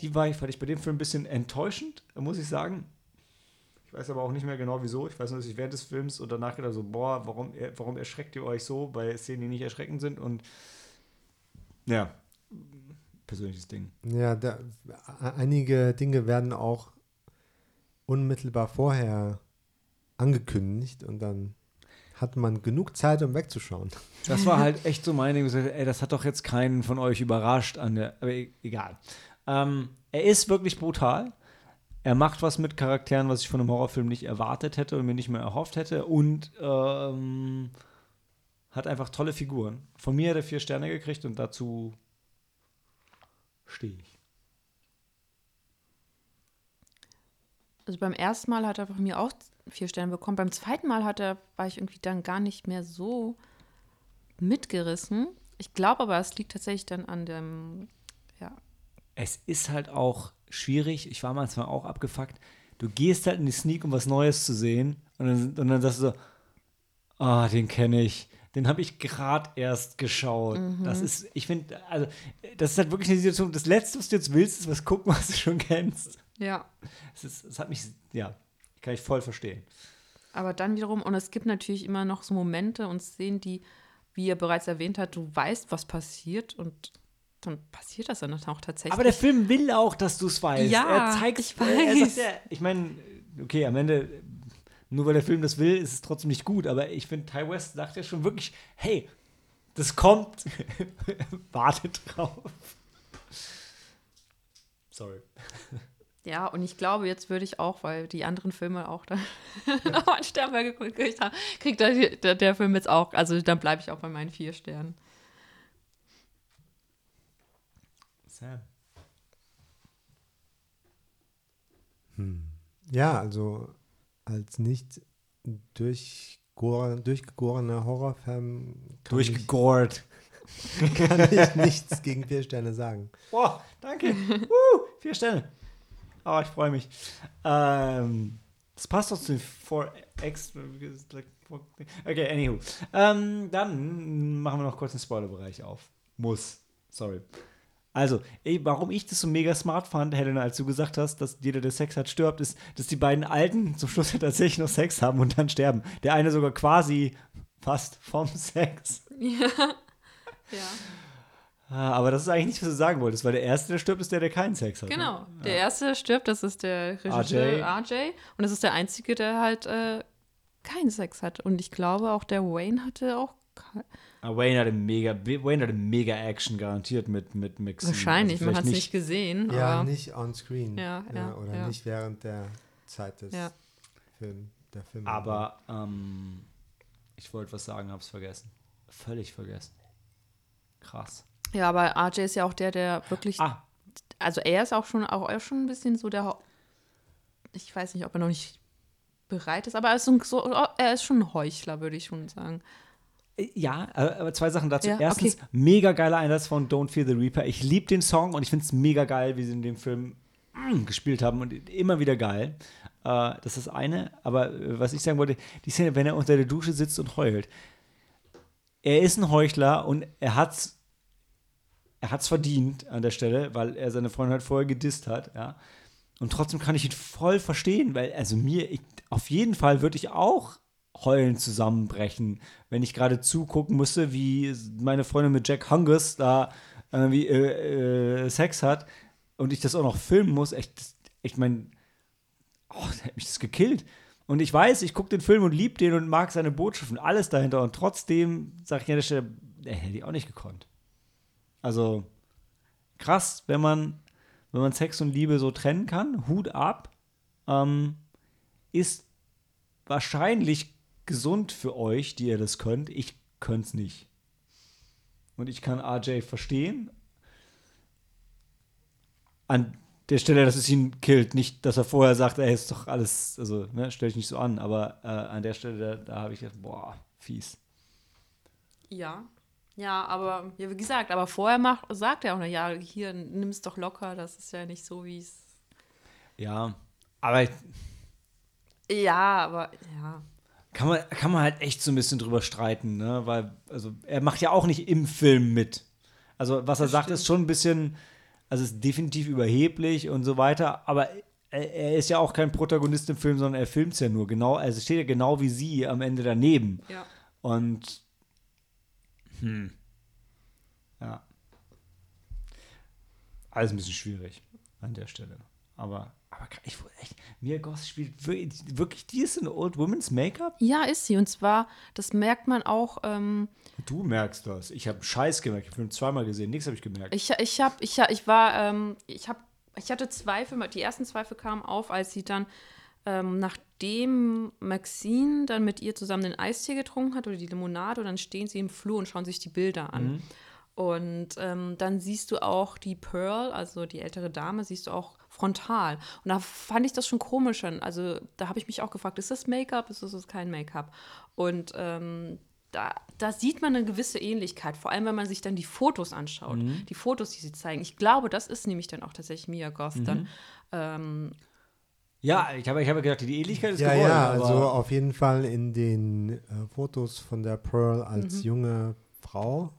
die war, fand ich bei dem Film ein bisschen enttäuschend, muss ich sagen. Ich weiß aber auch nicht mehr genau wieso. Ich weiß nur, dass ich während des Films und danach gedacht so, boah, warum, warum erschreckt ihr euch so bei Szenen, die nicht erschreckend sind und ja, persönliches Ding. Ja, da, einige Dinge werden auch unmittelbar vorher angekündigt und dann hat man genug Zeit, um wegzuschauen. Das war halt echt so mein Ding. so, Ey, das hat doch jetzt keinen von euch überrascht an der. Aber e- egal. Ähm, er ist wirklich brutal. Er macht was mit Charakteren, was ich von einem Horrorfilm nicht erwartet hätte und mir nicht mehr erhofft hätte. Und ähm, hat einfach tolle Figuren. Von mir hat er vier Sterne gekriegt und dazu stehe ich. Also beim ersten Mal hat er von mir auch vier Sterne bekommen. Beim zweiten Mal hat er, war ich irgendwie dann gar nicht mehr so mitgerissen. Ich glaube aber, es liegt tatsächlich dann an dem, ja, es ist halt auch schwierig. Ich war manchmal auch abgefuckt. Du gehst halt in die Sneak, um was Neues zu sehen. Und dann, und dann sagst du so, ah, den kenne ich. Den habe ich gerade erst geschaut. Das ist, ich finde, also, das ist halt wirklich eine Situation. Das Letzte, was du jetzt willst, ist was gucken, was du schon kennst. ja. Es, ist, es hat mich, ja, kann ich voll verstehen. Aber dann wiederum, und es gibt natürlich immer noch so Momente und Szenen, die, wie ihr bereits erwähnt habt, du weißt, was passiert und dann passiert das dann auch tatsächlich. Aber der Film will auch, dass du es weißt. Ja, er zeigt, ich weiß. sagt ja, ich meine, okay, am Ende, nur weil der Film das will, ist es trotzdem nicht gut. Aber ich finde, Ty West sagt ja schon wirklich, hey, das kommt, wartet drauf. Sorry. Ja, und ich glaube, jetzt würde ich auch, weil die anderen Filme auch da einen Stern mehr gekriegt haben, kriegt der, der, der Film jetzt auch, also dann bleibe ich auch bei meinen vier Sternen. Sam. Ja, also als nicht durchgor- durchgegorener Horrorfan kann, ich, Durchgegort. kann ich nichts gegen vier Sterne sagen. Boah, danke. Woo, vier Sterne. Oh, ich freue mich. Ähm, das passt doch zu den 4X. Okay, anywho. Ähm, dann machen wir noch kurz den Spoilerbereich auf. Muss. Sorry. Also, ey, warum ich das so mega smart fand, Helena, als du gesagt hast, dass jeder, der Sex hat, stirbt, ist, dass die beiden Alten zum Schluss ja tatsächlich noch Sex haben und dann sterben. Der eine sogar quasi fast vom Sex. Ja. ja. Ah, Aber das ist eigentlich nicht, was du sagen wolltest, weil der Erste, der stirbt, ist der, der keinen Sex hat. ne? Genau. Der erste stirbt, das ist der Regisseur RJ. Und das ist der einzige, der halt äh, keinen Sex hat. Und ich glaube, auch der Wayne hatte auch ke- Aber Wayne hatte mega, Wayne hatte mega Action garantiert mit, mit Maxine. wahrscheinlich, Also man hat es nicht gesehen. Ja, aber nicht on screen. Ja, ja, oder ja. nicht während der Zeit des Ja. Film, der Film. Aber ähm, ich wollte was sagen, hab's vergessen. Völlig vergessen. Krass. Ja, aber RJ ist ja auch der, der wirklich. Ah, Also er ist auch schon, auch er schon ein bisschen so der. Hau- Ich weiß nicht, ob er noch nicht bereit ist, aber er ist, so, so, er ist schon ein Heuchler, würde ich schon sagen. Äh, ja, aber zwei Sachen dazu. Ja, Erstens, okay. mega geiler Einsatz von Don't Fear the Reaper. Ich liebe den Song und ich finde es mega geil, wie sie in dem Film mm, gespielt haben und immer wieder geil. Äh, das ist das eine. Aber äh, was ich sagen wollte, die Szene, wenn er unter der Dusche sitzt und heult. Er ist ein Heuchler und er hat's er hat's verdient an der Stelle, weil er seine Freundin halt vorher gedisst hat, ja. Und trotzdem kann ich ihn voll verstehen, weil, also mir, ich, auf jeden Fall würde ich auch heulen zusammenbrechen, wenn ich gerade zugucken müsste, wie meine Freundin mit Jack Hungus da irgendwie äh, äh, Sex hat und ich das auch noch filmen muss. Echt, ich meine, oh, da hat mich das gekillt. Und ich weiß, ich gucke den Film und liebe den und mag seine Botschaft und alles dahinter. Und trotzdem sage ich an der Stelle, er hätte ich auch nicht gekonnt. Also krass, wenn man, wenn man Sex und Liebe so trennen kann, Hut ab, ähm, ist wahrscheinlich gesund für euch, die ihr das könnt. Ich könnte es nicht. Und ich kann RJ verstehen. An der Stelle, dass es ihn killt. Nicht, dass er vorher sagt, ey, ist doch alles, also, ne, stell dich nicht so an. Aber äh, an der Stelle, da, da habe ich gedacht, boah, fies. Ja. Ja, aber ja, wie gesagt, aber vorher macht, sagt er auch noch, ja, hier, nimm es doch locker, das ist ja nicht so, wie es. Ja, aber Ja, aber ja. Kann man, kann man halt echt so ein bisschen drüber streiten, ne? Weil, also, er macht ja auch nicht im Film mit. Also, was er sagt, ist schon ein bisschen, also ist definitiv überheblich und so weiter, aber er, er ist ja auch kein Protagonist im Film, sondern er filmt es ja nur. Genau, also steht ja genau wie sie am Ende daneben. Ja. Und hm. Ja. Alles ein bisschen schwierig an der Stelle. Aber, aber ich wurde echt, Mia Goth spielt wirklich, wirklich die ist in Old Women's Make-up? Ja, ist sie. Und zwar, das merkt man auch, ähm, Du merkst das. Ich habe Scheiß gemerkt. Ich habe den Film zweimal gesehen. Nichts habe ich gemerkt. ich, ich habe, ich, ich war, ähm, ich habe, ich hatte Zweifel, die ersten Zweifel kamen auf, als sie dann, ähm, nachdem Maxine dann mit ihr zusammen den Eistee getrunken hat oder die Limonade, und dann stehen sie im Flur und schauen sich die Bilder an. Und ähm, dann siehst du auch die Pearl, also die ältere Dame, siehst du auch frontal. Und da fand ich das schon komisch. Also da habe ich mich auch gefragt, ist das Make-up, ist das kein Make-up? Und ähm, da, da sieht man eine gewisse Ähnlichkeit, vor allem wenn man sich dann die Fotos anschaut, die Fotos, die sie zeigen. Ich glaube, das ist nämlich dann auch tatsächlich Mia Goth dann. Ähm, ja, ich habe ich hab gedacht, die Ähnlichkeit ist Ja, gewollt. ja, aber also auf jeden Fall in den äh, Fotos von der Pearl Mhm. als junge Frau,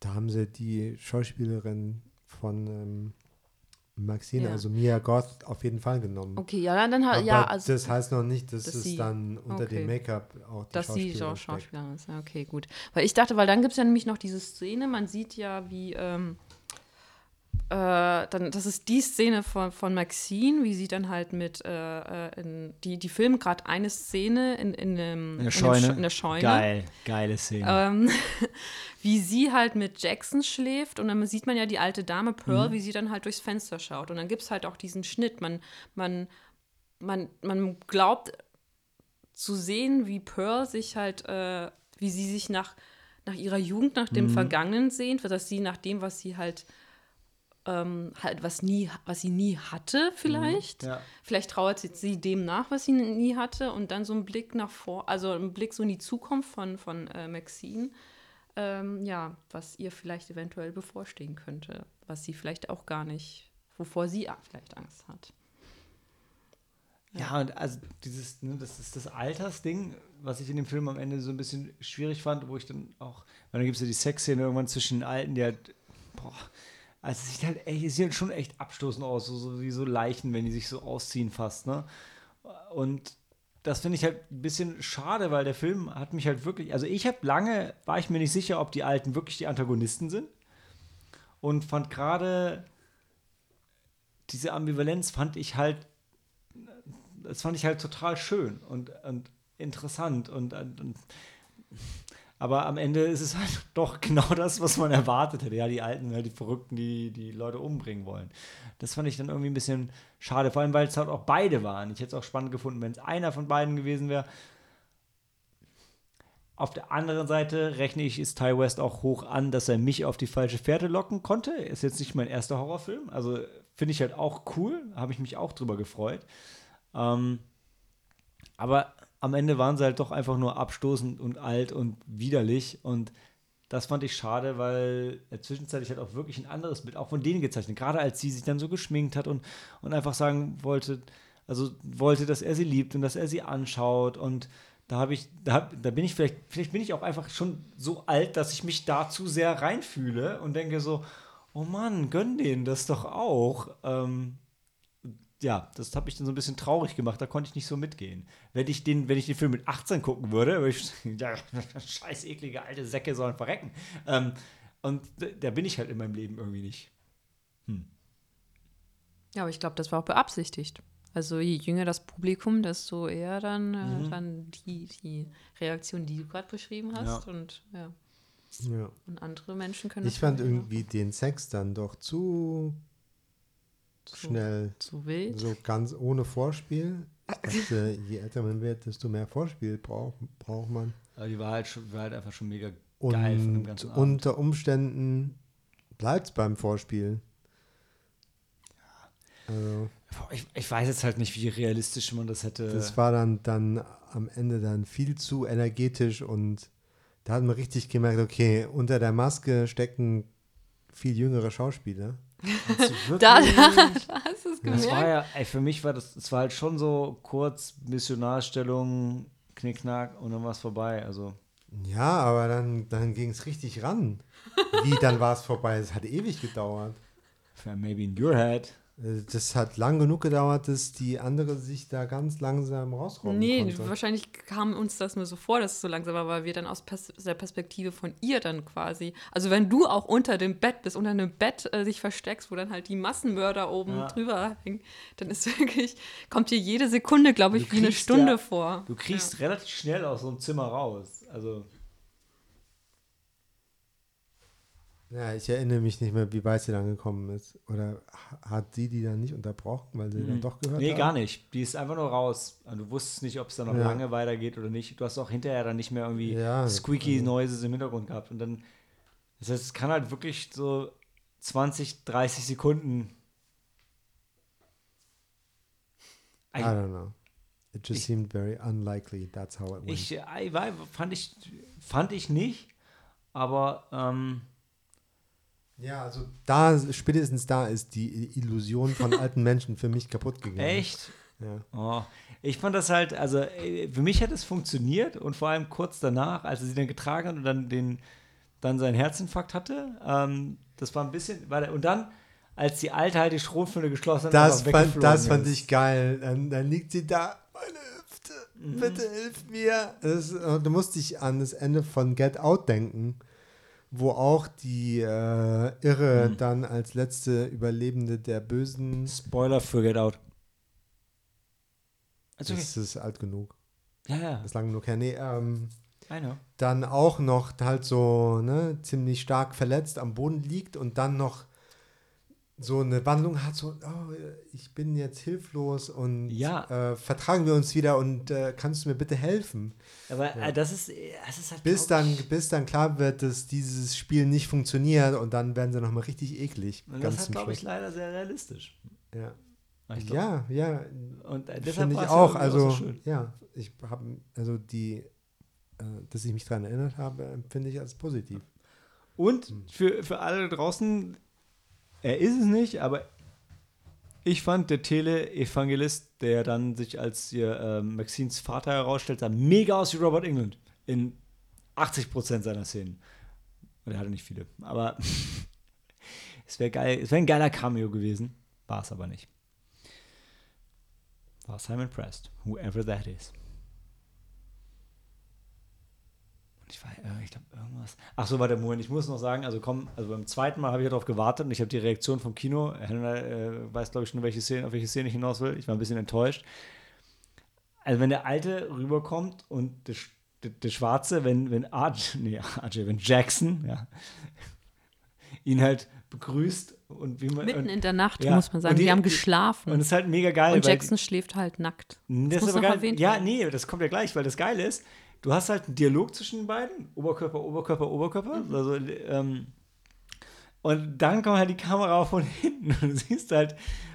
da haben sie die Schauspielerin von ähm, Maxine, Ja. also Mia Goth, auf jeden Fall genommen. okay, ja, dann, dann ja, also. das heißt noch nicht, dass, dass es sie- dann unter okay. dem Make-up auch die dass sie Schauspielerin so steckt. Schauspielerin ist. Ja, okay, gut. Weil ich dachte, weil dann gibt es ja nämlich noch diese Szene, man sieht ja, wie, ähm, äh, dann, das ist die Szene von, von Maxine, wie sie dann halt mit, äh, äh, in, die, die filmen gerade eine Szene in, in, dem, in der in, dem Scheune. Sch- in der Scheune. Geil, geile Szene. Ähm, wie sie halt mit Jackson schläft und dann sieht man ja die alte Dame Mhm. Pearl, wie sie dann halt durchs Fenster schaut. Und dann gibt es halt auch diesen Schnitt. Man, man, man, man glaubt zu sehen, wie Pearl sich halt, äh, wie sie sich nach, nach ihrer Jugend, nach Mhm. dem Vergangenen sehnt, dass sie nach dem, was sie halt ähm, halt was nie, was sie nie hatte, vielleicht. Ja. Vielleicht trauert sie, sie dem nach, was sie nie hatte, und dann so ein Blick nach vor, also ein Blick so in die Zukunft von, von äh, Maxine, ähm, ja, was ihr vielleicht eventuell bevorstehen könnte, was sie vielleicht auch gar nicht, wovor sie vielleicht Angst hat. Ja, und also dieses, ne, das ist das Altersding, was ich in dem Film am Ende so ein bisschen schwierig fand, wo ich dann auch, weil dann gibt es ja die Sexszene irgendwann zwischen den Alten, die halt, boah, also es sieht halt echt, es sieht halt schon echt abstoßend aus, so, so wie so Leichen, wenn die sich so ausziehen fast, ne? Und das finde ich halt ein bisschen schade, weil der Film hat mich halt wirklich, also ich habe lange, war ich mir nicht sicher, ob die Alten wirklich die Antagonisten sind. Und fand gerade diese Ambivalenz fand ich halt das fand ich halt total schön und, und interessant und, und, und aber am Ende ist es halt doch genau das, was man erwartet hätte. Ja, die Alten, halt die Verrückten, die die Leute umbringen wollen. Das fand ich dann irgendwie ein bisschen schade, vor allem, weil es halt auch beide waren. Ich hätte es auch spannend gefunden, wenn es einer von beiden gewesen wäre. Auf der anderen Seite rechne ich es Ty West auch hoch an, dass er mich auf die falsche Fährte locken konnte. Ist jetzt nicht mein erster Horrorfilm. Also finde ich halt auch cool. Habe ich mich auch drüber gefreut. Ähm, aber am Ende waren sie halt doch einfach nur abstoßend und alt und widerlich. Und das fand ich schade, weil er zwischenzeitlich halt auch wirklich ein anderes Bild auch von denen gezeichnet. Gerade als sie sich dann so geschminkt hat und, und einfach sagen wollte, also wollte, dass er sie liebt und dass er sie anschaut. Und da habe ich, da, hab, da bin ich vielleicht, vielleicht bin ich auch einfach schon so alt, dass ich mich da zu sehr reinfühle und denke so, oh Mann, gönn denen das doch auch. Ähm, ja, das habe ich dann so ein bisschen traurig gemacht, da konnte ich nicht so mitgehen. Wenn ich den, wenn ich den Film mit 18 gucken würde, würde ich ja, scheiß eklige alte Säcke sollen verrecken. Ähm, und da bin ich halt in meinem Leben irgendwie nicht. Ja, aber ich glaube, das war auch beabsichtigt. Also je jünger das Publikum, desto eher dann, äh, dann die, die Reaktion, die du gerade beschrieben hast. Ja. Und ja, Ja. und andere Menschen können Ich das fand irgendwie den Sex dann doch zu schnell, zu wild. so ganz ohne Vorspiel. Dachte, je älter man wird, desto mehr Vorspiel braucht, braucht man. Aber die war halt, schon, war halt einfach schon mega geil von dem Und ganzen Abend. unter Umständen bleibt es beim Vorspiel. Also, Boah, Ich, ich weiß jetzt halt nicht, wie realistisch man das hätte. das war dann, dann am Ende dann viel zu energetisch und da hat man richtig gemerkt, okay, unter der Maske stecken viel jüngere Schauspieler. Da, da hast du es Das gemerkt. war ja, ey, für mich war das, das war halt schon so kurz Missionarstellung, Knickknack und dann war es vorbei. Also, Ja, aber dann, dann ging es richtig ran. Wie, dann war es vorbei. Es hat ewig gedauert. maybe in your head. Das hat lang genug gedauert, dass die andere sich da ganz langsam rausrollen Nee, konnte. wahrscheinlich kam uns das nur so vor, dass es so langsam war, weil wir dann aus Pers der Perspektive von ihr dann quasi, also wenn du auch unter dem Bett bist, unter einem Bett äh, dich versteckst, wo dann halt die Massenmörder oben Ja. drüber hängen, dann ist wirklich, kommt dir jede Sekunde, glaube ich, wie eine Stunde ja- vor. Du kriegst relativ schnell aus so einem Zimmer raus. Also, Ja, ich erinnere mich nicht mehr, wie weit sie dann gekommen ist. Oder ha- hat sie die dann nicht unterbrochen, weil sie dann doch gehört nee, hat? gar nicht. Die ist einfach nur raus. Und du wusstest nicht, ob es dann noch Ja. lange weitergeht oder nicht. Du hast auch hinterher dann nicht mehr irgendwie Ja, squeaky also- Noises im Hintergrund gehabt. Und dann, das heißt, es kann halt wirklich so 20, 30 Sekunden. I don't know. It just Ich- seemed very unlikely. That's how it went. Ich, äh, war- fand ich, fand ich nicht, aber ähm, ja, also da, spätestens da ist die Illusion von alten Menschen für mich kaputt gegangen. echt. Ja. Oh, ich fand das halt, also äh, für mich hat es funktioniert und vor allem kurz danach, als er sie dann getragen hat und dann den, dann seinen Herzinfarkt hatte, ähm, das war ein bisschen, war der, und dann, als die Alte halt die Schrotflinte geschlossen hat, Das, fand, das fand ist. ich geil. Dann, dann liegt sie da, meine Hüfte, Mhm. bitte hilf mir. Das, äh, da musste ich an das Ende von Get Out denken, wo auch die äh, Irre Mhm. dann als letzte Überlebende der Bösen. Spoiler für Get Out. Also, okay. Das ist alt genug. Ja, ja. Das ist lang genug her. Nee, ähm, I know. dann auch noch halt so ne, ziemlich stark verletzt am Boden liegt und dann noch so eine Wandlung hat, so, oh, ich bin jetzt hilflos und Ja. äh, vertragen wir uns wieder und äh, kannst du mir bitte helfen? Aber äh, das ist, das ist halt. Bis dann, bis dann klar wird, dass dieses Spiel nicht funktioniert und dann werden sie nochmal richtig eklig. Und das ist, glaube ich, leider sehr realistisch. Ja. Glaub- ja, ja, Und äh, deshalb finde ich auch. ja Also, so schön. ja, ich habe, also die, äh, dass ich mich daran erinnert habe, empfinde ich als positiv. Und Hm. für, für alle draußen, er ist es nicht, aber ich fand der Tele-Evangelist, der dann sich als hier, ähm, Maxines Vater herausstellt, sah mega aus wie Robert England in 80% seiner Szenen. Und er hatte nicht viele. Aber es wäre geil, es wäre ein geiler Cameo gewesen. War es aber nicht. War Simon Prest, whoever that is. Und ich war, äh, ich glaube, irgendwas. Ach so, warte, Moment, ich muss noch sagen, also komm, also beim zweiten Mal habe ich darauf gewartet und ich habe die Reaktion vom Kino. Helena äh, weiß, glaube ich, schon, welche Szene, auf welche Szene ich hinaus will. Ich war ein bisschen enttäuscht. Also, wenn der Alte rüberkommt und der, der, der Schwarze, wenn, wenn RJ, nee, RJ, wenn Jackson, ja, ihn halt begrüßt und wie man. Mitten und, in der Nacht, ja. muss man sagen. Die- Die, haben geschlafen. und es ist halt mega geil. Und Jackson schläft halt nackt. das, muss ist aber noch geil. erwähnt Ja, werden. nee, das kommt ja gleich, weil das Geile ist, du hast halt einen Dialog zwischen den beiden, Oberkörper, Oberkörper, Oberkörper. Mhm. Also, ähm, und dann kommt halt die Kamera von hinten und du siehst halt,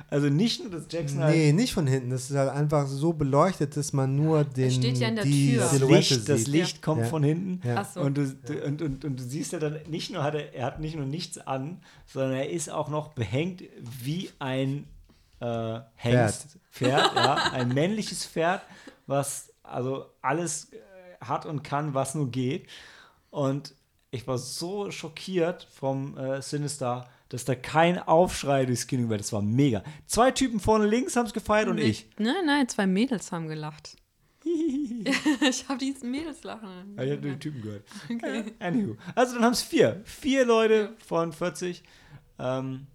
also nicht nur, dass Jackson halt Nee, nicht von hinten. Das ist halt einfach so beleuchtet, dass man nur den, steht ja in der die Tür. das Silhouette Licht, das sieht. Licht kommt Ja. von hinten. Ja. Ach so. Und, du, du, und, und, und du siehst ja dann, nicht nur hat er, er hat nicht nur nichts an, sondern er ist auch noch behängt wie ein äh, Hengst. Pferd, ja, ein männliches Pferd, was also alles äh, hat und kann, was nur geht. Und ich war so schockiert vom äh, Sinister, dass da kein Aufschrei durchs Kino war. Das war mega. Zwei Typen vorne links haben es gefeiert und ich. Nein, nein, zwei Mädels haben gelacht. ich habe diesen Mädels lachen. Ja, ich habe den Typen gehört. Okay. Anywho. Also dann haben es vier. Vier Leute von 40. Ähm,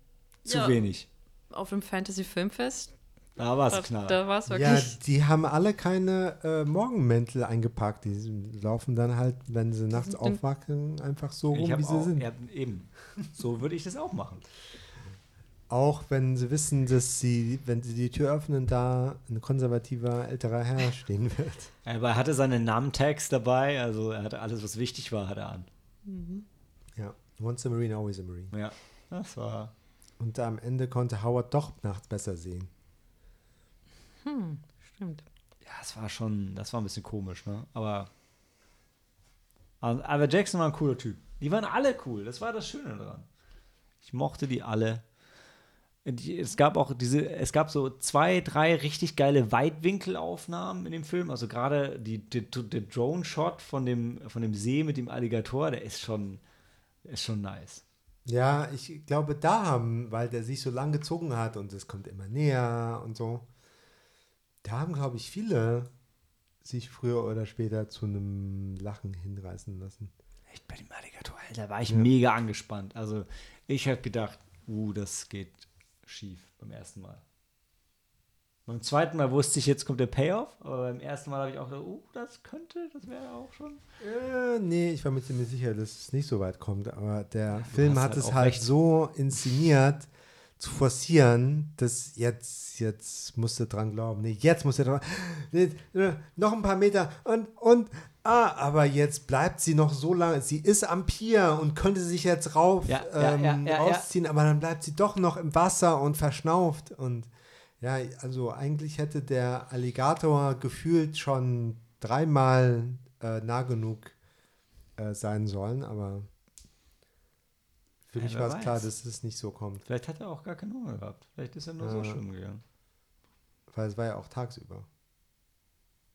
zu Ja. wenig. Auf dem Fantasy Filmfest, Da war es da, knaller. da war es Ja, wirklich. die haben alle keine äh, Morgenmäntel eingepackt. Die laufen dann halt, wenn sie nachts aufwachen, einfach so ich rum, wie habe sie auch, sind. ja, eben. So würde ich das auch machen. Auch wenn sie wissen, dass sie, wenn sie die Tür öffnen, da ein konservativer älterer Herr stehen wird. Aber er hatte seine Namen-Tags dabei, also er hatte alles, was wichtig war, hat er an. Ja, once a Marine, always a Marine. Ja, das war. Und am Ende konnte Howard doch nachts besser sehen. Hm, stimmt. Ja, das war schon, das war ein bisschen komisch, ne? Aber. Aber Jackson war ein cooler Typ. Die waren alle cool. Das war das Schöne daran. Ich mochte die alle. Es gab auch diese, es gab so zwei, drei richtig geile Weitwinkelaufnahmen in dem Film. Also gerade die, die, der Drone-Shot von dem, von dem See mit dem Alligator, der ist schon, der ist schon nice. Ja, ich glaube, da haben, weil der sich so lang gezogen hat und es kommt immer näher und so, da haben, glaube ich, viele sich früher oder später zu einem Lachen hinreißen lassen. Echt bei dem Alligator, Alter, war ich mega angespannt. Also ich habe gedacht, uh, das geht schief beim ersten Mal. Beim zweiten Mal wusste ich, jetzt kommt der Payoff, aber beim ersten Mal habe ich auch gedacht, uh, das könnte, das wäre auch schon. Äh, nee, ich war mir ziemlich sicher, dass es nicht so weit kommt. Aber der Film hast hat halt es halt recht. so inszeniert, zu forcieren, dass jetzt, jetzt musst du dran glauben. Nee, jetzt musst du dran. Äh, noch ein paar Meter und, und, ah, aber jetzt bleibt sie noch so lange. Sie ist am Pier und könnte sich jetzt rauf, Ja, ähm, ja, ja. rausziehen, aber dann bleibt sie doch noch im Wasser und verschnauft. Und ja, also eigentlich hätte der Alligator gefühlt schon dreimal äh, nah genug äh, sein sollen, aber für mich war es klar, dass es nicht so kommt, Vielleicht hat er auch gar keinen Hunger gehabt. Vielleicht ist er nur so Ja. schwimmen gegangen. weil es war ja auch tagsüber.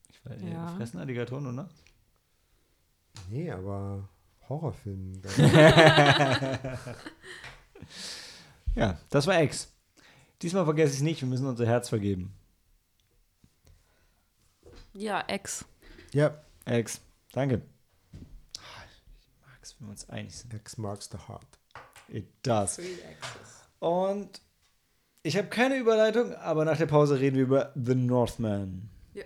Ich weiß, Ja. Fressen Alligatoren nur nachts? Nee, aber Horrorfilm. Ja, das war Ex. Diesmal vergesse ich es nicht, wir müssen unser Herz vergeben. Ja, Ex. ja, Ex, danke. Ah, Ich mag es, wenn wir uns einig sind. X marks the heart. It does. Und ich habe keine Überleitung, aber nach der Pause reden wir über The Northman. Ja.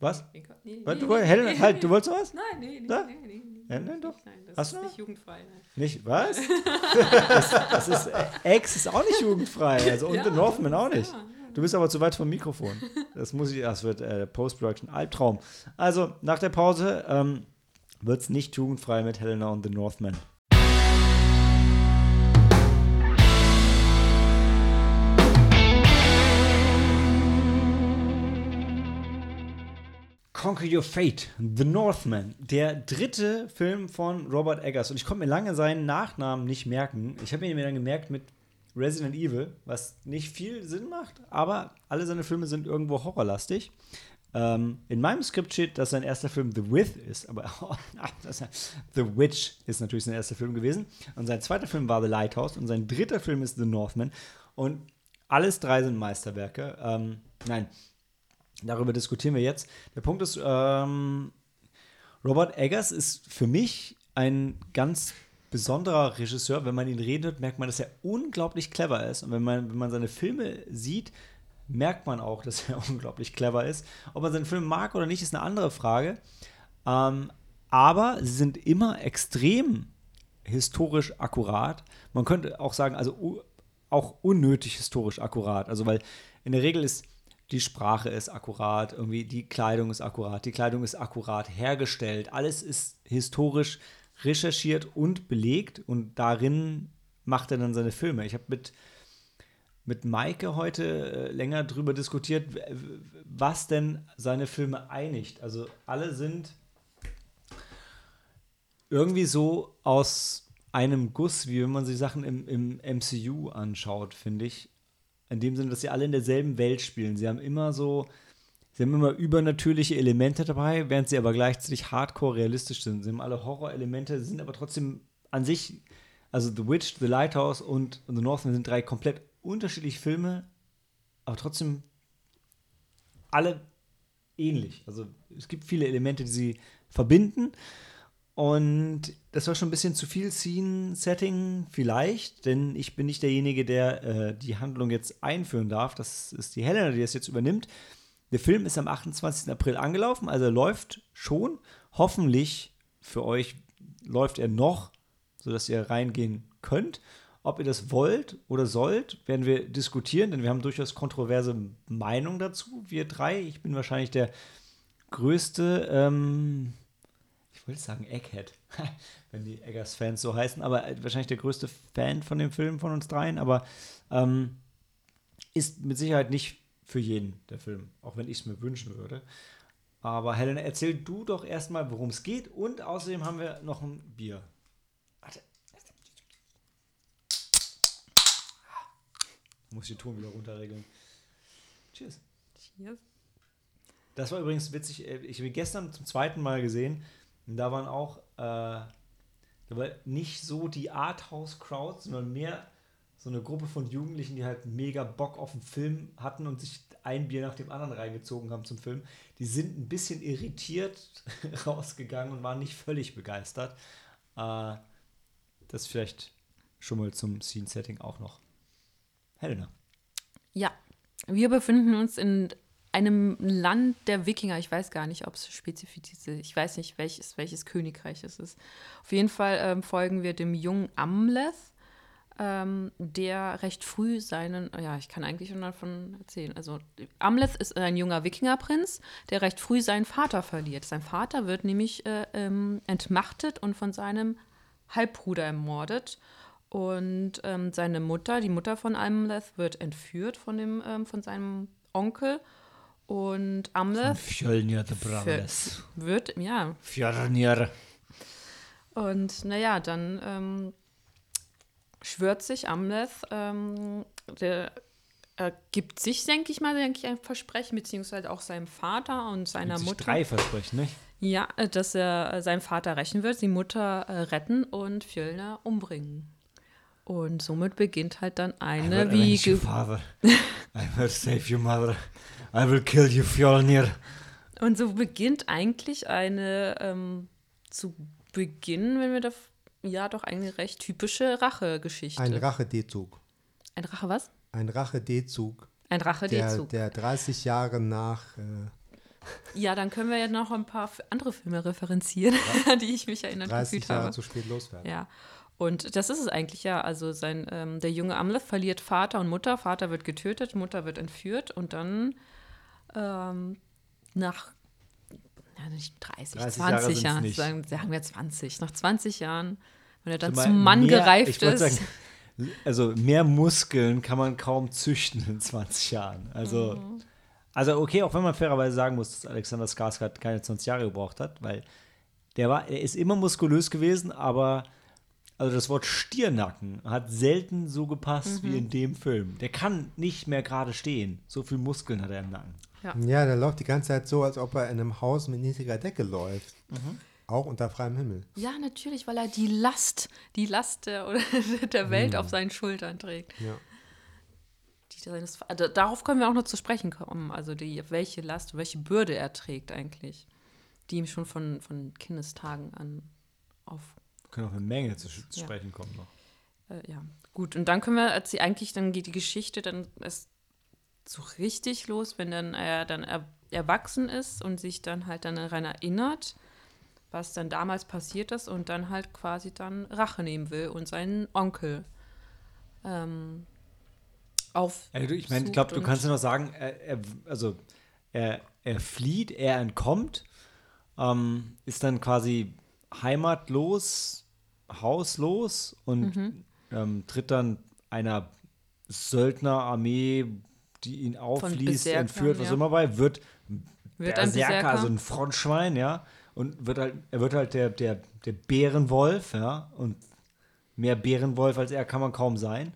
Was? Nee, nee, Was, du, nee, nee. halt, du wolltest was? Nein, nee, nee, Da? nee, nee, nee. Nein, doch. Nein, das Hast ist du nicht jugendfrei. Nein. Nicht, was? das, das ist, äh, Ex ist auch nicht jugendfrei. Also, und Ja, The Northman auch nicht. ja. Du bist aber zu weit vom Mikrofon. Das muss ich, das wird äh, Post-Production Albtraum. Also, nach der Pause ähm, wird es nicht jugendfrei mit Helena und The Northman. Conquer Your Fate, The Northman, der dritte Film von Robert Eggers. Und ich konnte mir lange seinen Nachnamen nicht merken. Ich habe ihn mir dann gemerkt mit Resident Evil, was nicht viel Sinn macht, aber alle seine Filme sind irgendwo horrorlastig. Ähm, in meinem Skript steht, dass sein erster Film The With ist, aber The Witch ist natürlich sein erster Film gewesen. Und sein zweiter Film war The Lighthouse und sein dritter Film ist The Northman. Und alles drei sind Meisterwerke. Ähm, nein, darüber diskutieren wir jetzt. Der Punkt ist, ähm, Robert Eggers ist für mich ein ganz besonderer Regisseur. Wenn man ihn reden hört, merkt man, dass er unglaublich clever ist. Und wenn man, wenn man seine Filme sieht, merkt man auch, dass er unglaublich clever ist. Ob man seinen Film mag oder nicht, ist eine andere Frage. Ähm, aber sie sind immer extrem historisch akkurat. Man könnte auch sagen, also auch unnötig historisch akkurat. Also, weil in der Regel ist die Sprache ist akkurat, irgendwie die Kleidung ist akkurat, die Kleidung ist akkurat hergestellt, alles ist historisch recherchiert und belegt und darin macht er dann seine Filme. Ich habe mit, mit Maike heute äh, länger drüber diskutiert, was denn seine Filme einigt. Also alle sind irgendwie so aus einem Guss, wie wenn man sich Sachen im, im MCU anschaut, finde ich. In dem Sinne, dass sie alle in derselben Welt spielen. Sie haben immer so, sie haben immer übernatürliche Elemente dabei, während sie aber gleichzeitig hardcore realistisch sind. Sie haben alle Horrorelemente, sind aber trotzdem an sich, also The Witch, The Lighthouse und The Northman sind drei komplett unterschiedliche Filme, aber trotzdem alle ähnlich. Also es gibt viele Elemente, die sie verbinden. Und das war schon ein bisschen zu viel Scene-Setting, vielleicht, denn ich bin nicht derjenige, der äh, die Handlung jetzt einführen darf. Das ist die Helena, die das jetzt übernimmt. Der Film ist am 28. April angelaufen, also läuft schon. Hoffentlich für euch läuft er noch, sodass ihr reingehen könnt. Ob ihr das wollt oder sollt, werden wir diskutieren, denn wir haben durchaus kontroverse Meinungen dazu, wir drei. Ich bin wahrscheinlich der größte, ähm, ich wollte sagen Egghead, wenn die Eggers-Fans so heißen, aber wahrscheinlich der größte Fan von dem Film von uns dreien, aber ähm, ist mit Sicherheit nicht für jeden der Film, auch wenn ich es mir wünschen würde. Aber Helena, erzähl du doch erstmal, worum es geht und außerdem haben wir noch ein Bier. Warte. Muss ich den Ton wieder runterregeln. Cheers. Cheers. Das war übrigens witzig. äh, Ich habe ihn gestern zum zweiten Mal gesehen. Und da waren auch, äh, nicht so die Arthouse-Crowd, sondern mehr so eine Gruppe von Jugendlichen, die halt mega Bock auf den Film hatten und sich ein Bier nach dem anderen reingezogen haben zum Film. Die sind ein bisschen irritiert rausgegangen und waren nicht völlig begeistert. Äh, das vielleicht schon mal zum Scene-Setting auch noch. Helena. Ja, wir befinden uns in einem Land der Wikinger. Ich weiß gar nicht, ob es spezifisch ist. Ich weiß nicht, welches, welches Königreich es ist. Auf jeden Fall ähm, folgen wir dem jungen Amleth, ähm, der recht früh seinen, ja, ich kann eigentlich schon davon erzählen. Also Amleth ist ein junger Wikingerprinz, der recht früh seinen Vater verliert. Sein Vater wird nämlich äh, ähm, entmachtet und von seinem Halbbruder ermordet. Und ähm, seine Mutter, die Mutter von Amleth, wird entführt von, dem, ähm, von seinem Onkel. Und Amleth Fjölnir the Brothers. wird, ja, Fjölnir. und naja, dann ähm, schwört sich Amleth, ähm, der er gibt sich, denke ich mal, denke ich, ein Versprechen, beziehungsweise auch seinem Vater und seiner Sich Mutter. Drei Versprechen, nicht? Ja, äh, dass er äh, seinen Vater rächen wird, die Mutter äh, retten und Fjölner umbringen. Und somit beginnt halt dann eine wie ge- father. I will save your mother. I will kill you, Fjolnir. und so beginnt eigentlich eine ähm, zu Beginn, wenn wir da ja doch eine recht typische Rachegeschichte. Ein Rache-D-Zug. Ein Rache was? Ein Rache-D-Zug, Ein Rache der, der 30 Jahre nach äh, Ja, dann können wir ja noch ein paar andere Filme referenzieren, an die ich mich erinnert 30 gefühlt Jahre habe. zu spät loswerden. Ja. Und das ist es eigentlich ja. Also sein, ähm, der junge Amleth verliert Vater und Mutter. Vater wird getötet, Mutter wird entführt und dann ähm, nach ja, nicht 30, 30 Jahre 20 sind's Jahren, sagen, sagen wir 20. Nach 20 Jahren, wenn er dann zum Mann mehr- gereift ist. Sagen, also mehr Muskeln kann man kaum züchten in 20 Jahren. Also, Mhm. also okay, auch wenn man fairerweise sagen muss, dass Alexander Skarsgård keine 20 Jahre gebraucht hat, weil der war, er ist immer muskulös gewesen, aber also das Wort Stiernacken hat selten so gepasst Mhm. wie in dem Film. Der kann nicht mehr gerade stehen. So viel Muskeln hat er im Nacken. Ja, der läuft die ganze Zeit so, als ob er in einem Haus mit niedriger Decke läuft. Mhm. Auch unter freiem Himmel. Ja, natürlich, weil er die Last, die Last der, oder der Welt auf seinen Schultern trägt. Ja. Die seines, also darauf können wir auch noch zu sprechen kommen. Also die, welche Last, welche Bürde er trägt eigentlich, die ihm schon von, von Kindestagen an auf. Wir können auf eine Menge zu sch- Ja. sprechen kommen noch. Äh, ja, gut. Und dann können wir, als sie eigentlich, dann geht die Geschichte dann erst so richtig los, wenn dann er dann er, erwachsen ist und sich dann halt dann daran erinnert, was dann damals passiert ist und dann halt quasi dann Rache nehmen will und seinen Onkel ähm, auf. Du, ich meine, ich glaube, du kannst ja noch sagen, er, er, also er, er flieht, er entkommt, ähm, ist dann quasi heimatlos, hauslos und Mhm. ähm, tritt dann einer Söldnerarmee, die ihn aufliest, Berserkern, entführt, was ja. immer bei, wird, Wird ein Berserker, Berserker. also ein Frontschwein, ja, und wird halt, er wird halt der, der, der Bärenwolf, ja, und mehr Bärenwolf als er kann man kaum sein.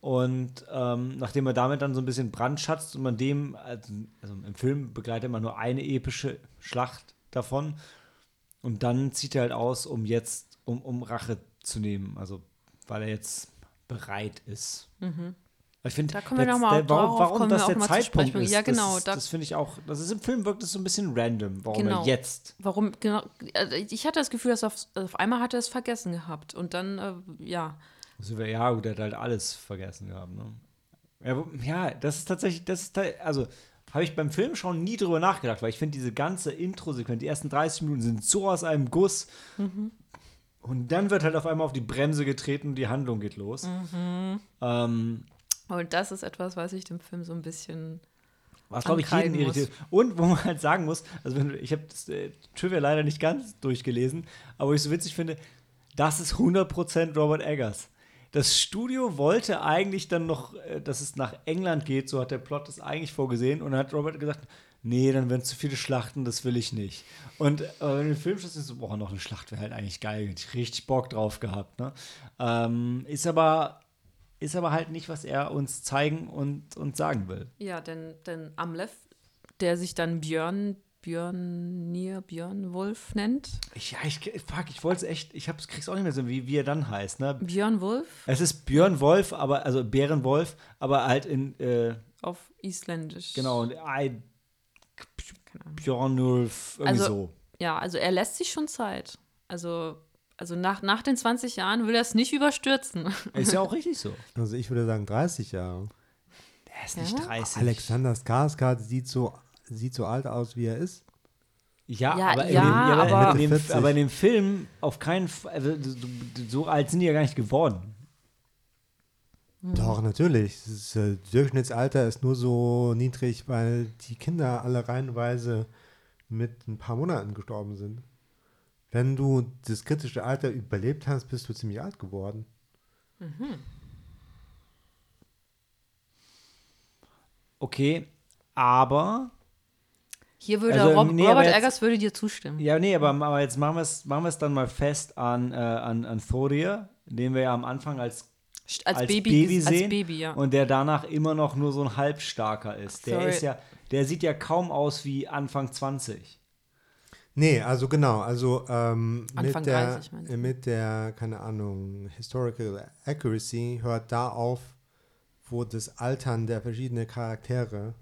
Und ähm, nachdem er damit dann so ein bisschen brandschatzt und man dem, also, also im Film begleitet man nur eine epische Schlacht davon. Und dann zieht er halt aus, um jetzt, um, um Rache zu nehmen. Also, weil er jetzt bereit ist. Ich finde, Mhm. Da kommen wir noch mal- warum, das der Zeitpunkt ist. Ja, genau, Das, da- das finde ich auch, das ist im Film wirkt es so ein bisschen random, warum Genau. er jetzt. Warum, genau, also ich hatte das Gefühl, dass auf, auf einmal hat er es vergessen gehabt. Und dann, äh, ja, Also, ja, gut, er hat halt alles vergessen gehabt. Ne? Ja, das ist tatsächlich, das ist, also habe ich beim Filmschauen nie drüber nachgedacht, weil ich finde, diese ganze Intro-Sequenz, die ersten 30 Minuten sind so aus einem Guss. Und dann wird halt auf einmal auf die Bremse getreten und die Handlung geht los. Ähm, und das ist etwas, was ich dem Film so ein bisschen. Was, glaube ich, jeden irritiert. Und wo man halt sagen muss, also wenn, ich habe das äh, Trivia leider nicht ganz durchgelesen, aber was ich so witzig finde, das ist 100% Robert Eggers. Das Studio wollte eigentlich dann noch, äh, dass es nach England geht, so hat der Plot das eigentlich vorgesehen. Und dann hat Robert gesagt, nee, dann werden zu viele Schlachten, das will ich nicht. Und äh, wenn du den Film schaust, ist so, boah, noch eine Schlacht wäre halt eigentlich geil. Hätte ich richtig Bock drauf gehabt. Ne? Ähm, ist aber ist aber halt nicht, was er uns zeigen und, und sagen will. Ja, denn, denn Amleth, der sich dann Björn, Björn Nier, Björn Wolf nennt. Ich, ja, ich, fuck, ich wollte es echt, ich hab's, krieg's auch nicht mehr so, wie, wie er dann heißt, ne? Björn Wolf Es ist Björn Wolf, aber, also Bärenwolf, aber halt in, äh, auf Isländisch. genau, und I. Björn Wolf, irgendwie Also- so. Ja, also er lässt sich schon Zeit. Also, also nach, nach den 20 Jahren will er es nicht überstürzen. Ist ja auch richtig so. Also ich würde sagen 30 Jahre. Der ist nicht Ja? 30. Alexander Skarsgård sieht so, sieht so alt aus, wie er ist. Ja, Ja, aber, in ja, dem, ja, aber, aber- in dem, 40. aber in dem Film auf keinen Fall, also, so alt sind die ja gar nicht geworden. Doch, natürlich. Das äh, Durchschnittsalter ist nur so niedrig, weil die Kinder alle reihenweise mit ein paar Monaten gestorben sind. Wenn du das kritische Alter überlebt hast, bist du ziemlich alt geworden. Okay, aber Hier würde Also, Rob, nee, aber Robert jetzt- Eggers würde dir zustimmen. Ja, nee, aber, aber jetzt machen wir es machen wir's dann mal fest an, äh, an, an Thorir, den wir ja am Anfang als, Als, als Baby, Baby, als sehen Baby, ja. und der danach immer noch nur so ein Halbstarker ist. Der Sorry. ist ja, der sieht ja kaum aus wie Anfang 20. Nee, also genau, also ähm, Anfang mit, der, 30 meinst du? äh, mit der, keine Ahnung, Historical Accuracy hört da auf, wo das Altern der verschiedenen Charaktere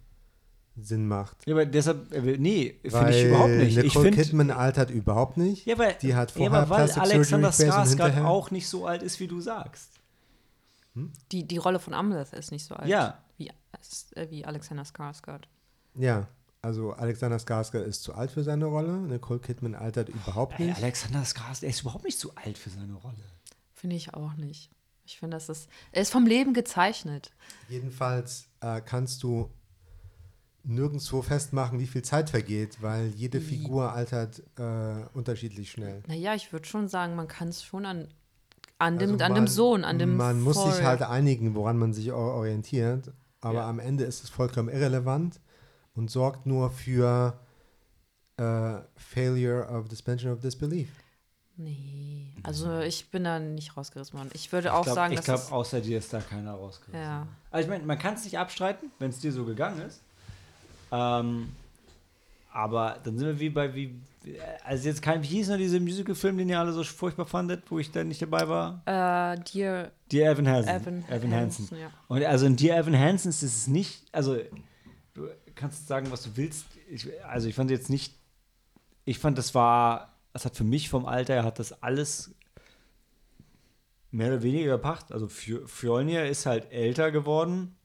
Sinn macht. Ja, aber deshalb, äh, nee, finde ich überhaupt nicht. Ich Nicole finde, Kidman altert überhaupt nicht. ja, weil, die hat ja, vorher aber weil Plastic Alexander Skarsgård auch nicht so alt ist, wie du sagst. Die, die Rolle von Amleth ist nicht so alt Ja. wie, äh, wie Alexander Skarsgård. Ja, Also Alexander Skarsgård ist zu alt für seine Rolle. Nicole Kidman altert überhaupt Ey, nicht. Alexander Skarsgård, ist überhaupt nicht zu alt für seine Rolle. Finde ich auch nicht. Ich finde, das ist. Er ist vom Leben gezeichnet. Jedenfalls äh, kannst du nirgendwo festmachen, wie viel Zeit vergeht, weil jede Figur altert äh, unterschiedlich schnell. Naja, ich würde schon sagen, man kann es schon an, an, dem, Also an man- dem Sohn, an dem Man muss sich halt einigen, woran man sich or- orientiert, aber Ja. am Ende ist es vollkommen irrelevant und sorgt nur für äh, Failure of Suspension of Disbelief. Nee, also ich bin da nicht rausgerissen worden. Ich würde auch ich glaub, sagen, ich dass glaube, es- außer dir ist da keiner rausgerissen. Ja. Also ich meine, man kann es nicht abstreiten, wenn es dir so gegangen ist. Ähm, aber dann sind wir wie bei wie. Also jetzt kein, wie hieß noch dieser Musical-Film, den ihr alle so furchtbar fandet, wo ich da nicht dabei war? äh, dir Dear Evan Hansen. Evan, Evan Hansen. ja. Und also in Dear Evan Hansen ist es nicht, also kannst sagen, was du willst. Ich, also ich fand jetzt nicht, ich fand, das war, das hat für mich vom Alter her, hat das alles mehr oder weniger gepackt. Also Fj- Fjolnir ist halt älter geworden,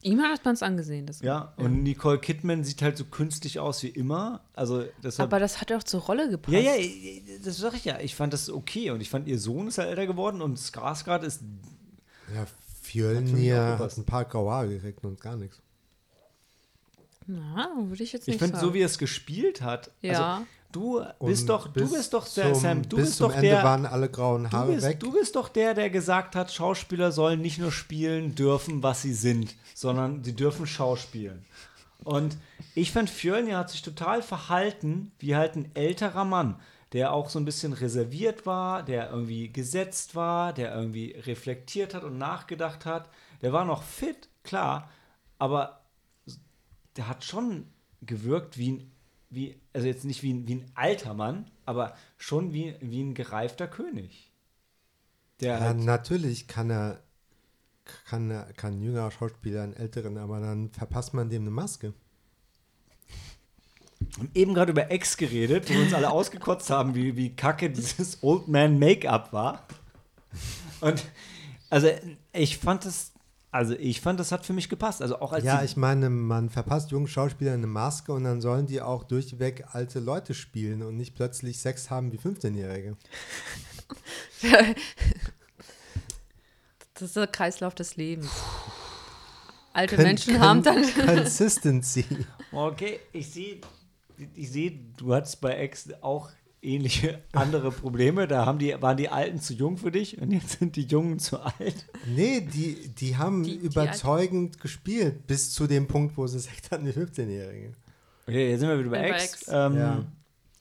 Ihm hat man es angesehen. Das ja, und Nicole Kidman sieht halt so künstlich aus wie immer. Also deshalb, Aber das hat auch zur Rolle gepasst. ja, ja, das sag ich ja. Ich fand das okay und ich fand, ihr Sohn ist halt älter geworden und Skarsgård ist Ja, Fjölnir hat ein paar graue Haare gekriegt und gar nichts. Na, würde ich jetzt Ich nicht finde, sagen. so wie er es gespielt hat. Ja. Also, du bist Und doch, du bis bist doch der, zum, Sam, du bis bist zum doch Ende der. waren alle grauen Du Haare bist, weg. du bist doch der, der gesagt hat, Schauspieler sollen nicht nur spielen dürfen, was sie sind, sondern sie dürfen schauspielen. Und ich fand, Fjölnir hat sich total verhalten wie halt ein älterer Mann, der auch so ein bisschen reserviert war, der irgendwie gesetzt war, der irgendwie reflektiert hat und nachgedacht hat. Der war noch fit, klar, aber der hat schon gewirkt wie ein, wie, also jetzt nicht wie ein, wie ein alter Mann, aber schon wie, wie ein gereifter König. Der Ja, halt, natürlich kann er, kann er, kann ein jüngerer Schauspieler einen älteren, aber dann verpasst man dem eine Maske. haben eben gerade über Ex geredet, wo wir uns alle ausgekotzt haben, wie, wie kacke dieses Old Man Make-up war. Und also ich fand das, also ich fand, das hat für mich gepasst. Also auch als Ja, ich meine, man verpasst jungen Schauspielern eine Maske und dann sollen die auch durchweg alte Leute spielen und nicht plötzlich Sex haben wie 15-Jährige. Das ist der Kreislauf des Lebens. Alte Con- Menschen haben dann. Consistency. Okay, ich sehe, ich sehe, du hattest bei Ex auch ähnliche andere Probleme. Da haben die, waren die Alten zu jung für dich und jetzt sind die Jungen zu alt. Nee, die, die haben Die- die überzeugend gespielt, bis zu dem Punkt, wo sie Sex hatten wie 15-Jährige. Okay, jetzt sind wir wieder bei Ex. Ex. Ähm, Ja.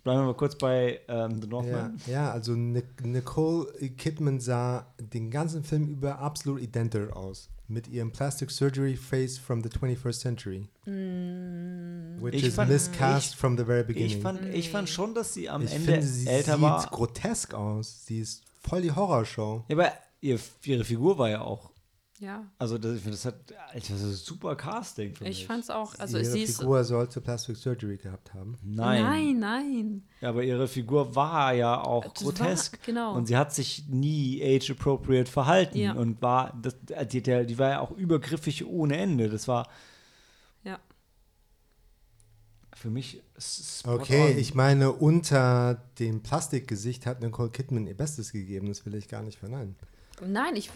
Bleiben wir mal kurz bei ähm, The Ja, Northman. ja, also Nic- Nicole Kidman sah den ganzen Film über absolut identisch aus. Mit ihrem Plastic Surgery Face from the 21st Century. Which Ich is fand- miscast ich- from the very beginning. Ich fand, ich fand schon, dass sie am Ich Ende finde, sie älter sieht war. grotesk aus. Sie ist voll die Horrorshow. Ja, aber ihr, ihre Figur war ja auch. Ja, Also, das, ich finde, das hat. Alter, das ist super Casting für mich. ich fand's auch. Also Ihre sie ist. Figur sollte Plastic Surgery gehabt haben. Nein. Nein, nein. Ja, aber ihre Figur war ja auch Das war- grotesk. genau. Und sie hat sich nie age-appropriate verhalten. Ja. Und war. Das, die, der, die war ja auch übergriffig ohne Ende. Das war Ja. für mich. Okay, on. ich meine, unter dem Plastikgesicht hat Nicole Kidman ihr Bestes gegeben. Das will ich gar nicht verneinen. Nein, ich.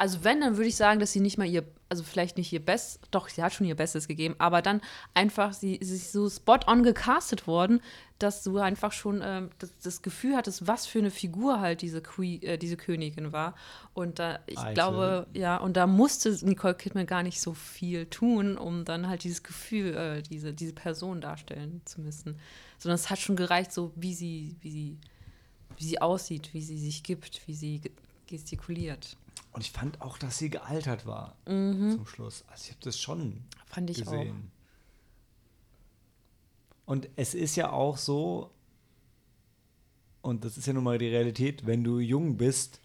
Also wenn, dann würde ich sagen, dass sie nicht mal ihr, also vielleicht nicht ihr Bestes, doch, sie hat schon ihr Bestes gegeben, aber dann einfach, sie, sie ist so spot on gecastet worden, dass du einfach schon ähm, das, das Gefühl hattest, was für eine Figur halt diese, Que äh, diese Königin war. Und da, ich Alte. glaube, ja, und da musste Nicole Kidman gar nicht so viel tun, um dann halt dieses Gefühl, äh, diese, diese Person darstellen zu müssen. Sondern es hat schon gereicht, so wie sie, wie sie, wie sie aussieht, wie sie sich gibt, wie sie ge- gestikuliert. Und ich fand auch, dass sie gealtert war Mhm. zum Schluss. Also ich habe das schon Fand ich auch. gesehen. Und es ist ja auch so, und das ist ja nun mal die Realität, wenn du jung bist,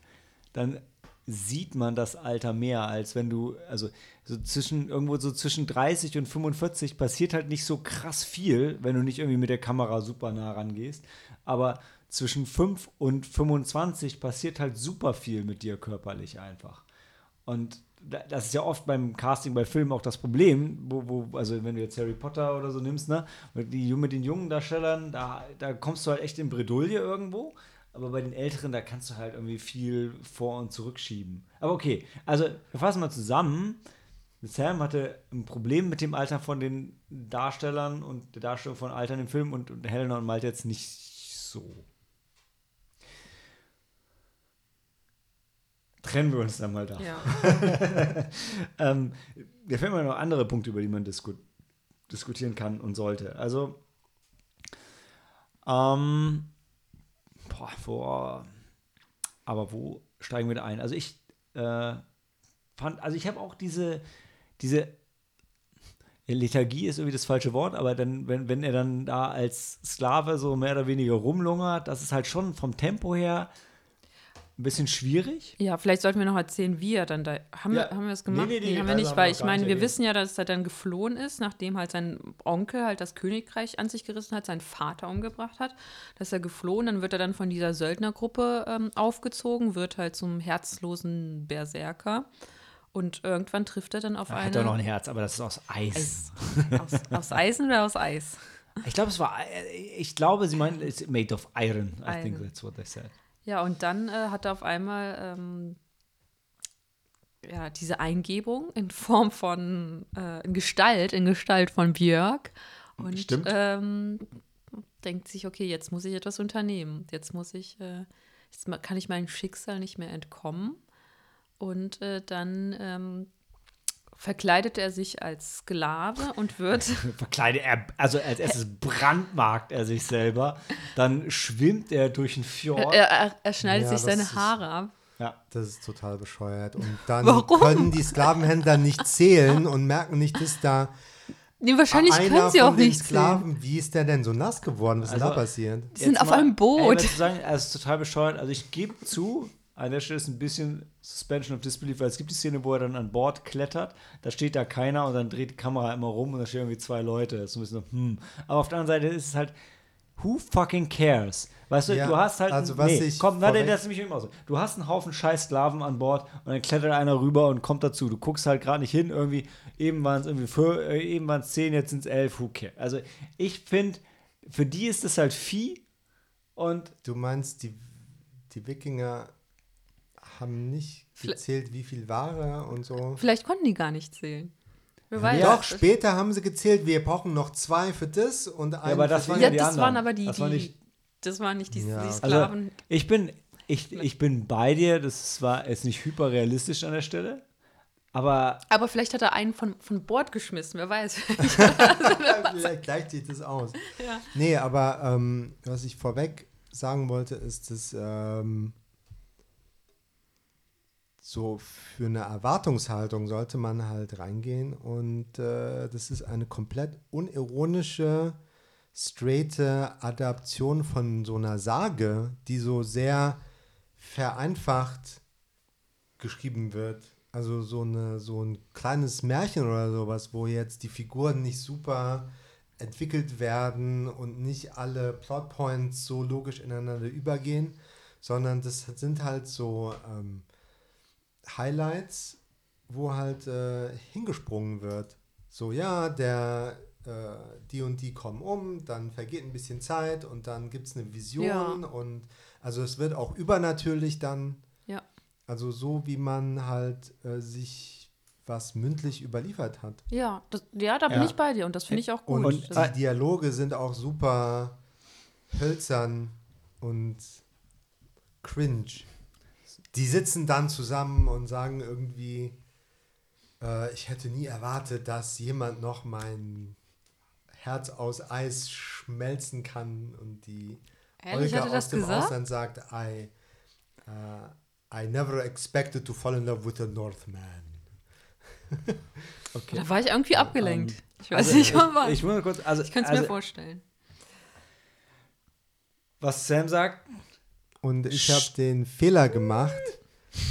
dann sieht man das Alter mehr, als wenn du, also so zwischen, irgendwo so zwischen 30 und 45 passiert halt nicht so krass viel, wenn du nicht irgendwie mit der Kamera super nah rangehst. Aber zwischen 5 und 25 passiert halt super viel mit dir körperlich einfach. Und da- das ist ja oft beim Casting bei Filmen auch das Problem, wo, wo also wenn du jetzt Harry Potter oder so nimmst, ne, mit, die, mit den jungen Darstellern, da, da kommst du halt echt in Bredouille irgendwo. Aber bei den Älteren, da kannst du halt irgendwie viel vor- und zurückschieben. Aber okay, also wir fassen mal zusammen. Sam hatte ein Problem mit dem Alter von den Darstellern und der Darstellung von Altern im Film und, und Helena und Malte jetzt nicht so. Trennen wir uns dann mal da. Ja. Ähm, mir fällt mir noch andere Punkte, über die man disku diskutieren kann und sollte. Also, ähm, boah, wo, aber wo steigen wir da ein? Also ich äh, fand, also ich habe auch diese, diese Lethargie ist irgendwie das falsche Wort, aber dann, wenn, wenn er dann da als Sklave so mehr oder weniger rumlungert, das ist halt schon vom Tempo her ein bisschen schwierig. Ja, vielleicht sollten wir noch erzählen, wie er dann da. Haben, Ja. wir, haben wir das Nee, gemacht? nee, nee, haben wir also nicht, weil ich meine, wir wissen ja, dass er dann geflohen ist, nachdem halt sein Onkel halt das Königreich an sich gerissen hat, seinen Vater umgebracht hat. Dass er geflohen, dann wird er dann von dieser Söldnergruppe ähm, aufgezogen, wird halt zum herzlosen Berserker. Und irgendwann trifft er dann auf Er eine. hat ja noch ein Herz, aber das ist aus Eis. Eis. aus, aus Eisen oder aus Eis? Ich glaube, es war, äh, ich glaube, sie meinen, it's made of iron. I think Iron. that's what they said. Ja, und dann äh, hat er auf einmal ähm, ja, diese Eingebung in Form von, äh, in Gestalt, in Gestalt von Björk. Und. Ähm, denkt sich, okay, jetzt muss ich etwas unternehmen. Jetzt muss ich, äh, jetzt kann ich meinem Schicksal nicht mehr entkommen. Und äh, dann ähm, verkleidet er sich als Sklave und wird Verkleidet er, also als erstes brandmarkt er sich selber, dann schwimmt er durch einen Fjord. er, er, er schneidet Ja, sich seine Haare ab. ja. Das ist total bescheuert. Und dann Warum? können die Sklavenhändler nicht zählen und merken nicht, dass da Nee, wahrscheinlich einer können sie von auch den nicht sehen. Sklaven, wie ist der denn so nass geworden? Was ist Also- da passiert? Die sind auf mal- einem Boot. Ey, sagen, er ist total bescheuert. Also ich gebe zu, an der Stelle ist ein bisschen Suspension of Disbelief, weil es gibt die Szene, wo er dann an Bord klettert, da steht da keiner und dann dreht die Kamera immer rum und da stehen irgendwie zwei Leute. Das ist ein bisschen so, hm. Aber auf der anderen Seite ist es halt, who fucking cares? Weißt du, Ja, du hast halt, also was nee, ich komm, vorweg- das ist nämlich immer so. Du hast einen Haufen scheiß Sklaven an Bord und dann klettert einer rüber und kommt dazu. Du guckst halt gerade nicht hin, irgendwie, eben waren es irgendwie für, äh, eben waren es zehn, jetzt sind es elf, who cares? Also ich finde, für die ist es halt Vieh und Du meinst, die, die Wikinger haben nicht gezählt, wie viel Ware und so? Vielleicht konnten die gar nicht zählen. Wer weiß. Doch, später haben sie gezählt, wir brauchen noch zwei für das und einen aber das für waren Ja, ja die das anderen. waren aber die, Das waren die nicht- das waren nicht die, Ja, die. Also Sklaven. ich bin, ich, ich bin bei dir, das war jetzt nicht hyperrealistisch an der Stelle, aber aber vielleicht hat er einen von, von Bord geschmissen, wer weiß. Vielleicht gleicht sich das aus. Ja. Nee, aber ähm, was ich vorweg sagen wollte, ist, dass ähm, so für eine Erwartungshaltung sollte man halt reingehen und äh, das ist eine komplett unironische, straighte Adaption von so einer Sage, die so sehr vereinfacht geschrieben wird. Also so, eine, so ein kleines Märchen oder sowas, wo jetzt die Figuren nicht super entwickelt werden und nicht alle Plotpoints so logisch ineinander übergehen, sondern das sind halt so ähm, Highlights, wo halt äh, hingesprungen wird. So, ja, der, äh, die und die kommen um, dann vergeht ein bisschen Zeit und dann gibt es eine Vision Ja. und also es wird auch übernatürlich dann. Ja. Also so, wie man halt äh, sich was mündlich überliefert hat. Ja, das, ja, da bin Ja. ich bei dir und das finde ich auch gut. Und, Und- die Dialoge sind auch super hölzern und cringe. Die sitzen dann zusammen und sagen irgendwie, äh, ich hätte nie erwartet, dass jemand noch mein Herz aus Eis schmelzen kann und die Ehrlich, Olga aus dem gesagt? Ausland sagt, I, uh, I never expected to fall in love with a Northman. okay. da war ich irgendwie abgelenkt. Ähm, ich weiß Also, nicht, warum. ich, Ich, ich muss mal kurz, also, könnte es also mir vorstellen. was Sam sagt, Und ich habe den Fehler gemacht,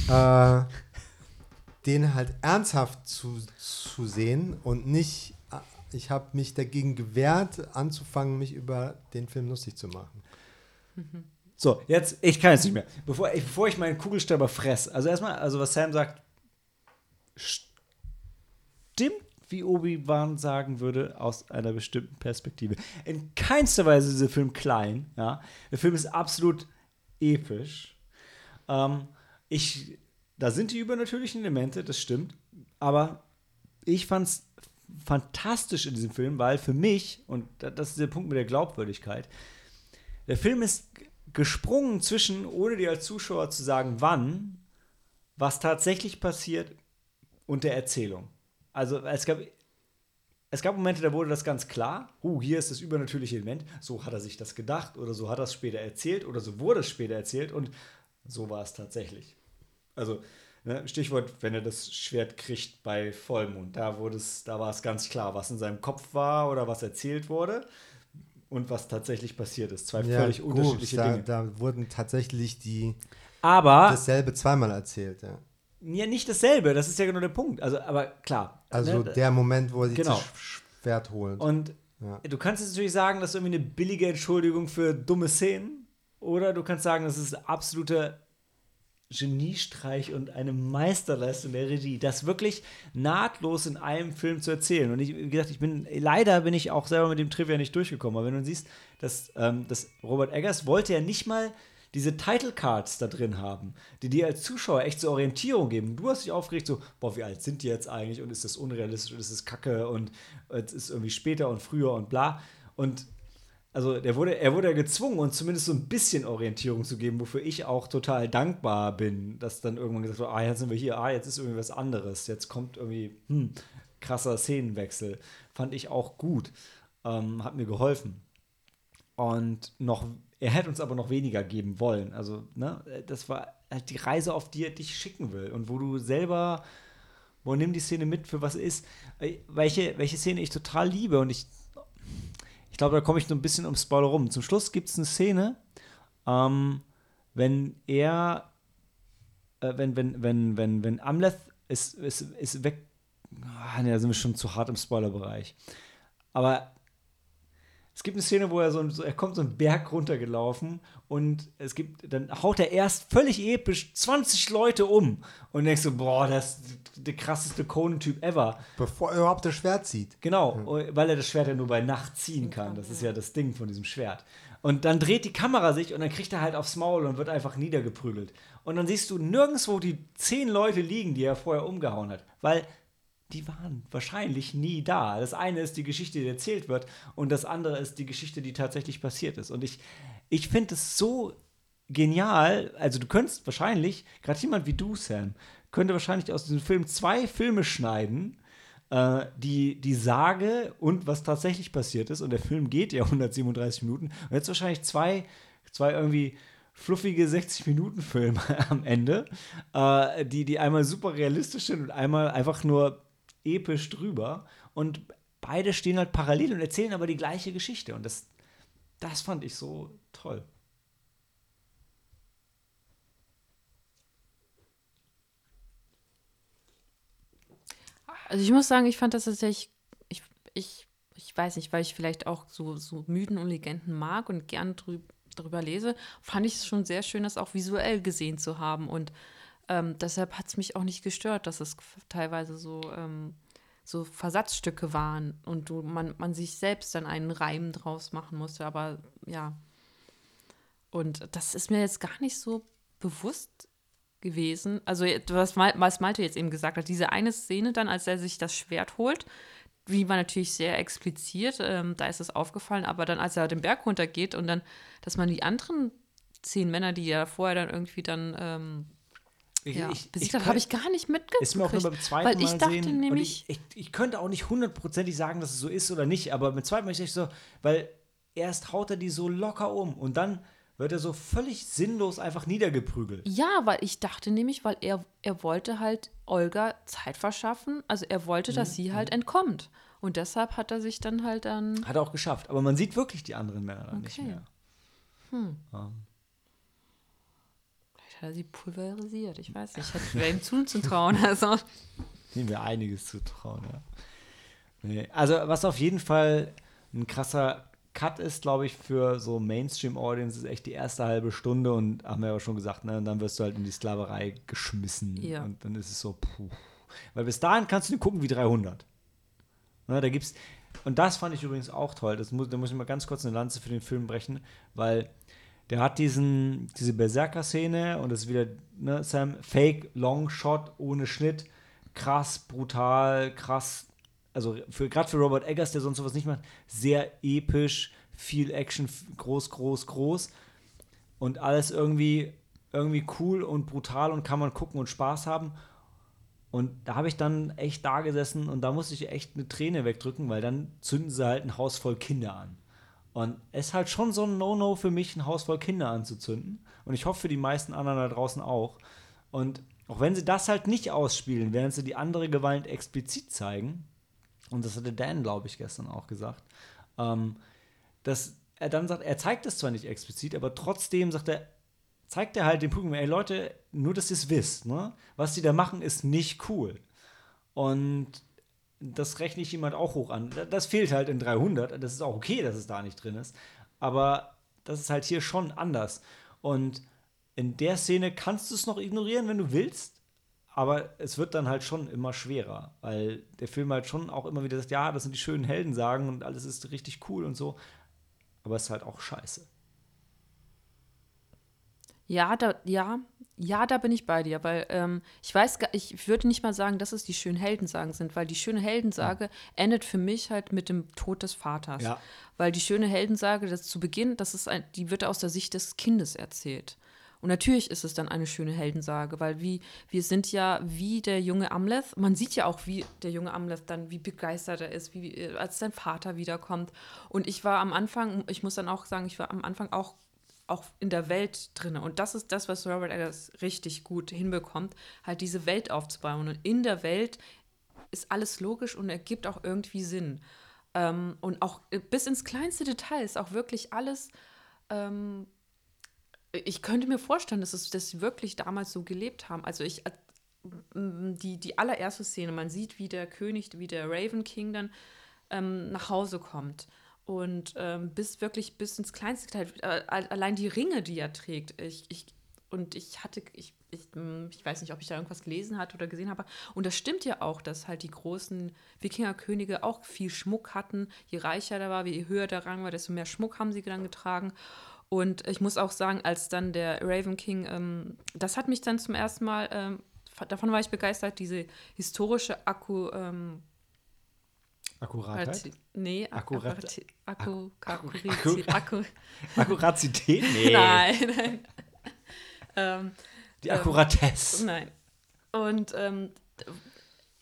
äh, den halt ernsthaft zu, zu sehen und nicht, äh, ich habe mich dagegen gewehrt, anzufangen, mich über den Film lustig zu machen. So, jetzt, ich kann jetzt nicht mehr. Bevor ich, bevor ich meinen Kugelschreiber fress, also erstmal, also was Sam sagt, stimmt, wie Obi-Wan sagen würde, aus einer bestimmten Perspektive. In keinster Weise ist der Film klein. Ja? Der Film ist absolut episch. Ähm, ich, da sind die übernatürlichen Elemente, das stimmt. Aber ich fand es fantastisch in diesem Film, weil für mich, und das ist der Punkt mit der Glaubwürdigkeit, der Film ist gesprungen zwischen, ohne dir als Zuschauer zu sagen, wann, was tatsächlich passiert und der Erzählung. Also es gab, es gab Momente, da wurde das ganz klar, uh, hier ist das übernatürliche Element, so hat er sich das gedacht oder so hat er es später erzählt oder so wurde es später erzählt und so war es tatsächlich. Also ne, Stichwort, wenn er das Schwert kriegt bei Vollmond, da, wurde es, da war es ganz klar, was in seinem Kopf war oder was erzählt wurde und was tatsächlich passiert ist. Zwei ja, völlig gut, unterschiedliche da, Dinge. Da wurden tatsächlich die aber dasselbe zweimal erzählt, ja. Ja, nicht dasselbe, das ist ja genau der Punkt. Also, aber klar. Also ne? der Moment, wo er sich genau. das Schwert holt. Und ja. du kannst jetzt natürlich sagen, das ist irgendwie eine billige Entschuldigung für dumme Szenen. Oder du kannst sagen, das ist absoluter Geniestreich und eine Meisterleistung der Regie, das wirklich nahtlos in einem Film zu erzählen. Und ich, wie gesagt, ich bin, leider bin ich auch selber mit dem Trivia nicht durchgekommen. Aber wenn du siehst, dass, ähm, dass Robert Eggers wollte ja nicht mal diese Title Cards da drin haben, die dir als Zuschauer echt zur Orientierung geben. Du hast dich aufgeregt, so, boah, wie alt sind die jetzt eigentlich und ist das unrealistisch und ist das kacke und es ist irgendwie später und früher und bla. Und also der wurde, er wurde gezwungen, uns zumindest so ein bisschen Orientierung zu geben, wofür ich auch total dankbar bin, dass dann irgendwann gesagt wird, ah, jetzt sind wir hier, ah, jetzt ist irgendwie was anderes, jetzt kommt irgendwie, hm, krasser Szenenwechsel. Fand ich auch gut. Ähm, hat mir geholfen. Und noch er hätte uns aber noch weniger geben wollen. Also, ne, das war halt die Reise, auf die er dich schicken will. Und wo du selber, wo nimm die Szene mit, für was ist. Äh, welche, welche Szene ich total liebe und ich, ich glaube, da komme ich so ein bisschen um Spoiler rum. Zum Schluss gibt es eine Szene, ähm, wenn er, äh, wenn, wenn, wenn, wenn, wenn Amleth ist, ist, ist weg. Ah, ne, da sind wir schon zu hart im Spoilerbereich. Aber es gibt eine Szene, wo er so, so, er kommt so einen Berg runtergelaufen und es gibt, dann haut er erst völlig episch 20 Leute um und denkst so, boah, das ist der krasseste Conan-Typ ever. Bevor er überhaupt das Schwert zieht. Genau, ja. weil er das Schwert ja nur bei Nacht ziehen kann. Das ist ja das Ding von diesem Schwert. Und dann dreht die Kamera sich und dann kriegt er halt aufs Maul und wird einfach niedergeprügelt. Und dann siehst du nirgendwo die zehn Leute liegen, die er vorher umgehauen hat. Weil die waren wahrscheinlich nie da. Das eine ist die Geschichte, die erzählt wird, und das andere ist die Geschichte, die tatsächlich passiert ist. Und ich, ich finde es so genial. Also, du könntest wahrscheinlich, gerade jemand wie du, Sam, könnte wahrscheinlich aus diesem Film zwei Filme schneiden, äh, die, die Sage und was tatsächlich passiert ist. Und der Film geht ja 137 Minuten. Und jetzt wahrscheinlich zwei, zwei irgendwie fluffige 60-Minuten-Filme am Ende, äh, die, die einmal super realistisch sind und einmal einfach nur episch drüber. Und beide stehen halt parallel und erzählen aber die gleiche Geschichte. Und das, das fand ich so toll. Also ich muss sagen, ich fand das tatsächlich, ich, ich, ich weiß nicht, weil ich vielleicht auch so, so Mythen und Legenden mag und gern drüb, drüber lese, fand ich es schon sehr schön, das auch visuell gesehen zu haben. Und ähm, deshalb hat es mich auch nicht gestört, dass es teilweise so, ähm, so Versatzstücke waren und du, man, man sich selbst dann einen Reim draus machen musste. Aber ja. Und das ist mir jetzt gar nicht so bewusst gewesen. Also, was, was Malte jetzt eben gesagt hat, diese eine Szene dann, als er sich das Schwert holt, die war natürlich sehr explizit, ähm, da ist es aufgefallen, aber dann, als er den Berg runtergeht und dann, dass man die anderen zehn Männer, die ja vorher dann irgendwie dann ähm, ich, ja, ich, besiegt habe ich gar nicht mitgekriegt. Ist mir auch nur beim zweiten weil Mal ich dachte sehen. Nämlich, ich, ich, könnte auch nicht hundertprozentig sagen, dass es so ist oder nicht, aber mit zweiten Mal ist es so, weil erst haut er die so locker um und dann wird er so völlig sinnlos einfach niedergeprügelt. Ja, weil ich dachte nämlich, weil er, er wollte halt Olga Zeit verschaffen, also er wollte, dass mhm. sie halt mhm. entkommt. Und deshalb hat er sich dann halt dann. Hat er auch geschafft, aber man sieht wirklich die anderen Männer dann okay. nicht mehr. Hm. Ja hat er sie pulverisiert. Ich weiß nicht, ich hätte ihm zuzutrauen. Also. Nehmen wir einiges zu trauen, ja. Nee. Also, was auf jeden Fall ein krasser Cut ist, glaube ich, für so Mainstream-Audience, ist echt die erste halbe Stunde und haben wir ja auch schon gesagt, ne, und dann wirst du halt in die Sklaverei geschmissen. Ja. Und dann ist es so, puh. Weil bis dahin kannst du gucken wie 300. Ne, da gibt's, und das fand ich übrigens auch toll. Das muss, da muss ich mal ganz kurz eine Lanze für den Film brechen, weil der hat diesen, diese Berserker-Szene und das ist wieder ne, Sam, Fake, Long Shot ohne Schnitt, krass, brutal, krass. Also für, gerade für Robert Eggers, der sonst sowas nicht macht, sehr episch, viel Action, groß, groß, groß. Und alles irgendwie, irgendwie cool und brutal und kann man gucken und Spaß haben. Und da habe ich dann echt da gesessen und da musste ich echt eine Träne wegdrücken, weil dann zünden sie halt ein Haus voll Kinder an. Und es ist halt schon so ein No-No für mich, ein Haus voll Kinder anzuzünden. Und ich hoffe für die meisten anderen da draußen auch. Und auch wenn sie das halt nicht ausspielen, während sie die andere Gewalt explizit zeigen, und das hatte Dan, glaube ich, gestern auch gesagt, ähm, dass er dann sagt, er zeigt es zwar nicht explizit, aber trotzdem sagt er, zeigt er halt den Publikum, ey Leute, nur dass ihr es wisst, ne? was die da machen, ist nicht cool. Und das rechne ich jemand auch hoch an. Das fehlt halt in 300. Das ist auch okay, dass es da nicht drin ist. Aber das ist halt hier schon anders. Und in der Szene kannst du es noch ignorieren, wenn du willst. Aber es wird dann halt schon immer schwerer, weil der Film halt schon auch immer wieder sagt, ja, das sind die schönen Heldensagen und alles ist richtig cool und so. Aber es ist halt auch scheiße. Ja, da, ja, ja, da bin ich bei dir, weil ähm, ich weiß, ich würde nicht mal sagen, dass es die schönen Heldensagen sind, weil die schöne Heldensage endet für mich halt mit dem Tod des Vaters. Ja. Weil die schöne Heldensage, das zu Beginn, das ist ein, die wird aus der Sicht des Kindes erzählt. Und natürlich ist es dann eine schöne Heldensage, weil wie, wir sind ja wie der junge Amleth, man sieht ja auch, wie der junge Amleth dann, wie begeistert er ist, wie, äh, als sein Vater wiederkommt. Und ich war am Anfang, ich muss dann auch sagen, ich war am Anfang auch auch in der Welt drin. Und das ist das, was Robert Eggers richtig gut hinbekommt, halt diese Welt aufzubauen. Und in der Welt ist alles logisch und ergibt auch irgendwie Sinn. Ähm, und auch bis ins kleinste Detail ist auch wirklich alles. Ähm, ich könnte mir vorstellen, dass, sie wirklich damals so gelebt haben. Also ich, äh, die, die allererste Szene, man sieht, wie der König, wie der Raven King dann ähm, nach Hause kommt. Und ähm, bis wirklich bis ins kleinste Teil, äh, allein die Ringe, die er trägt. Ich, ich, und ich hatte, ich, ich, hm, ich weiß nicht, ob ich da irgendwas gelesen hatte oder gesehen habe. Und das stimmt ja auch, dass halt die großen Wikingerkönige auch viel Schmuck hatten. Je reicher der war, je höher der Rang war, desto mehr Schmuck haben sie dann getragen. Und ich muss auch sagen, als dann der Raven King, ähm, das hat mich dann zum ersten Mal, ähm, davon war ich begeistert, diese historische Akku. Ähm, Akkuratheit? Nee, Akkurat Akku, Akku, Akku, Akkuratität? Nee. Nein, nein. ähm, Die Akkuratesse. Ähm, nein. Und, ähm,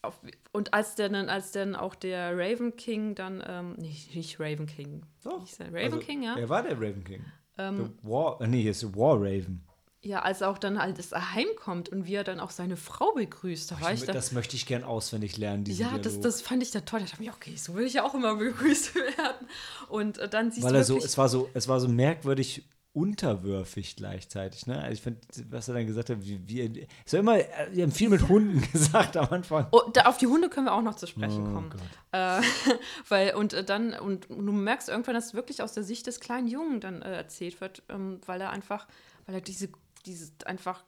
auf, und als dann, als dann auch der Raven King dann, ähm, nicht, nicht Raven King. Doch. Raven also, King, ja. Wer war der Raven King? Ähm, War, äh, nee, hier ist War Raven. Ja, als auch dann halt das heimkommt und wie er dann auch seine Frau begrüßt. Da war ich, ich da, das möchte ich gern auswendig lernen, Ja, das, das fand ich da toll. Da dachte ich, okay, so will ich ja auch immer begrüßt werden. Und äh, dann siehst Weil du er so, es war so, es war so merkwürdig unterwürfig gleichzeitig. Ne? Also ich finde, was er dann gesagt hat, wie, wie so immer, wir haben viel mit Hunden gesagt am Anfang. Oh, da, auf die Hunde können wir auch noch zu sprechen oh, kommen. Äh, weil, und äh, dann, und du merkst irgendwann, dass es wirklich aus der Sicht des kleinen Jungen dann äh, erzählt wird, ähm, weil er einfach, weil er diese dieses einfach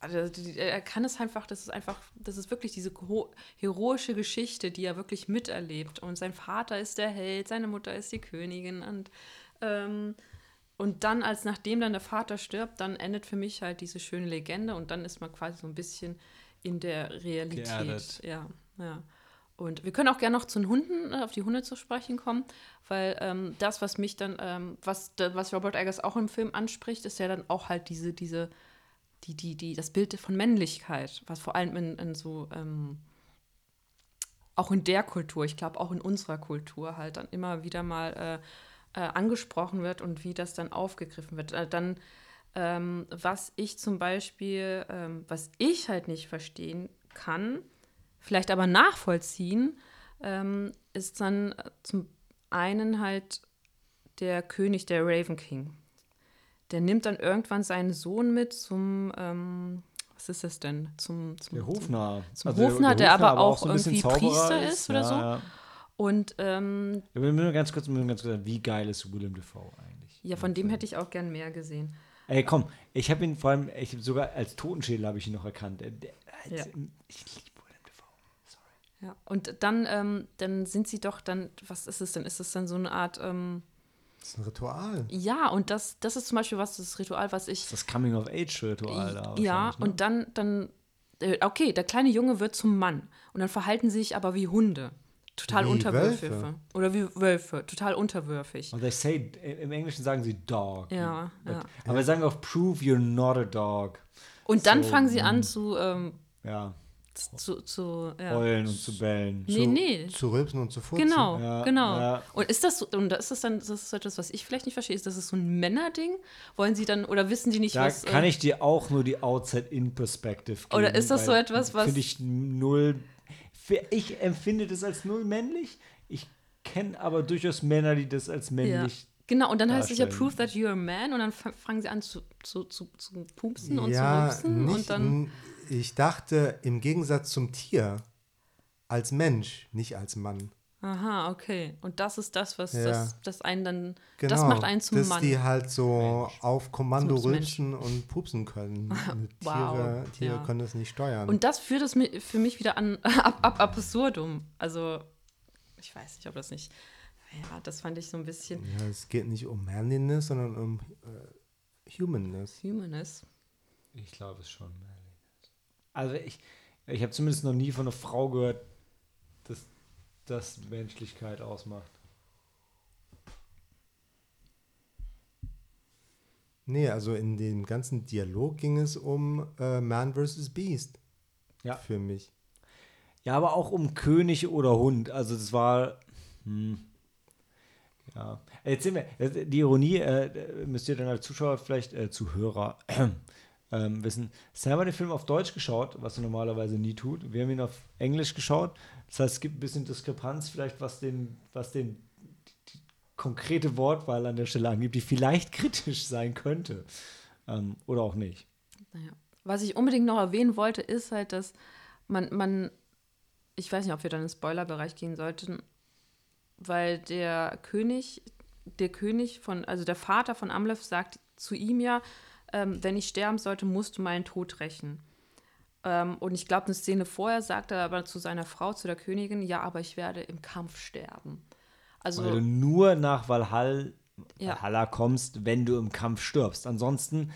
also er kann es einfach, das ist einfach, das ist wirklich diese heroische Geschichte, die er wirklich miterlebt. Und sein Vater ist der Held, seine Mutter ist die Königin. Und, ähm, und dann, als nachdem dann der Vater stirbt, dann endet für mich halt diese schöne Legende und dann ist man quasi so ein bisschen in der Realität. Geerdet. Ja, ja. Und wir können auch gerne noch zu den Hunden, äh, auf die Hunde zu sprechen kommen, weil ähm, das, was mich dann, ähm, was, was Robert Eggers auch im Film anspricht, ist ja dann auch halt diese, diese, die, die, die, das Bild von Männlichkeit, was vor allem in, in so, ähm, auch in der Kultur, ich glaube auch in unserer Kultur halt dann immer wieder mal äh, äh, angesprochen wird und wie das dann aufgegriffen wird. Äh, dann, ähm, was ich zum Beispiel, ähm, was ich halt nicht verstehen kann, vielleicht aber nachvollziehen, ähm, ist dann zum einen halt der König, der Raven King. Der nimmt dann irgendwann seinen Sohn mit zum, ähm, was ist das denn? Zum, zum der Hofnarr. Zum also Hofnarr, der, der, Hofnarr, aber auch, auch so irgendwie Priester ist, ist oder ja, so. Ja. Und ähm, ja, wir müssen ganz kurz, müssen ganz kurz sagen, wie geil ist Willem Dafoe eigentlich? Ja, von dem hätte ich auch gern mehr gesehen. Ey, komm, ich habe ihn vor allem, ich sogar als Totenschädel habe ich ihn noch erkannt. Ja. Ich liebe Willem Dafoe. Sorry. Ja. Und dann, ähm, dann sind sie doch dann, was ist es denn? Ist es dann so eine Art, ähm, Das ist ein Ritual. ja, und das, das ist zum Beispiel was, das Ritual, was ich. Das Coming-of-Age-Ritual da. ja, ne? und dann, dann, äh, okay, der kleine Junge wird zum Mann. Und dann verhalten sie sich aber wie Hunde. Total Wie unterwürfig. Wölfe. Oder wie Wölfe, total unterwürfig. Und they say, im Englischen sagen sie Dog. Ja, But- ja. Aber wir sagen auch, prove you're not a dog. Und dann So, fangen sie mm. an zu, ähm, Ja, zu, zu ja. heulen und zu bellen. Nee, nee. Zu rülpsen und zu furzen. Genau, Ja, genau. ja. Und ist das so, und ist das dann, das ist etwas, was ich vielleicht nicht verstehe, ist das so ein Männerding? Wollen sie dann, oder wissen die nicht, Da was. kann äh, ich dir auch nur die Outside-In-Perspective geben. Oder ist das so etwas, was- Finde ich null. Ich empfinde das als null männlich. Ich kenne aber durchaus Männer, die das als ja. männlich. Genau, und dann heißt es ja prove that you're a man und dann fa- fangen sie an zu, zu, zu, zu pupsen und ja, zu rülpsen nicht, und dann. Ich dachte, im Gegensatz zum Tier, als Mensch, nicht als Mann. Aha, okay. Und das ist das, was Ja. das, das einen dann. Genau, Das macht einen zum dass Mann. die halt so auf Kommando Mensch. rülpsen und pupsen können. Wow, Tiere, Tiere ja. können das nicht steuern. Und das führt es für mich wieder an ab, ab absurdum. Also, ich weiß nicht, ob das nicht. Ja, das fand ich so ein bisschen ja, es geht nicht um Manliness, sondern um äh, Humanness. humanist. Ich glaube es schon. Also ich, ich habe zumindest noch nie von einer Frau gehört, dass das Menschlichkeit ausmacht. Nee, also in dem ganzen Dialog ging es um äh, Man vs. Beast. Ja. Für mich. Ja, aber auch um König oder Hund. Also das war. Hm, ja. Jetzt sind wir. Die Ironie äh, müsst ihr dann als Zuschauer vielleicht, äh, Zuhörer, ähm, wissen. Sam hat den Film auf Deutsch geschaut, was er normalerweise nie tut. Wir haben ihn auf Englisch geschaut. Das heißt, es gibt ein bisschen Diskrepanz, vielleicht was den, was den die, konkrete Wortwahl an der Stelle angibt, die vielleicht kritisch sein könnte. Ähm, oder auch nicht. Naja. Was ich unbedingt noch erwähnen wollte, ist halt, dass man, man, ich weiß nicht, ob wir dann in den Spoilerbereich gehen sollten, weil der König, der König von, also der Vater von Amleth sagt zu ihm ja, ähm, wenn ich sterben sollte, musst du meinen Tod rächen. Ähm, und ich glaube, eine Szene vorher sagt er aber zu seiner Frau, zu der Königin, ja, aber ich werde im Kampf sterben. Also, Weil du nur nach Valhall, Ja. Valhalla kommst, wenn du im Kampf stirbst. Ansonsten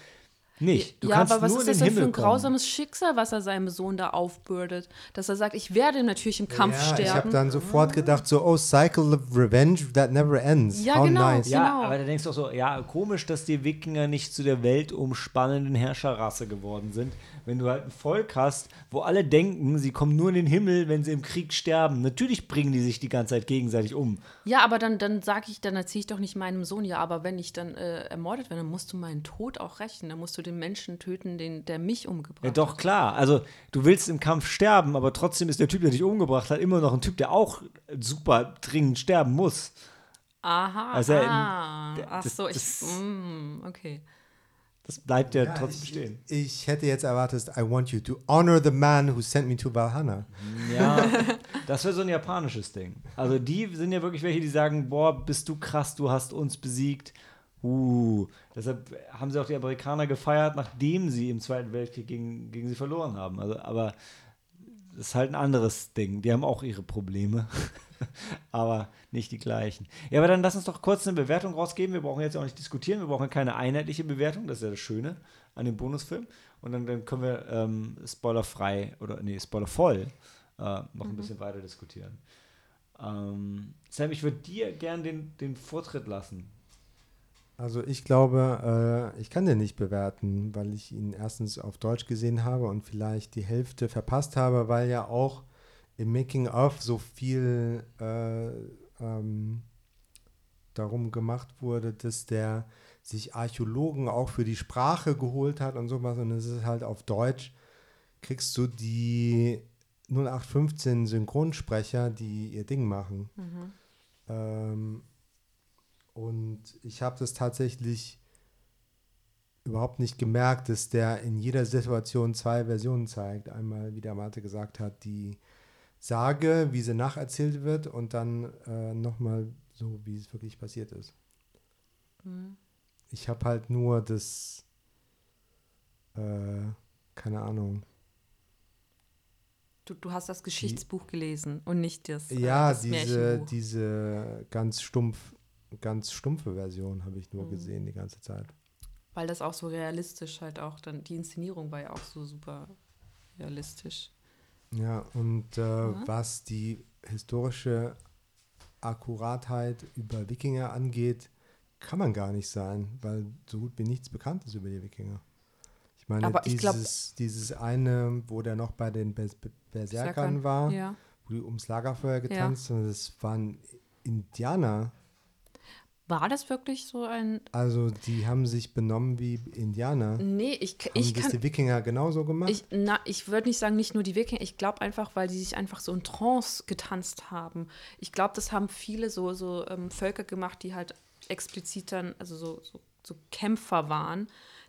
nicht. Du ja, kannst aber was nur ist das den denn für Himmel ein kommen. grausames Schicksal, was er seinem Sohn da aufbürdet? Dass er sagt, ich werde natürlich im Kampf ja, ich habe sterben. dann sofort gedacht, so, oh, Cycle of Revenge that never ends. Ja, How genau. nice. Ja, Genau. aber da denkst du auch so, ja, komisch, dass die Wikinger nicht zu der weltumspannenden Herrscherrasse geworden sind. Wenn du halt ein Volk hast, wo alle denken, sie kommen nur in den Himmel, wenn sie im Krieg sterben. Natürlich bringen die sich die ganze Zeit gegenseitig um. Ja, aber dann, dann sage ich, dann erzähle ich doch nicht meinem Sohn, ja, aber wenn ich dann äh, ermordet werde, dann musst du meinen Tod auch rächen. Dann musst du den Menschen töten, den, der mich umgebracht Ja, hat. doch, klar. Also, du willst im Kampf sterben, aber trotzdem ist der Typ, der dich umgebracht hat, immer noch ein Typ, der auch super dringend sterben muss. Aha, Also, ah, d- ach das- so, ich, das- mm, okay. Das bleibt ja, Ja, trotzdem ich, stehen. ich hätte jetzt erwartet, I want you to honor the man who sent me to Valhalla. Ja, das wäre so ein japanisches Ding. Also die sind ja wirklich welche, die sagen, boah, bist du krass, du hast uns besiegt. Uh, deshalb haben sie auch die Amerikaner gefeiert, nachdem sie im Zweiten Weltkrieg gegen, gegen sie verloren haben. Also, aber das ist halt ein anderes Ding. Die haben auch ihre Probleme, aber nicht die gleichen. Ja, aber dann lass uns doch kurz eine Bewertung rausgeben. Wir brauchen jetzt auch nicht diskutieren. Wir brauchen keine einheitliche Bewertung. Das ist ja das Schöne an dem Bonusfilm. Und dann, dann können wir ähm, spoilerfrei oder nee, spoilervoll äh, noch ein bisschen weiter diskutieren. Ähm, Sam, ich würde dir gern den, den Vortritt lassen. Also ich glaube, äh, ich kann den nicht bewerten, weil ich ihn erstens auf Deutsch gesehen habe und vielleicht die Hälfte verpasst habe, weil ja auch im Making of so viel äh, ähm, darum gemacht wurde, dass der sich Archäologen auch für die Sprache geholt hat und sowas und es ist halt auf Deutsch kriegst du die 0815 Synchronsprecher, die ihr Ding machen. Ähm, und ich habe das tatsächlich überhaupt nicht gemerkt, dass der in jeder Situation zwei Versionen zeigt. Einmal, wie der Mate gesagt hat, die Sage, wie sie nacherzählt wird und dann äh, nochmal so, wie es wirklich passiert ist. Ich habe halt nur das, äh, keine Ahnung, Du, du hast das Geschichtsbuch gelesen und nicht das, äh, Ja, das diese, diese ganz stumpf, ganz stumpfe Version habe ich Mhm. nur gesehen die ganze Zeit. Weil das auch so realistisch halt auch dann, die Inszenierung war ja auch so super realistisch. Ja, und äh, Mhm. was die historische Akkuratheit über Wikinger angeht, kann man gar nicht sein, weil so gut wie nichts bekannt ist über die Wikinger. Ich meine, Aber ich glaub- dieses, dieses eine, wo der noch bei den Bers Be- Berserkern war, Ja. wo die ums Lagerfeuer getanzt haben, das waren Indianer. War das wirklich so ein. Also die haben sich benommen wie Indianer. Nee, ich, Haben ich das kann. die Wikinger genauso gemacht? Ich, na, ich würde nicht sagen, nicht nur die Wikinger, ich glaube einfach, weil die sich einfach so in Trance getanzt haben. Ich glaube, das haben viele so, so ähm, Völker gemacht, die halt explizit dann, also so, so, so Kämpfer waren,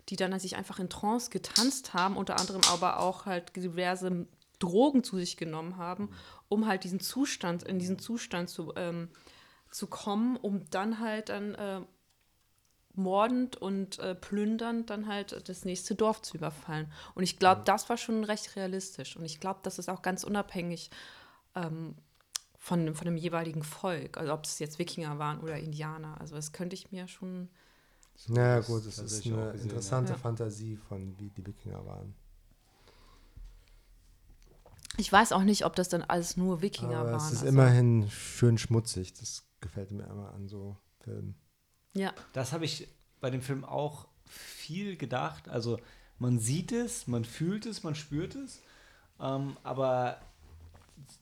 die dann sich einfach in Trance getanzt haben, unter anderem aber auch halt diverse Drogen zu sich genommen haben, um halt diesen Zustand, in diesen Zustand zu, ähm, zu kommen, um dann halt dann äh, mordend und äh, plündernd dann halt das nächste Dorf zu überfallen. Und ich glaube, das war schon recht realistisch. Und ich glaube, das ist auch ganz unabhängig ähm, von, von dem jeweiligen Volk. Also ob es jetzt Wikinger waren oder Indianer. Also das könnte ich mir schon. Na das gut, das ist tatsächlich auch eine gesehen, interessante ja. Fantasie von wie die Wikinger waren. Ich weiß auch nicht, ob das dann alles nur Wikinger Aber waren. es ist also, immerhin schön schmutzig. Das gefällt mir immer an so Filmen. Ja, Das habe ich bei dem Film auch viel gedacht. Also man sieht es, man fühlt es, man spürt es. Ähm, aber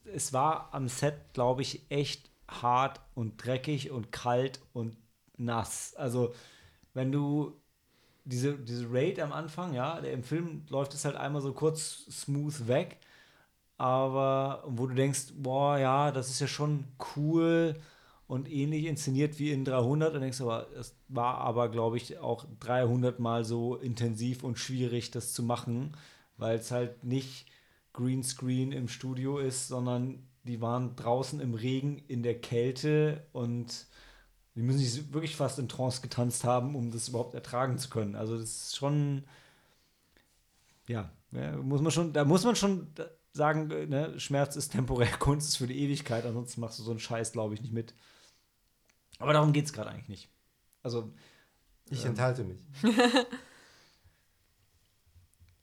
es war am Set, glaube ich, echt hart und dreckig und kalt und nass. Also wenn du diese, diese Raid am Anfang, ja, der, im Film läuft es halt einmal so kurz smooth weg. Aber wo du denkst, boah, ja, das ist ja schon cool und ähnlich inszeniert wie in 300. Und denkst aber, es war aber, glaube ich, auch 300 Mal so intensiv und schwierig, das zu machen, weil es halt nicht Greenscreen im Studio ist, sondern die waren draußen im Regen, in der Kälte und die müssen sich wirklich fast in Trance getanzt haben, um das überhaupt ertragen zu können. Also das ist schon, ja, ja muss man schon, da muss man schon sagen, äh, ne, Schmerz ist temporär, Kunst ist für die Ewigkeit, ansonsten machst du so einen Scheiß, glaube ich, nicht mit. Aber darum geht es gerade eigentlich nicht. Also, Ich Ähm. enthalte mich.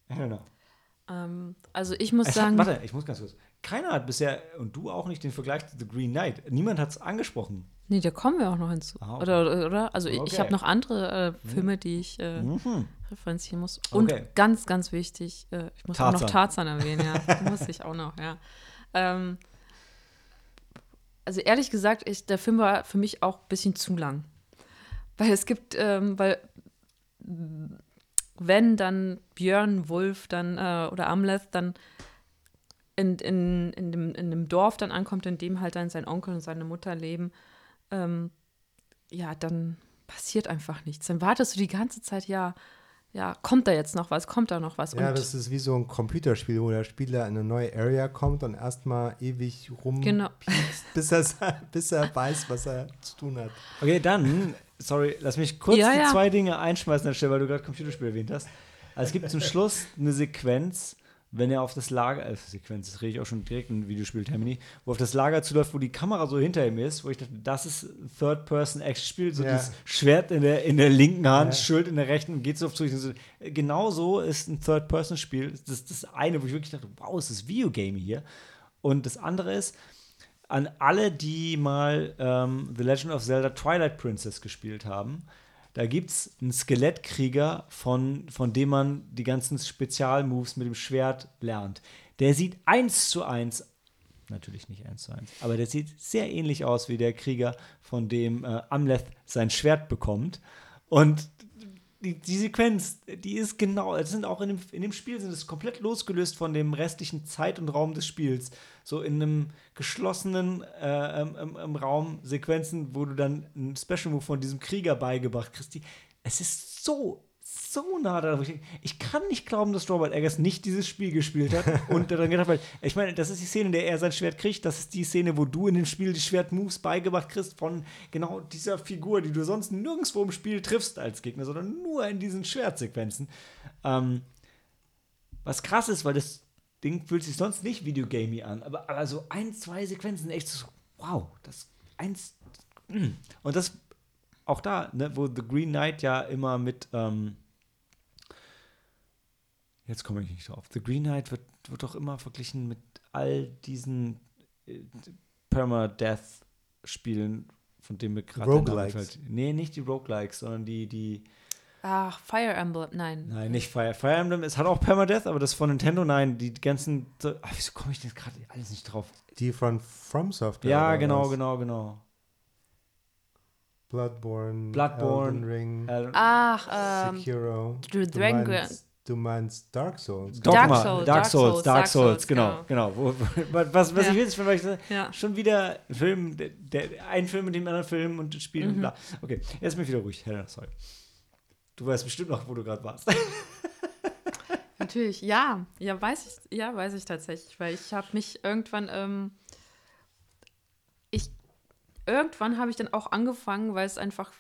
I don't know. ähm, also ich muss Es sagen. hat, warte, ich muss ganz kurz. Keiner hat bisher, und du auch nicht, den Vergleich zu The Green Knight. Niemand hat es angesprochen. Nee, da kommen wir auch noch hinzu. Ah, okay. oder, oder? Also ich, ich Okay. habe noch andere äh, Filme, die ich äh, Mhm. referenzieren muss. Und Okay. ganz, ganz wichtig, äh, ich muss auch noch Tarzan. Tarzan erwähnen, ja. muss ich auch noch, ja. Ähm, also ehrlich gesagt, ich, der Film war für mich auch ein bisschen zu lang. Weil es gibt, ähm, weil wenn dann Björn Wolf dann äh, oder Amleth dann in, in, in, dem, in dem Dorf dann ankommt, in dem halt dann sein Onkel und seine Mutter leben, ähm, ja, dann passiert einfach nichts. Dann wartest du die ganze Zeit, ja, ja, kommt da jetzt noch was, kommt da noch was? Ja, und das ist wie so ein Computerspiel, wo der Spieler in eine neue Area kommt und erstmal ewig rum Genau. bis, er, bis er weiß, was er zu tun hat. Okay, dann, sorry, lass mich kurz Ja, die ja. zwei Dinge einschmeißen, an der Stelle, weil du gerade Computerspiel erwähnt hast. Also es gibt zum Schluss eine Sequenz, wenn er auf das Lager, äh, Sequenz, das rede ich auch schon direkt in Videospiel Termini, wo auf das Lager zuläuft, wo die Kamera so hinter ihm ist, wo ich dachte, das ist ein Third-Person-Action-Spiel, so Ja. das Schwert in der, in der linken Hand, Ja. Schild in der rechten und geht so auf zu. So, genau so ist ein Third-Person-Spiel. Das ist das eine, wo ich wirklich dachte, wow, es ist Videogame hier. Und das andere ist, an alle, die mal ähm, The Legend of Zelda Twilight Princess gespielt haben, da gibt es einen Skelettkrieger, von, von dem man die ganzen Spezialmoves mit dem Schwert lernt. Der sieht eins zu eins, natürlich nicht eins zu eins, aber der sieht sehr ähnlich aus wie der Krieger, von dem äh, Amleth sein Schwert bekommt. Und die, die Sequenz, die ist genau, das sind auch in dem, in dem Spiel sind es komplett losgelöst von dem restlichen Zeit und Raum des Spiels. So in einem geschlossenen äh, ähm, ähm, Raum Sequenzen, wo du dann einen Special Move von diesem Krieger beigebracht kriegst. Die, es ist so, so nah da. wo Ich, denke, ich kann nicht glauben, dass Robert Eggers nicht dieses Spiel gespielt hat und daran gedacht hat, ich meine, das ist die Szene, in der er sein Schwert kriegt. Das ist die Szene, wo du in dem Spiel die Schwertmoves beigebracht kriegst von genau dieser Figur, die du sonst nirgendwo im Spiel triffst als Gegner, sondern nur in diesen Schwertsequenzen. Ähm, was krass ist, weil das Ding fühlt sich sonst nicht videogamey an. Aber, aber so ein, zwei Sequenzen echt so, wow, das eins. mm. Und das auch da, ne, wo The Green Knight ja immer mit, ähm, jetzt komme ich nicht drauf. The Green Knight wird, wird doch immer verglichen mit all diesen äh, Permadeath-Spielen, von denen wir gerade Roguelikes. Nee, nicht die Roguelikes, sondern die, die, Ach, Fire Emblem, nein. nein, nicht Fire, Fire Emblem, es hat auch Permadeath, aber das von Nintendo, nein, die ganzen, ach, wieso komme ich denn gerade alles nicht drauf? Die von From Software. Ja, genau, was? genau, genau. Bloodborne, Bloodborne, Elden Ring, Äh, Ach, ähm, Sekiro. Du- du, Dragon- meinst, du meinst Dark Souls. Dogma, Dark Souls, Dark Souls, Dark Souls, genau, genau. genau. Was, was Ja. ich will, ist, weil ich sage, Ja. schon wieder ein Film, der, der, ein Film mit dem anderen Film und Spiel Mhm. und bla. Okay, jetzt bin ich wieder ruhig. Sorry. Du weißt bestimmt noch, wo du gerade warst. Natürlich, ja. Ja, weiß ich, ja, weiß ich tatsächlich, weil ich habe mich irgendwann, ähm, ich, irgendwann habe ich dann auch angefangen, weil es einfach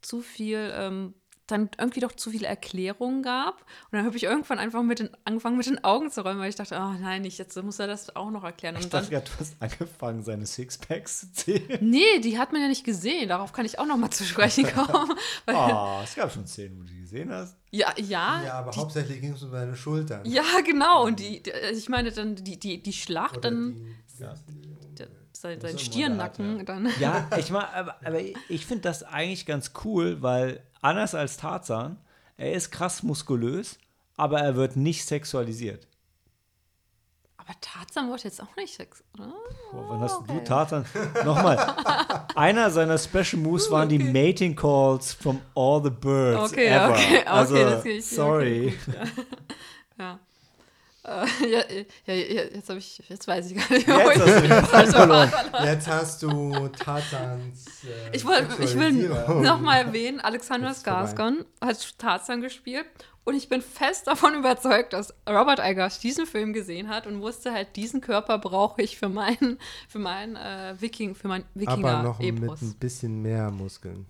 zu viel, ähm, dann irgendwie doch zu viele Erklärungen gab. Und dann habe ich irgendwann einfach mit den, angefangen mit den Augen zu rollen, weil ich dachte, oh nein, ich, jetzt muss er das auch noch erklären. Ich Und dann, dachte gerade, du hast angefangen, seine Sixpacks zu zählen. nee, die hat man ja nicht gesehen. Darauf kann ich auch noch mal zu sprechen kommen. weil, Oh, es gab schon Szenen, wo du die gesehen hast. ja, ja, Ja, aber die, hauptsächlich ging es um deine Schultern. ja, genau. Und die, die, ich meine dann die, die, die Schlacht, Oder dann die, Ja. Sein, sein Stirnnacken, hart, dann. Ja, ich meine, aber, aber ich finde das eigentlich ganz cool, weil anders als Tarzan, er ist krass muskulös, aber er wird nicht sexualisiert. Aber Tarzan wollte jetzt auch nicht Sex, oder? Boah, wann hast du okay. Tarzan? Nochmal. Einer seiner Special Moves waren die Mating Calls from all the birds Okay, ever. okay, okay, also, das ich- sorry. okay, gut, ja. Äh, ja, ja, ja, jetzt habe ich, jetzt weiß ich gar nicht wo Jetzt ich, hast verloren. Jetzt hast du Tarzans. Äh, ich, wollt, ich will nochmal erwähnen, Alexander. Skarsgård hat Tarzan gespielt und ich bin fest davon überzeugt, dass Robert Eggers diesen Film gesehen hat und wusste halt, diesen Körper brauche ich für meinen, für meinen äh, Viking, für mein Aber noch mit Wikinger-Epos. ein bisschen mehr Muskeln.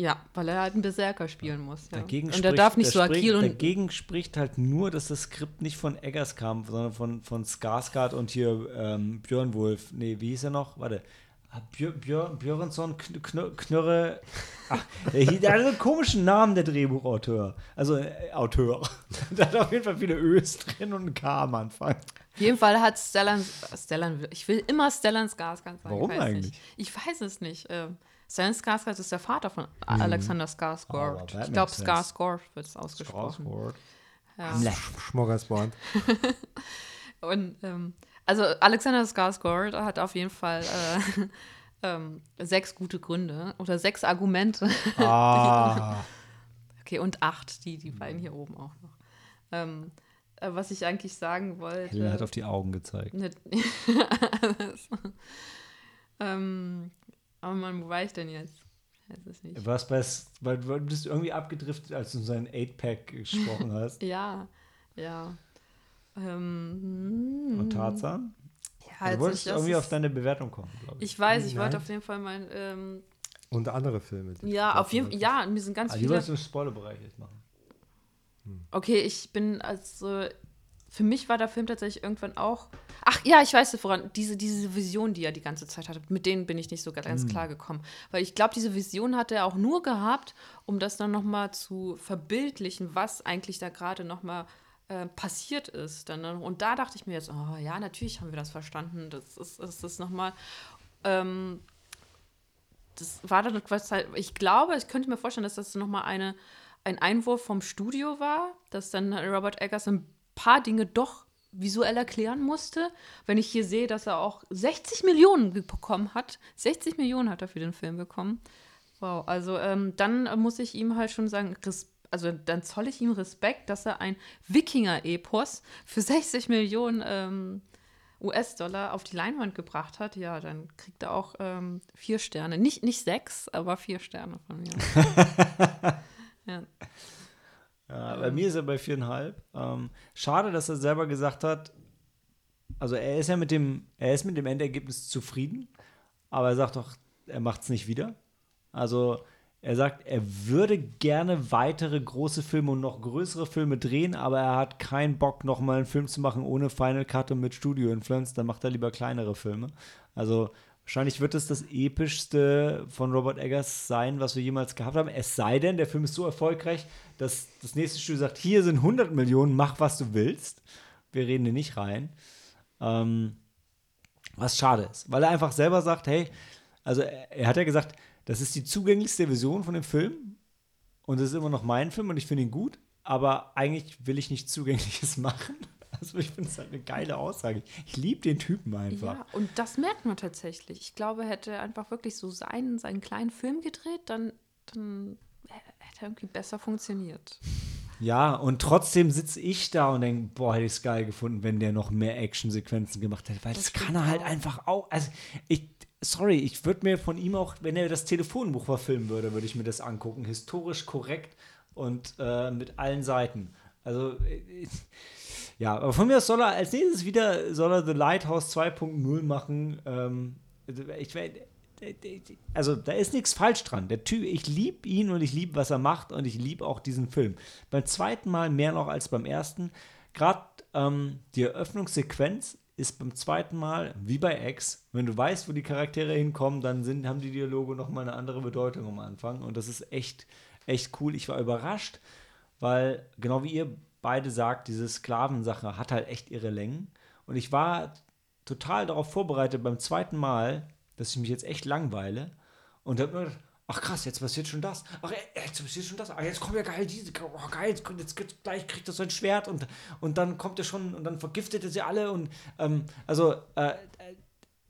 Ja, weil er halt einen Berserker spielen muss. Ja. Dagegen und spricht, er darf nicht so agil und Dagegen spricht halt nur, dass das Skript nicht von Eggers kam, sondern von, von Skarsgård und hier ähm, Björn Wolf. Nee, wie hieß er noch? Warte. Ah, Björ, Björ, Björnsson Kn Kn Knörre. Ach, der, hat einen komischen Namen, der Drehbuchautor. Also äh, Autor. der hat auf jeden Fall viele Ös drin und ein K am Anfang. Auf jeden Fall hat Stellan, Stellan, ich will immer Stellan Skarsgård sagen. Warum ich weiß eigentlich? Nicht. Ich weiß es nicht. Ähm, Stellan Skarsgård ist der Vater von Alexander Aber Skarsgård. that ich glaube. Skarsgård wird es ausgesprochen. Straßburg. Ja. Sch- Schmorgasbord. Und ähm, also Alexander Skarsgård hat auf jeden Fall äh, ähm, sechs gute Gründe oder sechs Argumente. Ah. Okay, und acht, die, die beiden hier oben auch noch. Ähm, äh, was ich eigentlich sagen wollte. Helena hat auf die Augen gezeigt. Nicht, ähm, aber Mann, wo war ich denn jetzt? Ich weiß es nicht. Was bei, weil du bist irgendwie abgedriftet, als du um seinen 8-Pack gesprochen hast. Ja, ja. Ähm, Und Tarzan? ja, du also wolltest das irgendwie auf deine Bewertung kommen, glaube ich. Ich weiß, ich Nein. wollte auf jeden Fall mein. Ähm, Und andere Filme. die ja, du auf jeden Fall. wolltest. Ja, mir sind ganz die viele. wolltest du im Spoilerbereich jetzt machen. Okay, ich bin also. Für mich war der Film tatsächlich irgendwann auch. Ach ja, ich weiß voran. Diese, diese Vision, die er die ganze Zeit hatte, mit denen bin ich nicht so ganz klar gekommen. Weil ich glaube, diese Vision hatte er auch nur gehabt, um das dann nochmal zu verbildlichen, was eigentlich da gerade nochmal äh, passiert ist. Dann, ne? und da dachte ich mir jetzt, oh ja, natürlich haben wir das verstanden. Das ist, das ist nochmal. Ähm, das war dann was halt, ich glaube, ich könnte mir vorstellen, dass das nochmal eine, ein Einwurf vom Studio war, dass dann Robert Eggers ein paar Dinge doch visuell erklären musste. Wenn ich hier sehe, dass er auch 60 Millionen bekommen hat, 60 Millionen hat er für den Film bekommen. Wow, also ähm, dann muss ich ihm halt schon sagen, also dann zoll ich ihm Respekt, dass er ein Wikinger-Epos für 60 Millionen ähm, US-Dollar auf die Leinwand gebracht hat, ja, dann kriegt er auch ähm, vier Sterne. Nicht, nicht sechs, aber vier Sterne von mir. ja. Ja, bei mir ist er bei viereinhalb. Ähm, schade, dass er selber gesagt hat, also er ist ja mit dem, er ist mit dem Endergebnis zufrieden, aber er sagt doch, er macht es nicht wieder. Also er sagt, er würde gerne weitere große Filme und noch größere Filme drehen, aber er hat keinen Bock, nochmal einen Film zu machen ohne Final Cut und mit Studio Influence. Dann macht er lieber kleinere Filme. Also wahrscheinlich wird es das epischste von Robert Eggers sein, was wir jemals gehabt haben. Es sei denn, der Film ist so erfolgreich, dass das nächste Studio sagt: Hier sind 100 Millionen, mach was du willst. Wir reden dir nicht rein. Ähm, was schade ist, weil er einfach selber sagt: Hey, also er, hat ja gesagt, das ist die zugänglichste Version von dem Film und es ist immer noch mein Film und ich finde ihn gut, aber eigentlich will ich nichts Zugängliches machen. Also ich finde es halt eine geile Aussage. Ich liebe den Typen einfach. Ja, und das merkt man tatsächlich. Ich glaube, hätte er einfach wirklich so seinen, seinen kleinen Film gedreht, dann, dann hätte er irgendwie besser funktioniert. Ja, und trotzdem sitze ich da und denke, boah, hätte ich es geil gefunden, wenn der noch mehr Actionsequenzen gemacht hätte, weil das, Das kann er halt auch. einfach auch. Also ich, sorry, ich würde mir von ihm auch, wenn er das Telefonbuch verfilmen würde, würde ich mir das angucken. Historisch korrekt und äh, mit allen Seiten. Also, äh, ja, aber von mir aus soll er als nächstes wieder, soll er The Lighthouse 2.0 machen. Ähm, ich also da ist nichts falsch dran. Der Typ, ich liebe ihn und ich liebe, was er macht und ich liebe auch diesen Film. Beim zweiten Mal mehr noch als beim ersten. Gerade ähm, die Eröffnungssequenz ist beim zweiten Mal wie bei X. Wenn du weißt, wo die Charaktere hinkommen, dann sind, haben die Dialoge nochmal eine andere Bedeutung am Anfang. Und das ist echt, echt cool. Ich war überrascht, weil genau wie ihr beide sagt, diese Sklavensache hat halt echt ihre Längen. Und ich war total darauf vorbereitet beim zweiten Mal, dass ich mich jetzt echt langweile. Und hab mir gedacht, ach krass, jetzt passiert schon das. Ach, äh, jetzt passiert schon das. Ach, jetzt kommt ja geil diese. Oh, geil, jetzt, kommt- gleich kriegt er so ein Schwert und, und dann kommt er schon und dann vergiftet er sie alle. Und ähm, also, äh, äh,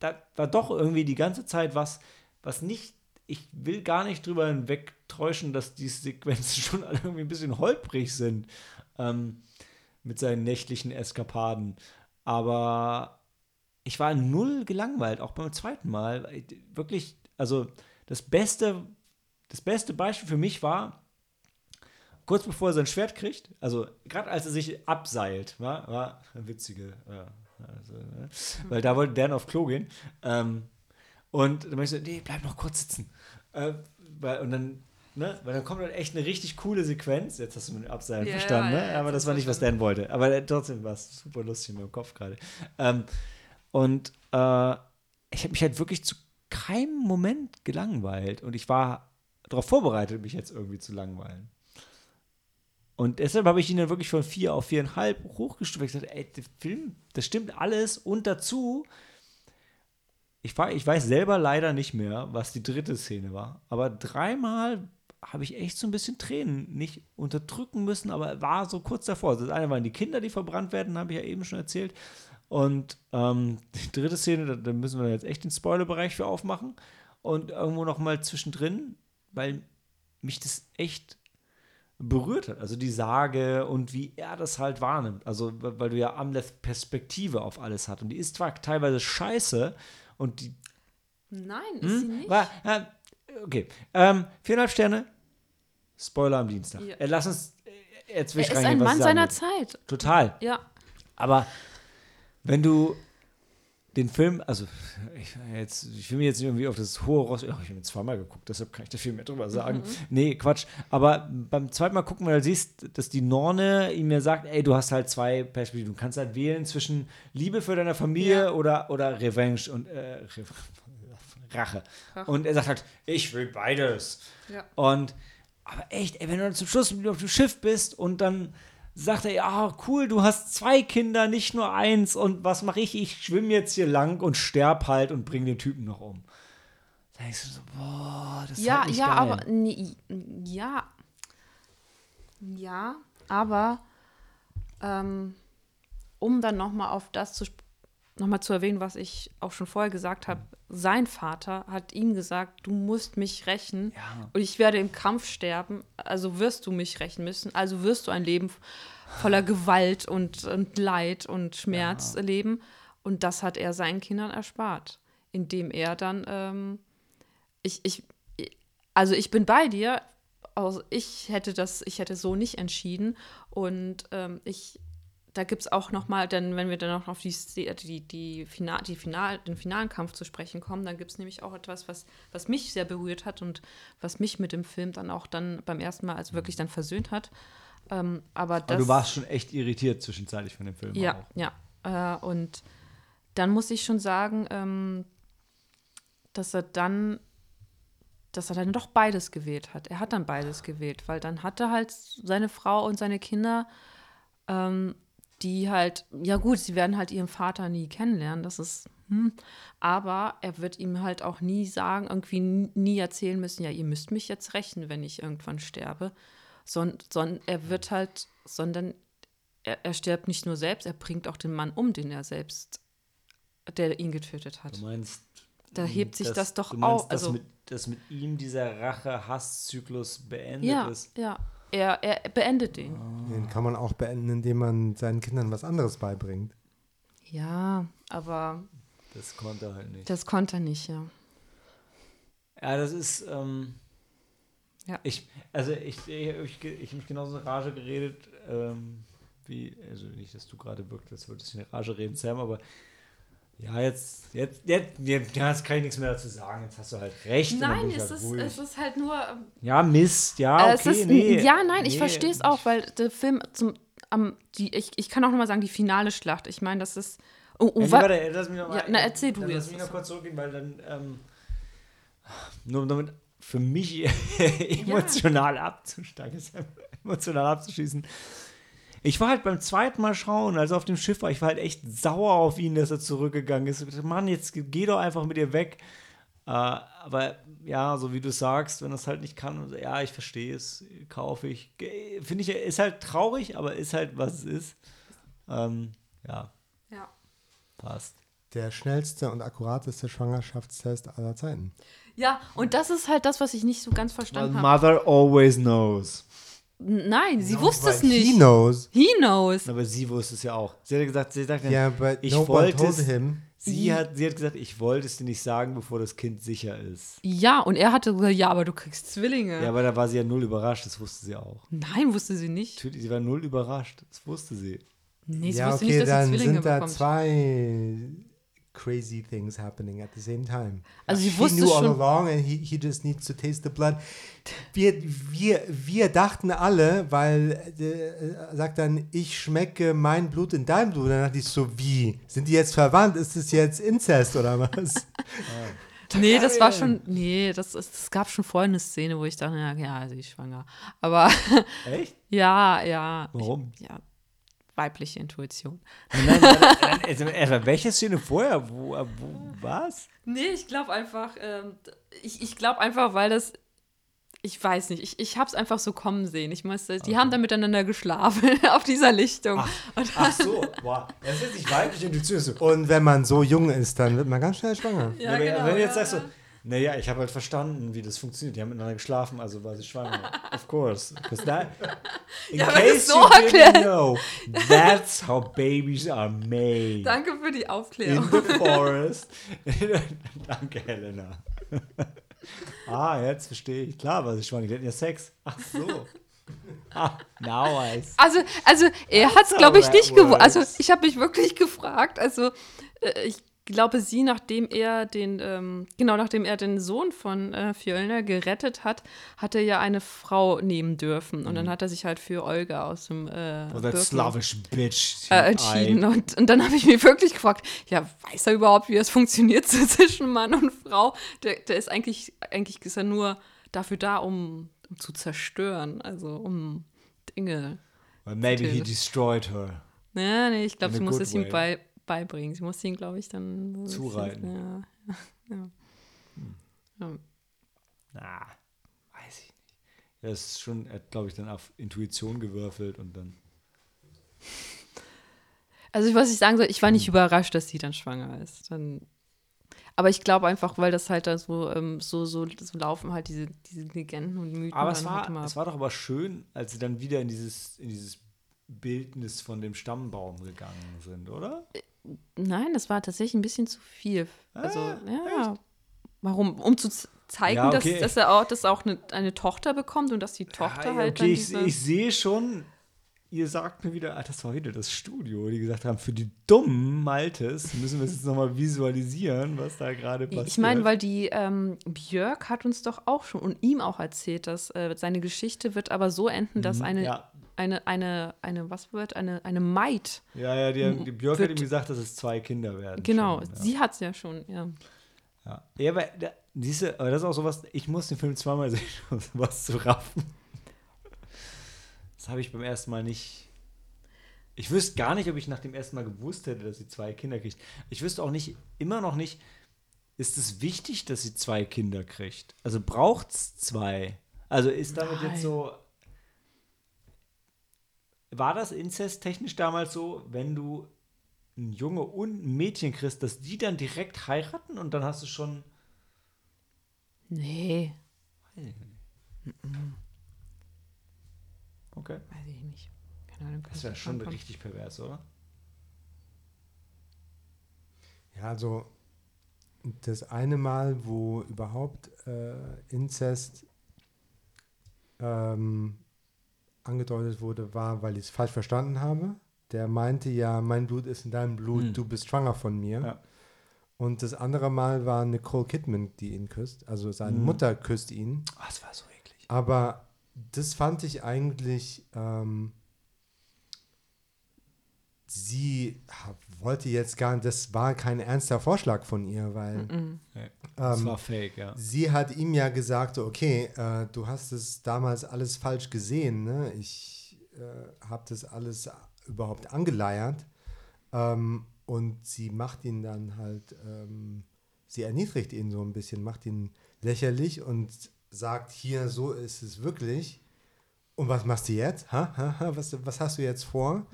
da war doch irgendwie die ganze Zeit was, was nicht. Ich will gar nicht drüber hinwegtäuschen, dass die Sequenzen schon alle irgendwie ein bisschen holprig sind. Ähm, mit seinen nächtlichen Eskapaden. Aber ich war null gelangweilt, auch beim zweiten Mal. Wirklich, also das beste, das beste Beispiel für mich war, kurz bevor er sein Schwert kriegt, also gerade als er sich abseilt, war, war eine witzige, ja, also, ne? weil da wollte Dan auf Klo gehen. Ähm, und dann meinte ich so, nee, bleib noch kurz sitzen. Äh, weil, und dann, ne, weil dann kommt halt echt eine richtig coole Sequenz. Jetzt hast du mit dem Abseilen Ja, verstanden, ja, ne? Aber das war nicht, was. Dan wollte. Aber äh, trotzdem war es super lustig in meinem Kopf gerade. Ähm, und äh, ich habe mich halt wirklich zu keinem Moment gelangweilt. Und ich war darauf vorbereitet, mich jetzt irgendwie zu langweilen. Und deshalb habe ich ihn dann wirklich von vier auf viereinhalb hochgestuft. Ich gesagt, ey, der Film, das stimmt alles. Und dazu, ich, war, ich weiß selber leider nicht mehr, was die dritte Szene war. Aber dreimal habe ich echt so ein bisschen Tränen nicht unterdrücken müssen, aber war so kurz davor. Das eine waren die Kinder, die verbrannt werden, habe ich ja eben schon erzählt. Und ähm, die dritte Szene, da, da müssen wir jetzt echt den Spoilerbereich für aufmachen. Und irgendwo noch mal zwischendrin, weil mich das echt berührt hat. Also die Sage und wie er das halt wahrnimmt. Also, weil du ja Amleth Perspektive auf alles hat. Und die ist zwar teilweise scheiße und die Nein, ist sie hm? nicht. War, äh, okay. Ähm, viereinhalb Sterne. Spoiler am Dienstag. Ja. Äh, lass uns äh, jetzt er ist ein Mann seiner. Zeit. Total. Ja. Aber wenn du den Film, also ich, jetzt, ich will mir jetzt nicht irgendwie auf das hohe Ross, ja, ich habe ihn zweimal geguckt, deshalb kann ich da viel mehr drüber sagen. Nee, Quatsch. Aber beim zweiten Mal gucken, weil du siehst, dass die Norne ihm ja sagt, ey, du hast halt zwei Perspektiven. Du kannst halt wählen zwischen Liebe für deine Familie Ja. oder, oder Revenge und äh, Re Rache. Und er sagt halt, ich will beides. Ja. Und aber echt, ey, wenn du dann zum Schluss auf dem Schiff bist und dann sagt er, ja, cool, du hast zwei Kinder, nicht nur eins. Und was mache ich? Ich schwimme jetzt hier lang und sterb halt und bringe den Typen noch um. Da denkst du so, boah, das ist Ja, halt nicht ja, geil. aber nee, ja, ja, aber ähm, um dann noch mal auf das zu noch mal zu erwähnen, was ich auch schon vorher gesagt habe, sein Vater hat ihm gesagt, du musst mich rächen Ja. und ich werde im Kampf sterben, also wirst du mich rächen müssen, also wirst du ein Leben voller Gewalt und, und Leid und Schmerz leben und das hat er seinen Kindern erspart, indem er dann ähm, ich, ich, also ich bin bei dir. Also ich hätte das, ich hätte so nicht entschieden. Und ähm, ich da gibt es auch noch mal, dann, wenn wir dann noch auf die, die, die Final, die Final, den finalen Kampf zu sprechen kommen, dann gibt es nämlich auch etwas, was, was mich sehr berührt hat und was mich mit dem Film dann auch dann beim ersten Mal also wirklich dann versöhnt hat. Ähm, aber, das, Aber du warst schon echt irritiert zwischenzeitlich von dem Film. ja, auch. ja. Äh, und dann muss ich schon sagen, ähm, dass er dann, dass er dann doch beides gewählt hat. Er hat dann beides gewählt, weil dann hat er halt seine Frau und seine Kinder, ähm, die halt, ja gut, sie werden halt ihren Vater nie kennenlernen, das ist, hm, aber er wird ihm halt auch nie sagen, irgendwie nie erzählen müssen, ja, ihr müsst mich jetzt rächen, wenn ich irgendwann sterbe, sondern son, er wird halt, sondern er, er stirbt nicht nur selbst, er bringt auch den Mann um, den er selbst, der ihn getötet hat. Du meinst. Da hebt sich das doch du meinst, auf, Dass, also- mit, dass mit ihm dieser Rache-Hass-Zyklus beendet Ja, ist. ja, er, er beendet den. Den kann man auch beenden, indem man seinen Kindern was anderes beibringt. Ja, aber Das konnte er halt nicht. das konnte er nicht, ja. Ja, das ist. Ähm, Ja. Ich, also ich, ich, ich, ich habe mich genauso in Rage geredet, ähm, wie, also nicht, dass du gerade wirkst, als würdest du in Rage reden, Sam, aber ja, jetzt, jetzt, jetzt, jetzt, ja, jetzt kann ich nichts mehr dazu sagen, jetzt hast du halt recht. Nein, ich es halt ist, ruhig. es ist halt nur. ähm, ja, Mist, ja, äh, okay, es ist, nee. Ja, nein, ich nee, verstehe es auch, weil der Film zum. Am, die, ich, ich kann auch nochmal sagen, die finale Schlacht. Ich meine, das ist. Oh, oh, Ja, warte, lass mich noch mal, Ja, na, erzähl du Lass jetzt. mich noch kurz zurückgehen, weil dann, ähm, nur um damit für mich emotional abzusteigen, emotional abzuschließen. Ich war halt beim zweiten Mal schauen, also auf dem Schiff war, ich war halt echt sauer auf ihn, dass er zurückgegangen ist. Ich dachte, Mann, jetzt geh doch einfach mit ihr weg. Äh, aber ja, so wie du sagst, wenn er es halt nicht kann, ja, ich verstehe es, kaufe ich. Finde ich, ist halt traurig, aber ist halt, was es ist. Ähm, ja, ja. passt. Der schnellste und akkurateste Schwangerschaftstest aller Zeiten. ja, und das ist halt das, was ich nicht so ganz verstanden habe. mother always knows. Nein, sie wusste es nicht. He knows. He knows. Aber sie wusste es ja auch. Sie hat gesagt, sie sagte, Yeah, but ich no wollte es. him. Sie hat, sie hat gesagt, ich wollte es dir nicht sagen, bevor das Kind sicher ist. Ja, und er hatte gesagt, ja, aber du kriegst Zwillinge. Ja, aber da war sie ja null überrascht, das wusste sie auch. Nein, wusste sie nicht. Natürlich, sie war null überrascht, das wusste sie. Nee, sie ja, wusste okay, nicht, dass sie dann Zwillinge sind da bekommt. zwei crazy things happening at the same time. Also sie He wusste knew all schon. along and he, he just needs to taste the blood. Wir, wir, wir dachten alle, weil äh, sagt dann, ich schmecke mein Blut in dein Blut. Dann dachte ich so, wie? Sind die jetzt verwandt? Ist es jetzt Inzest oder was? Nee, das war schon. Nee, das, ist, es gab schon vorher eine Szene, wo ich dachte, ja, ja, sie ist schwanger. Aber Echt? ja, ja. Warum? Ich, ja, weibliche Intuition. Nein, nein, nein, also, welche Szene vorher? Wo, wo was? Nee, ich glaube einfach, ähm, ich, ich glaube einfach, weil das. Ich weiß nicht, ich, ich habe es einfach so kommen sehen. Ich musste, die haben dann miteinander geschlafen auf dieser Lichtung. Und Ach so, wow. Das ist nicht weiblich Intuition. So. Und wenn man so jung ist, dann wird man ganz schnell schwanger. ja, aber genau, wenn du jetzt ja, sagst so, naja, ich habe halt verstanden, wie das funktioniert. Die haben miteinander geschlafen, also war sie schwanger. of course. that, in Ja, das so you didn't erklärt. know, that's how babies are made. Danke für die In Aufklärung. the forest. Danke, Helena. ah, jetzt verstehe ich. Klar, war sie schwanger. Die hatten ja Sex. Ach so. Ah, now I see. Also, also er hat es, glaube ich, nicht gewusst. Also ich habe mich wirklich gefragt. Also äh, ich glaube, sie, nachdem er den, ähm, genau, nachdem er den Sohn von äh, Fjölner gerettet hat, hat er ja eine Frau nehmen dürfen. Und dann hat er sich halt für Olga aus dem äh, Oh, that Slavish bitch. äh, entschieden. Und, und dann habe ich mich wirklich gefragt, ja, weiß er überhaupt, wie das funktioniert so zwischen Mann und Frau? Der, der ist eigentlich, eigentlich ist er nur dafür da, um, um zu zerstören, also um Dinge. Well, maybe he destroyed her. Ja, nee, ich glaube, sie muss es ihm bei, beibringen. Sie muss ihn, glaube ich, dann Zureiten. Ja, ja. ja. Na, weiß ich nicht. Er ist schon, er hat, glaube ich, dann auf Intuition gewürfelt und dann. Also, was ich sagen soll, ich war Hm. nicht überrascht, dass sie dann schwanger ist. Dann, aber ich glaube einfach, weil das halt da so, ähm, so, so, so laufen halt diese, diese Legenden und Mythen. Aber es halt war, immer- es war doch aber schön, als sie dann wieder in dieses, in dieses Bildnis von dem Stammbaum gegangen sind, oder? Nein, das war tatsächlich ein bisschen zu viel. Also, Ah, ja. Warum? Um zu zeigen, Ja, okay. dass, dass er auch, dass er auch eine, eine Tochter bekommt und dass die Tochter Ja, halt okay, ich, ich sehe schon, ihr sagt mir wieder, ah, das war wieder das Studio, die gesagt haben, für die dummen Maltes müssen wir es jetzt nochmal visualisieren, was da gerade passiert. Ich meine, weil die ähm, Björk hat uns doch auch schon und ihm auch erzählt, dass äh, seine Geschichte wird aber so enden, dass eine, Mhm, ja. Eine, eine, eine, was wird, eine, eine Maid. Ja, ja, die, die Björk hat ihm gesagt, dass es zwei Kinder werden. Genau, schon, ja. sie hat es ja schon, ja. Ja, ja aber da, siehste, aber das ist auch sowas, ich muss den Film zweimal sehen, um was zu raffen. Das habe ich beim ersten Mal nicht. Ich wüsste gar nicht, ob ich nach dem ersten Mal gewusst hätte, dass sie zwei Kinder kriegt. Ich wüsste auch nicht, immer noch nicht, ist es wichtig, dass sie zwei Kinder kriegt? Also braucht es zwei? Also ist damit Nein. jetzt so. War das inzesttechnisch damals so, wenn du ein Junge und ein Mädchen kriegst, dass die dann direkt heiraten und dann hast du schon. Nee, Okay. weiß ich nicht. Keine Ahnung. Das wäre schon richtig pervers, oder? Ja, also das eine Mal, wo überhaupt äh, Inzest ähm, angedeutet wurde, war, weil ich es falsch verstanden habe. Der meinte ja, mein Blut ist in deinem Blut, Hm. du bist schwanger von mir. Ja. Und das andere Mal war Nicole Kidman, die ihn küsst. Also seine Hm. Mutter küsst ihn. Oh, das war so eklig. Aber das fand ich eigentlich, ähm, sie wollte jetzt gar nicht, das war kein ernster Vorschlag von ihr, weil Das ähm, war fake, ja. sie hat ihm ja gesagt, okay, äh, du hast es damals alles falsch gesehen, ne? ich äh, habe das alles überhaupt angeleiert ähm, und sie macht ihn dann halt, ähm, sie erniedrigt ihn so ein bisschen, macht ihn lächerlich und sagt, hier, so ist es wirklich. Und was machst du jetzt? Ha, ha, ha, was, was hast du jetzt vor?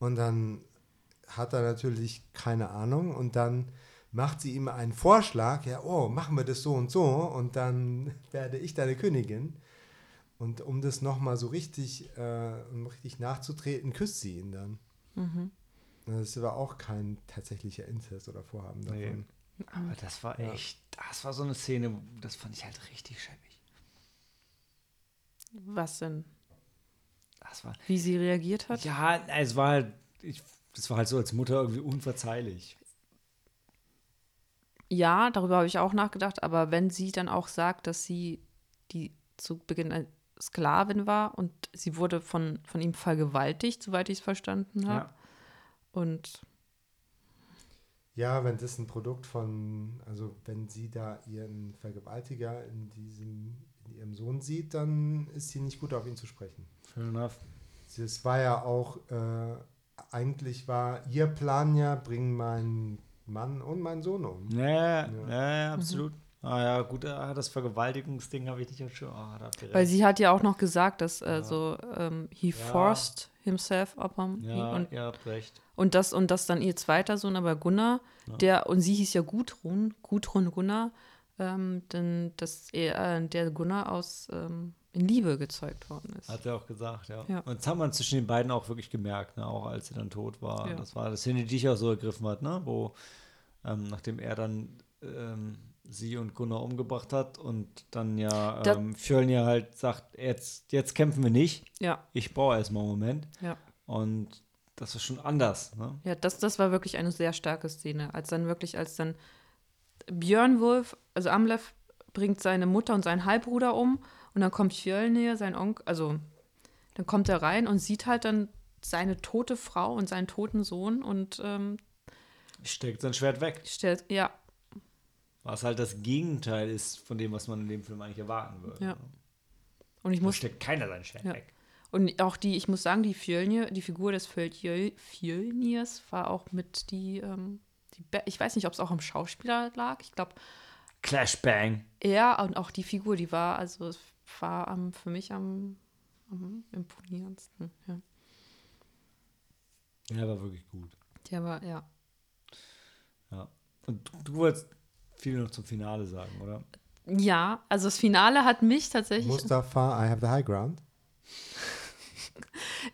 Und dann hat er natürlich keine Ahnung und dann macht sie ihm einen Vorschlag, ja, oh, machen wir das so und so und dann werde ich deine Königin. Und um das nochmal so richtig, äh, um richtig nachzutreten, küsst sie ihn dann. Das war auch kein tatsächlicher Inzest oder Vorhaben davon. Nee. Aber das war Ja. echt, das war so eine Szene, das fand ich halt richtig schäbig. Was denn? Das war, Wie sie reagiert hat? ja, es war halt, ich, das war halt so als Mutter irgendwie unverzeihlich. Ja, darüber habe ich auch nachgedacht, aber wenn sie dann auch sagt, dass sie die zu Beginn eine Sklavin war und sie wurde von, von ihm vergewaltigt, soweit ich es verstanden habe. Ja. Und Ja, wenn das ein Produkt von, also wenn sie da ihren Vergewaltiger in diesem, in ihrem Sohn sieht, dann ist sie nicht gut auf ihn zu sprechen. Fair enough. Das war ja auch, äh, eigentlich war ihr Plan ja, bring meinen Mann und meinen Sohn um. Ja, ja, Ja. absolut. Ah ja, gut, ah, das Vergewaltigungsding habe ich nicht schon. Ah, weil sie hat ja auch noch gesagt, dass äh, Ja. so ähm, he Ja. forced himself upon Ja, und, ihr habt recht. und das und das dann ihr zweiter Sohn, aber Gunnar, Ja. der und sie hieß ja Gudrun, Gudrun Gunnar, ähm, denn dass er äh, der Gunnar aus ähm, in Liebe gezeugt worden ist. Hat er auch gesagt, ja. Ja. Und das hat man zwischen den beiden auch wirklich gemerkt, ne? auch als sie dann tot war. Ja. Das war das Szene, die ich auch so ergriffen hat, ne? wo ähm, nachdem er dann ähm, sie und Gunnar umgebracht hat und dann ja ähm, Fjölnir halt sagt, jetzt, jetzt kämpfen wir nicht, Ja, ich brauche erstmal einen Moment. ja. Und das ist schon anders. Ne? Ja, das, das war wirklich eine sehr starke Szene. Als dann wirklich, als dann Björn Wolf, also Amleth, bringt seine Mutter und seinen Halbbruder um und dann kommt Fjölnir, sein Onkel, also dann kommt er rein und sieht halt dann seine tote Frau und seinen toten Sohn und ähm, Steckt sein Schwert weg. stellt, ja, Was halt das Gegenteil ist von dem, was man in dem Film eigentlich erwarten würde. Ja. und ich Da muss, steckt keiner sein Schwert Ja. weg. und auch die, ich muss sagen, die Fjölnir, die Figur des Fjölnir, Fjölnirs war auch mit die, ähm, die, ich weiß nicht, ob es auch am Schauspieler lag, ich glaube, Clash Bang. Er und auch die Figur, die war, also war am, für mich am, am imponierendsten. Ja. Ja, war wirklich gut. Der war, ja. Ja. Und du, du wolltest viel noch zum Finale sagen, oder? Ja, also das Finale hat mich tatsächlich, Mustafa, I have the high ground.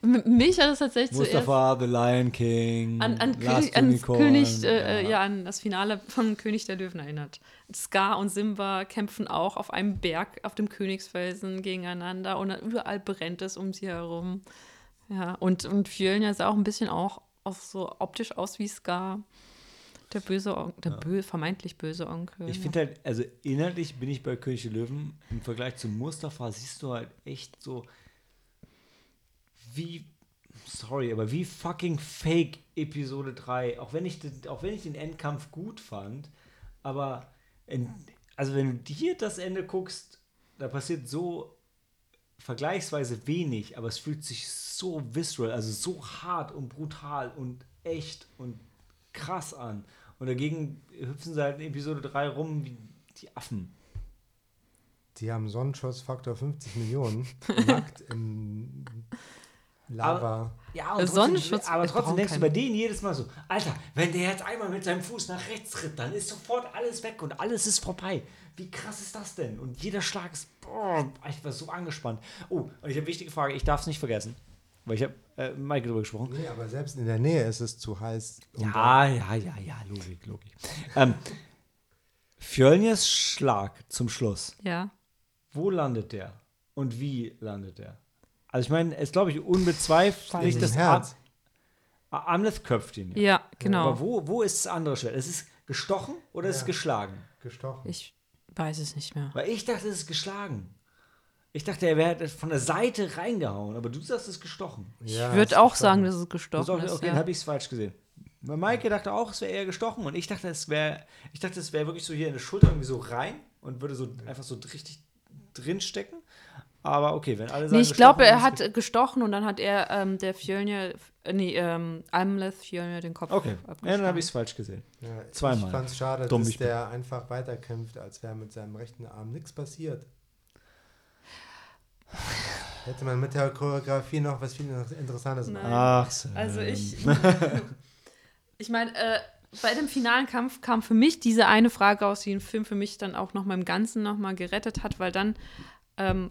Mich hat es tatsächlich zuerst Mustafa, The Lion King, an, an, König, an. König, äh, ja. an das Finale von König der Löwen erinnert. Scar und Simba kämpfen auch auf einem Berg auf dem Königsfelsen gegeneinander und überall brennt es um sie herum. Ja, und, und Fjölnir sah auch ein bisschen auch, auch so optisch aus wie Scar. Der böse Onkel, der bö vermeintlich böse Onkel. Ich finde halt, also inhaltlich bin ich bei König der Löwen im Vergleich zu Mustafa siehst du halt echt so wie sorry, aber wie fucking fake Episode 3, auch wenn ich den, auch wenn ich den Endkampf gut fand, aber in, also wenn du hier das Ende guckst, da passiert so vergleichsweise wenig, aber es fühlt sich so visceral, also so hart und brutal und echt und krass an. Und dagegen hüpfen sie halt in Episode 3 rum wie die Affen. Die haben Sonnenschutzfaktor 50 Millionen. nackt in Lava. Ja, und trotzdem, Sonnenschutz- aber ich trotzdem denkst du keinen. bei denen jedes Mal so, Alter, wenn der jetzt einmal mit seinem Fuß nach rechts tritt, dann ist sofort alles weg und alles ist vorbei. Wie krass ist das denn? Und jeder Schlag ist, boah, ich war so angespannt. Oh, und ich habe eine wichtige Frage, ich darf es nicht vergessen, weil ich habe äh, mit Maike drüber gesprochen. Nee, aber selbst in der Nähe ist es zu heiß. um Ja, ja, ja, ja, Logik, Logik. ähm, Fjölnirs Schlag zum Schluss, ja. wo landet der? Und wie landet der? Also ich meine, es glaube ich unbezweifelt Im das Herz. Am- Amleth köpft ihn. Ja, genau. Aber wo, wo ist das andere Schwert? Ist es gestochen oder ist es Ja. geschlagen? gestochen. Ich weiß es nicht mehr. Weil ich dachte, es ist geschlagen. Ich dachte, er wäre von der Seite reingehauen, aber du sagst, es ist gestochen. Ja, ich würde auch ist sagen, gestochen. dass es gestochen auch, ist. okay, ja. dann habe ich es falsch gesehen. Weil Maike dachte auch, es wäre eher gestochen und ich dachte, es wäre, ich dachte, es wäre wirklich so hier in der Schulter irgendwie so rein und würde so einfach so richtig drin stecken. Aber okay, wenn alle sagen, Nee, ich glaube, er hat gestochen und dann hat er ähm, der Fjölnir, äh, nee, ähm, Amleth Fjölnir den Kopf Okay, ja, dann habe ich es falsch gesehen. Ja, Zweimal. Ich fand es schade, Dumm, dass bin. der einfach weiterkämpft, als wäre mit seinem rechten Arm nichts passiert. Hätte man mit der Choreografie noch was viel Interessantes machen. Nein. Ach, so. Also ich, ich meine, äh, bei dem finalen Kampf kam für mich diese eine Frage aus, die den Film für mich dann auch noch mal im Ganzen noch mal gerettet hat, weil dann ähm,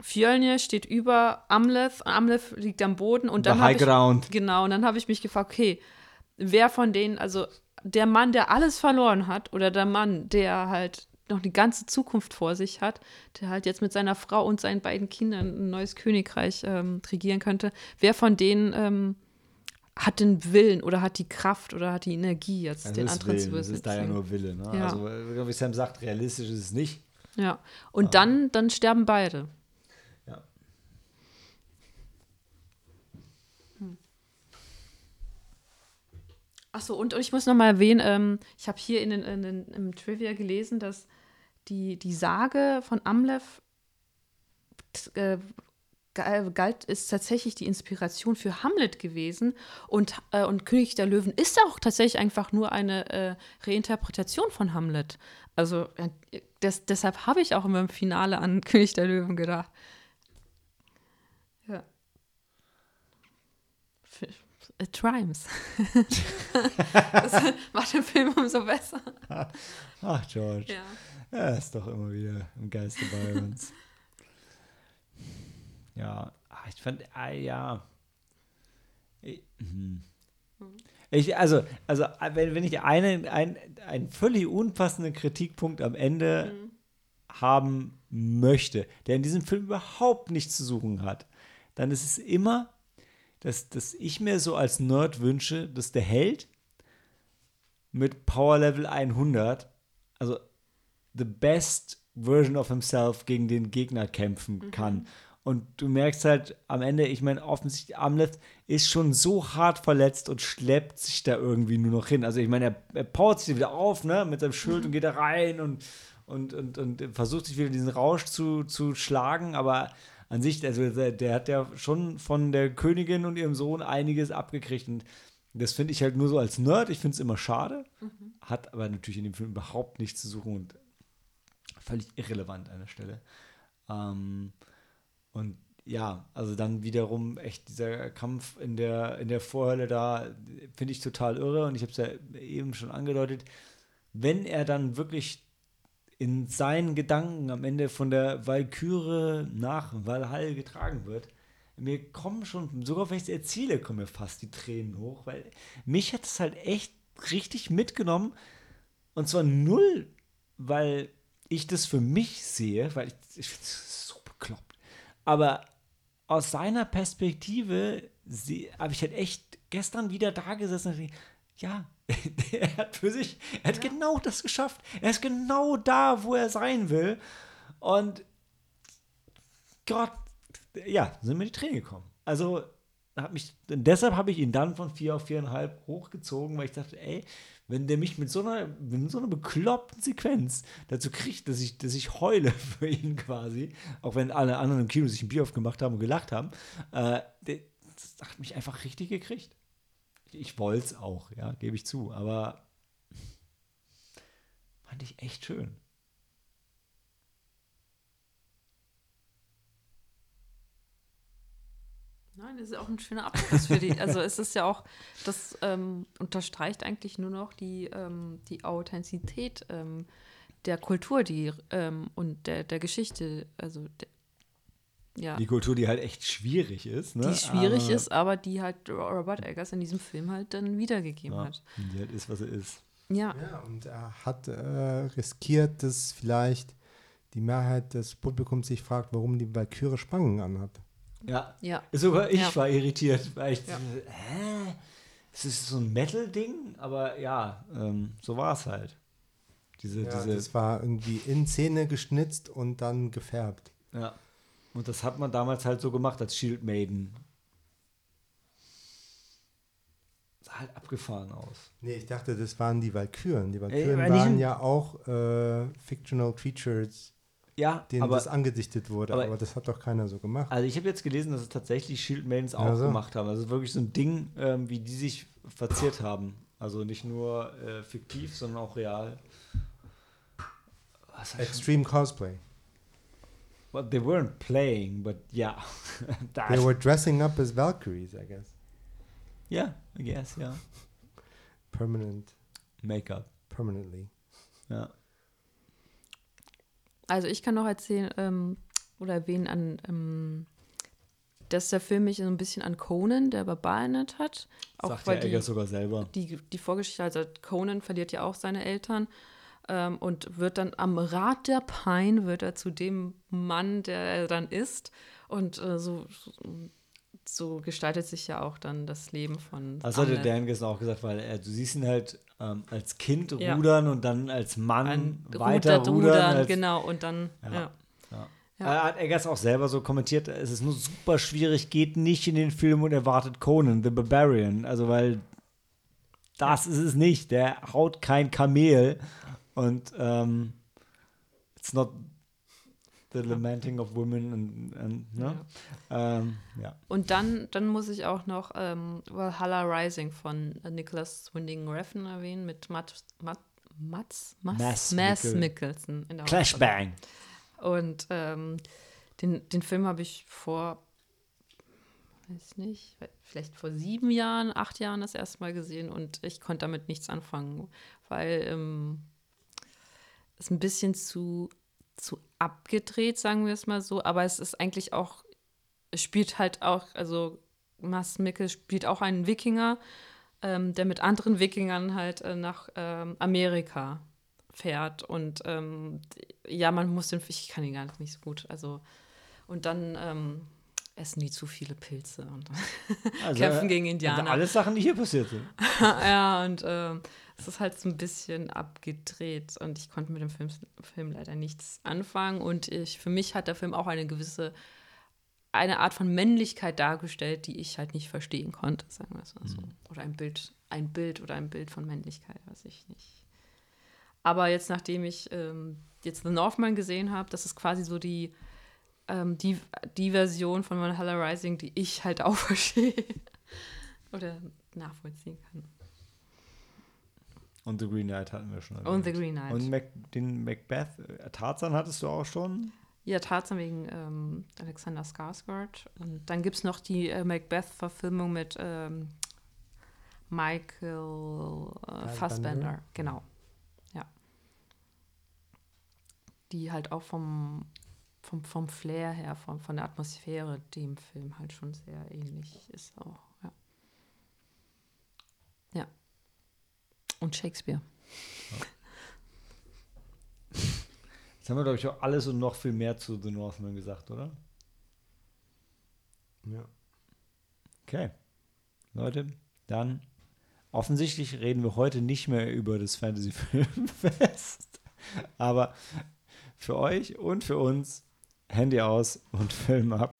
Fjölnir steht über Amleth, Amleth liegt am Boden und dann High ich, Ground. genau, und dann habe ich mich gefragt, okay, wer von denen, also der Mann, der alles verloren hat oder der Mann, der halt noch die ganze Zukunft vor sich hat, der halt jetzt mit seiner Frau und seinen beiden Kindern ein neues Königreich ähm, regieren könnte, wer von denen ähm, hat den Willen oder hat die Kraft oder hat die Energie, jetzt Das den anderen zu Willen, das ist da ja nur Wille. Ne? Ja. Also, wie Sam sagt, realistisch ist es nicht. Ja, und dann, dann sterben beide. Achso, und, und ich muss noch mal erwähnen, ähm, ich habe hier in den, in den, im Trivia gelesen, dass die, die Sage von Amleth äh, ga- galt, ist tatsächlich die Inspiration für Hamlet gewesen. Und, äh, und König der Löwen ist auch tatsächlich einfach nur eine äh, Reinterpretation von Hamlet. Also äh, das, deshalb habe ich auch immer im Finale an König der Löwen gedacht. Ja. It rhymes. das macht den Film umso besser. Ach, George. Ja. Er ist doch immer wieder im Geiste bei uns. ja, ah, ich fand, ah, ja. Ich, hm. ich, also, also wenn, wenn ich einen, ein, einen völlig unpassenden Kritikpunkt am Ende haben möchte, der in diesem Film überhaupt nichts zu suchen hat, dann ist es immer, dass, dass ich mir so als Nerd wünsche, dass der Held mit Power Level 100, also the best version of himself gegen den Gegner kämpfen kann. Und du merkst halt am Ende, ich meine, offensichtlich Amleth ist schon so hart verletzt und schleppt sich da irgendwie nur noch hin. Also ich meine, er, er powert sich wieder auf, ne, mit seinem Schild und geht da rein und, und, und, und versucht sich wieder diesen Rausch zu, zu schlagen, aber an sich, also der, der hat ja schon von der Königin und ihrem Sohn einiges abgekriegt und das finde ich halt nur so als Nerd, ich finde es immer schade, hat aber natürlich in dem Film überhaupt nichts zu suchen und völlig irrelevant an der Stelle. Ähm, und ja, also dann wiederum echt dieser Kampf in der, in der Vorhölle da finde ich total irre und ich habe es ja eben schon angedeutet, wenn er dann wirklich in seinen Gedanken am Ende von der Walküre nach Valhall getragen wird, mir kommen schon, sogar wenn ich es erzähle, kommen mir fast die Tränen hoch, weil mich hat es halt echt richtig mitgenommen. Und zwar null, weil ich das für mich sehe, weil ich, ich finde es so bekloppt, aber aus seiner Perspektive habe ich halt echt gestern wieder da gesessen und dachte, ja, er hat für sich, er hat ja. genau das geschafft. Er ist genau da, wo er sein will. Und Gott, ja, sind mir die Tränen gekommen. Also, hab mich, deshalb habe ich ihn dann von vier auf viereinhalb hochgezogen, weil ich dachte, ey, wenn der mich mit so einer, mit so einer bekloppten Sequenz dazu kriegt, dass ich, dass ich heule für ihn quasi, auch wenn alle anderen im Kino sich ein Bier aufgemacht haben und gelacht haben, äh, das hat mich einfach richtig gekriegt. Ich wollte es auch, ja, gebe ich zu, aber fand ich echt schön. Nein, das ist auch ein schöner Abschluss für die. Also es ist ja auch, das ähm, unterstreicht eigentlich nur noch die, ähm, die Authentizität ähm, der Kultur die, ähm, und der, der Geschichte. Also der, ja. Die Kultur, die halt echt schwierig ist. Ne? Die schwierig aber, ist, aber die halt Robert Eggers in diesem Film halt dann wiedergegeben ja, hat. Die halt ist, was er ist. Ja. Ja, und er hat äh, riskiert, dass vielleicht die Mehrheit des Publikums sich fragt, warum die Valkyrie Spangen anhat. Ja. ja. Sogar ich ja. war irritiert, weil ich ja. hä? Es ist so ein Metal-Ding, aber ja, ähm, so war es halt. Diese, ja, diese das war irgendwie in Szene geschnitzt und dann gefärbt. Ja. Und das hat man damals halt so gemacht als Shield Maiden. Sah halt abgefahren aus. Nee, ich dachte, das waren die Valkyren. Die Valkyren Ey, waren ja auch äh, Fictional Creatures ja, denen aber, das angedichtet wurde, aber, aber, das hat doch keiner so gemacht. Also ich habe jetzt gelesen, dass es tatsächlich Shield Maidens auch ja, so. gemacht haben. Also wirklich so ein Ding, ähm, wie die sich verziert haben. Also nicht nur äh, fiktiv, sondern auch real. Extreme Cosplay. Well, they weren't playing, but yeah. they were dressing up as Valkyries, I guess. Yeah, I guess, yeah. Permanent. Make-up. Permanently. Ja. Also ich kann noch erzählen ähm, oder erwähnen an, ähm, dass der Film mich so ein bisschen an Conan, der Barbar erinnert hat. Auch Sagt weil die, sogar selber. Die, die Vorgeschichte, also Conan verliert ja auch seine Eltern ähm, und wird dann am Rad der Pein, wird er zu dem Mann, der er dann ist. Und äh, so, so gestaltet sich ja auch dann das Leben von. Das hatte Dan gestern auch gesagt, weil er, du siehst ihn halt ähm, als Kind ja. rudern und dann als Mann Ein weiter rudern. rudern als, genau, und dann, ja. ja. ja. Er hat Eggers auch selber so kommentiert, es ist nur super schwierig, geht nicht in den Film und erwartet Conan, The Barbarian. Also, weil das ist es nicht. Der haut kein Kamel und ähm, it's not The Lamenting of Women und, und ne? Ja. Ähm, ja. Und dann, dann muss ich auch noch ähm, Valhalla Rising von Nicholas Winding Refn erwähnen mit Matt, Matt, Mats, Mass, Mass Mikkelsen. In der Clash Bang. Und ähm, den, den Film habe ich vor, weiß nicht, vielleicht vor sieben Jahren, acht Jahren das erste Mal gesehen und ich konnte damit nichts anfangen, weil ähm, es ein bisschen zu zu abgedreht, sagen wir es mal so. Aber es ist eigentlich auch, es spielt halt auch, also Mass Mikkel spielt auch einen Wikinger, ähm, der mit anderen Wikingern halt äh, nach ähm, Amerika fährt. Und ähm, ja, man muss den, ich kann ihn gar nicht so gut. Also, und dann ähm, essen die zu viele Pilze und also, kämpfen gegen Indianer. Also alles Sachen, die hier passiert sind. ja, und ähm, es ist halt so ein bisschen abgedreht und ich konnte mit dem Film, Film leider nichts anfangen. Und ich, für mich hat der Film auch eine gewisse, eine Art von Männlichkeit dargestellt, die ich halt nicht verstehen konnte, sagen wir es mal so. Mhm. Oder ein Bild, ein Bild oder ein Bild von Männlichkeit, was ich nicht. Aber jetzt, nachdem ich ähm, jetzt The Northman gesehen habe, das ist quasi so die, ähm, die, die Version von Valhalla Rising, die ich halt auch verstehe oder nachvollziehen kann. Und The Green Knight hatten wir schon. Erwähnt. Und The Green Knight. Und Mac, den Macbeth, äh, Tarzan hattest du auch schon? Ja, Tarzan wegen ähm, Alexander Skarsgård. Und dann gibt es noch die äh, Macbeth-Verfilmung mit ähm, Michael äh, Fassbender. Genau. Ja. Die halt auch vom, vom, vom Flair her, von, von der Atmosphäre dem Film halt schon sehr ähnlich ist auch. Ja. Ja. Und Shakespeare. Jetzt haben wir, glaube ich, auch alles und noch viel mehr zu The Northman gesagt, oder? Ja. Okay. Leute, dann offensichtlich reden wir heute nicht mehr über das Fantasy Filmfest. Aber für euch und für uns Handy aus und Film ab.